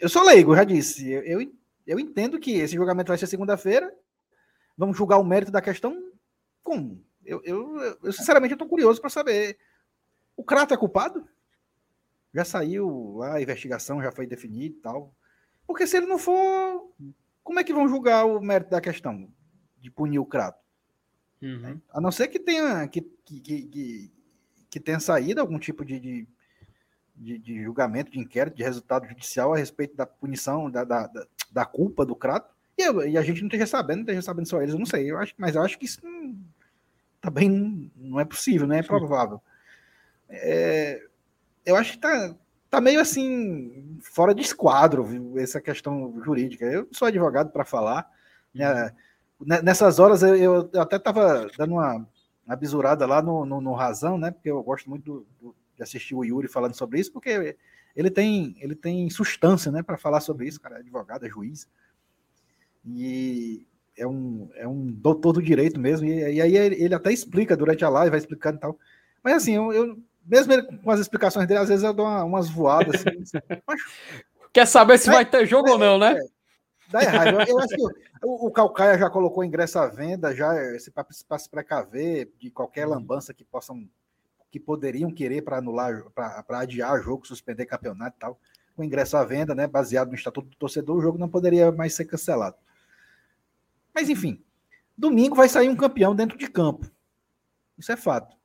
eu sou leigo, já disse. Eu, eu, eu entendo que esse julgamento vai ser segunda-feira. Vamos julgar o mérito da questão como? Eu, eu, eu sinceramente, estou curioso para saber. O Crato é culpado? Já saiu a investigação, já foi definida e tal. Porque se ele não for, como é que vão julgar o mérito da questão de punir o Crato? Uhum. A não ser que tenha, que, que, que, que tenha saído algum tipo de, de, de, de, julgamento, de inquérito, de resultado judicial a respeito da punição, da, da, da culpa do Crato. E, eu, e, a gente não esteja sabendo, não esteja sabendo só eles, eu não sei. Eu acho, mas eu acho que isso não, também não é possível, não né? é provável. É, eu acho que tá, tá meio assim, fora de esquadro, viu, essa questão jurídica. Eu sou advogado para falar. Né, nessas horas eu, eu até estava dando uma, uma bisurada lá no, no, no, Razão, né? Porque eu gosto muito do, do, de assistir o Yuri falando sobre isso, porque ele tem, ele tem substância né, para falar sobre isso, cara. É advogado, é juiz. E é um, é um doutor do direito mesmo. E, e aí ele até explica durante a live, vai explicando e tal. Mas assim, eu, eu mesmo ele, com as explicações dele, às vezes eu dou uma, umas voadas. Assim, mas... [LAUGHS] Quer saber se vai, vai ter jogo é, ou não, né? É, dá errado. Eu, eu acho que o, o Calcaia já colocou ingresso à venda, já para se precaver de qualquer uhum. lambança que possam que poderiam querer para anular, para adiar jogo, suspender campeonato e tal. Com ingresso à venda, né, baseado no estatuto do torcedor, o jogo não poderia mais ser cancelado. Mas enfim, domingo vai sair um campeão dentro de campo. Isso é fato.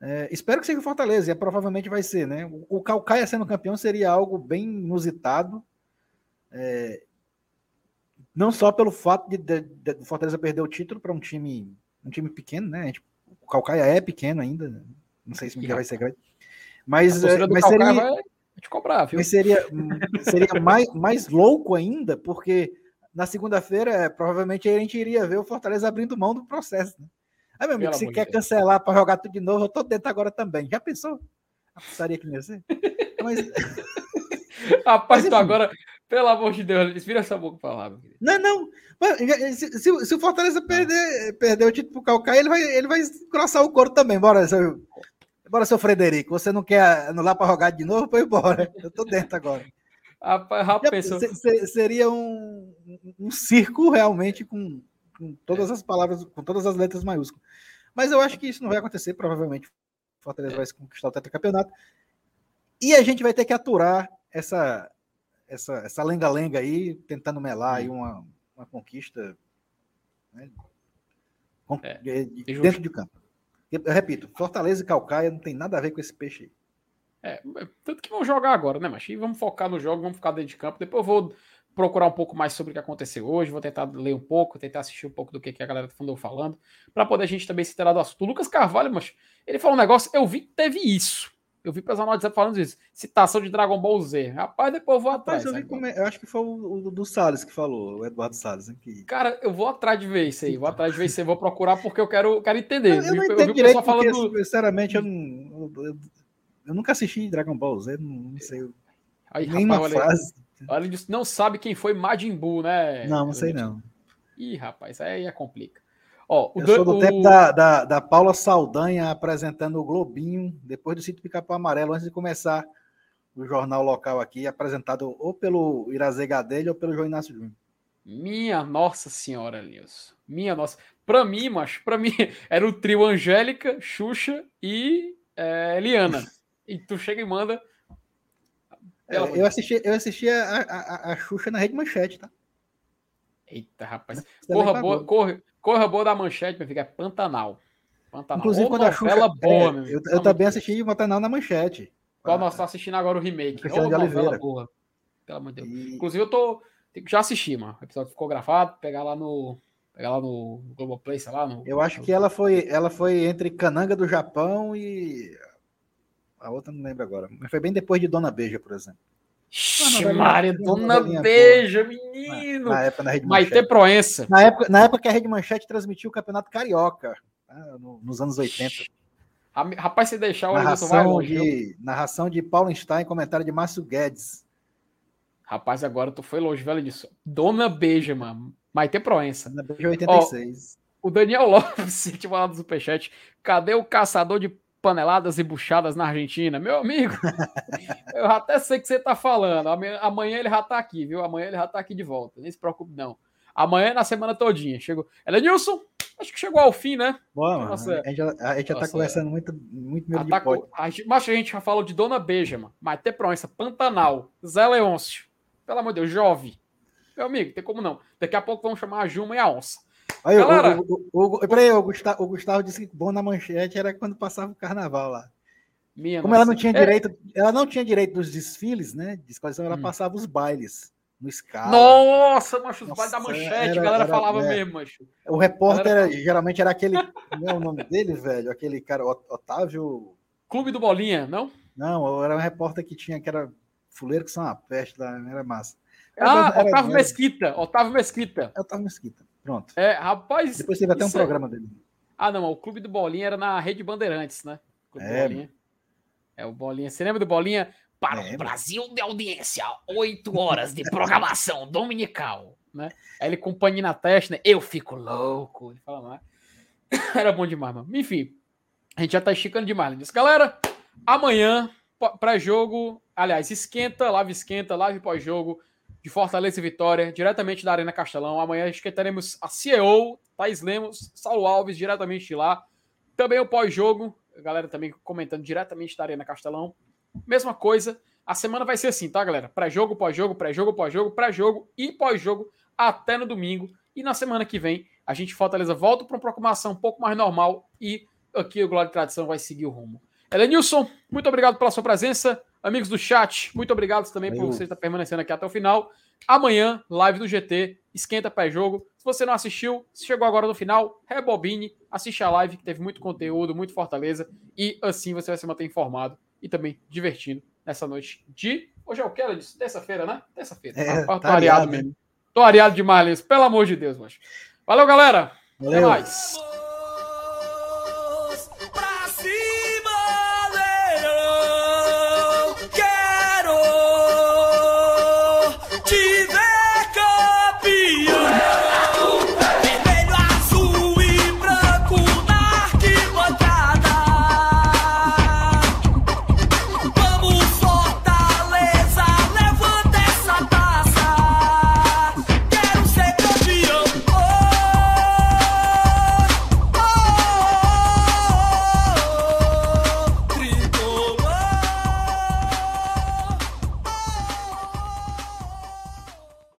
É, espero que seja o Fortaleza, e provavelmente vai ser, né? O, o Calcaia sendo campeão seria algo bem inusitado. É, não só pelo fato de, de, de, Fortaleza perder o título para um time, um time pequeno, né? O Calcaia é pequeno ainda, não sei se dia vai ser grande. Mas, é, mas seria, vai te cobrar, viu? Mas seria, seria mais, mais louco ainda, porque na segunda-feira, é, provavelmente a gente iria ver o Fortaleza abrindo mão do processo, né? Aí, meu amigo, se quer Deus. cancelar para jogar tudo de novo, eu tô dentro agora também. Já pensou? A putaria que ia ser? Mas... [LAUGHS] Rapaz, Mas, agora, pelo amor de Deus, vira essa boca pra lá. Não, não. Se, se, se, o Fortaleza ah. perder, perder o título pro Calcaia, ele vai, ele vai crossar o couro também. Bora, seu, bora, seu Frederico. Você não quer anular para jogar de novo? Foi embora. Eu tô dentro agora. Rapaz, rapaz, seria um, um circo realmente com com todas as palavras, com todas as letras maiúsculas. Mas eu acho que isso não vai acontecer, provavelmente. O Fortaleza vai conquistar o tetracampeonato. E a gente vai ter que aturar essa essa essa lenga-lenga aí, tentando melar aí uma, uma conquista né, é, dentro de campo. Eu, repito, Fortaleza e Calcaia não tem nada a ver com esse peixe aí. É, tanto que vão jogar agora, né, mas vamos focar no jogo, vamos ficar dentro de campo. Depois eu vou procurar um pouco mais sobre o que aconteceu hoje, vou tentar ler um pouco, tentar andou um pouco do que, a galera andou falando, para poder a gente também se ter do assunto. O Lucas Carvalho, mas ele falou um negócio, eu vi que teve isso. Eu vi pessoal no WhatsApp falando isso. Citação de Dragon Ball Z. Rapaz, depois eu vou atrás. Rapaz, eu, é, eu, acho que foi o, o do Salles que falou, o Eduardo Salles. Aqui. Cara, eu vou atrás de ver isso aí. Vou atrás de ver isso aí. Vou procurar porque eu quero, quero entender. Eu, eu não entendo eu direito porque, falando... sinceramente, eu, não, eu, eu, nunca assisti Dragon Ball Z. Não, não sei. Aí, nem rapaz, frase. Olha, ele não sabe quem foi Majin Buu, né? Não, não sei não. Ih, rapaz, aí é complica. Ó, Eu sou do o... tempo da, da, da, Paula Saldanha apresentando o Globinho, depois do sítio Pica-Pau Amarelo, antes de começar o jornal local aqui, apresentado ou pelo Irazê Gadelha ou pelo João Inácio Júnior. Minha nossa senhora, Nilson. Minha nossa. Pra mim, macho, pra mim [LAUGHS] era o trio Angélica, Xuxa e é, Eliana. E tu chega e manda. É, eu assisti, eu assisti a, a, a Xuxa na Rede Manchete, tá? Eita, rapaz. Corra boa, corra, corra boa da manchete, meu filho. É Pantanal. Pantanal. Inclusive, Ô, quando a Xuxa. Boa, é, eu, eu também assisti Pantanal na manchete. Qual nós estamos assistindo agora o remake. Cristiano de Oliveira. Boa. Pelo amor de Deus. E... Inclusive, eu tô. Já assisti, mano. O episódio ficou gravado, pegar lá no. Pegar lá no Globoplay, sei lá. No... Eu acho que ela foi, ela foi entre Cananga do Japão e. A outra não lembro agora. Mas foi bem depois de Dona Beija, por exemplo. Maria, Dona Beija, menino! Na, na época da Rede Maite Proença. Na época, na época que a Rede Manchete transmitiu o Campeonato Carioca, tá? nos anos 80. Rapaz, se deixar o narração longe, de Narração de Paulo Stein, comentário de Márcio Guedes. Rapaz, agora tu foi longe, velho disso. Dona Beija, mano. Maite Proença. Dona Beija 86. Ó, o Daniel [LAUGHS] Lopes, tipo lá do Superchat, cadê o caçador de paneladas e buchadas na Argentina. Meu amigo, [LAUGHS] eu até sei que você tá falando. Amanhã ele já tá aqui, viu? Amanhã ele já tá aqui de volta. Nem se preocupe, não. Amanhã é na semana todinha. Chegou. Ela Nilson, acho que chegou ao fim, né? Bom, Nossa, a gente, já, a gente já tá conversando muito, muito meio de a gente, Mas a gente já falou de Dona. Mas até Proença, Pantanal, Zé Leôncio. Pelo amor de Deus, Jove. Meu amigo, tem como não. Daqui a pouco vamos chamar a Juma e a Onça. Aí, Galera, o, o, o, peraí, o Gustavo, o Gustavo disse que bom na manchete era quando passava o carnaval lá. Minha Como nossa. ela não tinha é. direito, é... ela não tinha direito dos desfiles, né? De escola, ela hum. passava os bailes no escala. Nossa, macho, os bailes da manchete, era, a galera era, falava é. mesmo, macho. O repórter era, geralmente era aquele, como é o nome dele, velho? Aquele cara, Otávio. Clube do Bolinha, não? Não, era um repórter que tinha, que era fuleiro que são uma peste era massa. Ah, era, Otávio Mesquita, Otávio Mesquita. Otávio Mesquita. Pronto. É, rapaz. Depois teve até um programa dele. Ah, não, o Clube do Bolinha era na Rede Bandeirantes, né? é. Bolinha. É o Bolinha. Você lembra do Bolinha? Para é, o Brasil de audiência, oito horas de programação [LAUGHS] dominical, né? Aí ele com na testa, né? Eu fico louco. Ele fala, lá. [COUGHS] Era bom demais, mano. Enfim, a gente já tá esticando demais. Né? Galera, amanhã, pré-jogo, aliás, esquenta, live esquenta, live pós-jogo de Fortaleza e Vitória, diretamente da Arena Castelão. Amanhã acho que teremos a CEO, Thais Lemos, Saulo Alves, diretamente de lá. Também o pós-jogo, a galera também comentando diretamente da Arena Castelão. Mesma coisa, a semana vai ser assim, tá, galera? Pré-jogo, pós-jogo, pré-jogo, pós-jogo, pré-jogo e pós-jogo até no domingo. E na semana que vem, a gente Fortaleza volta para uma proclamação um pouco mais normal e aqui o Glória e Tradição vai seguir o rumo. Elenilson, muito obrigado pela sua presença. Amigos do chat, muito obrigado também Valeu. por você estar permanecendo aqui até o final. Amanhã, live do GT, esquenta pré-jogo. Se você não assistiu, se chegou agora no final, rebobine, assiste a live que teve muito conteúdo, muito Fortaleza e assim você vai se manter informado e também divertindo nessa noite de. Hoje é o que? Ela disse? Terça-feira, né? Terça-feira. É, tá, tô tá areado mesmo. Tô areado demais, Pelo amor de Deus, macho. Valeu, galera. Valeu. Até mais.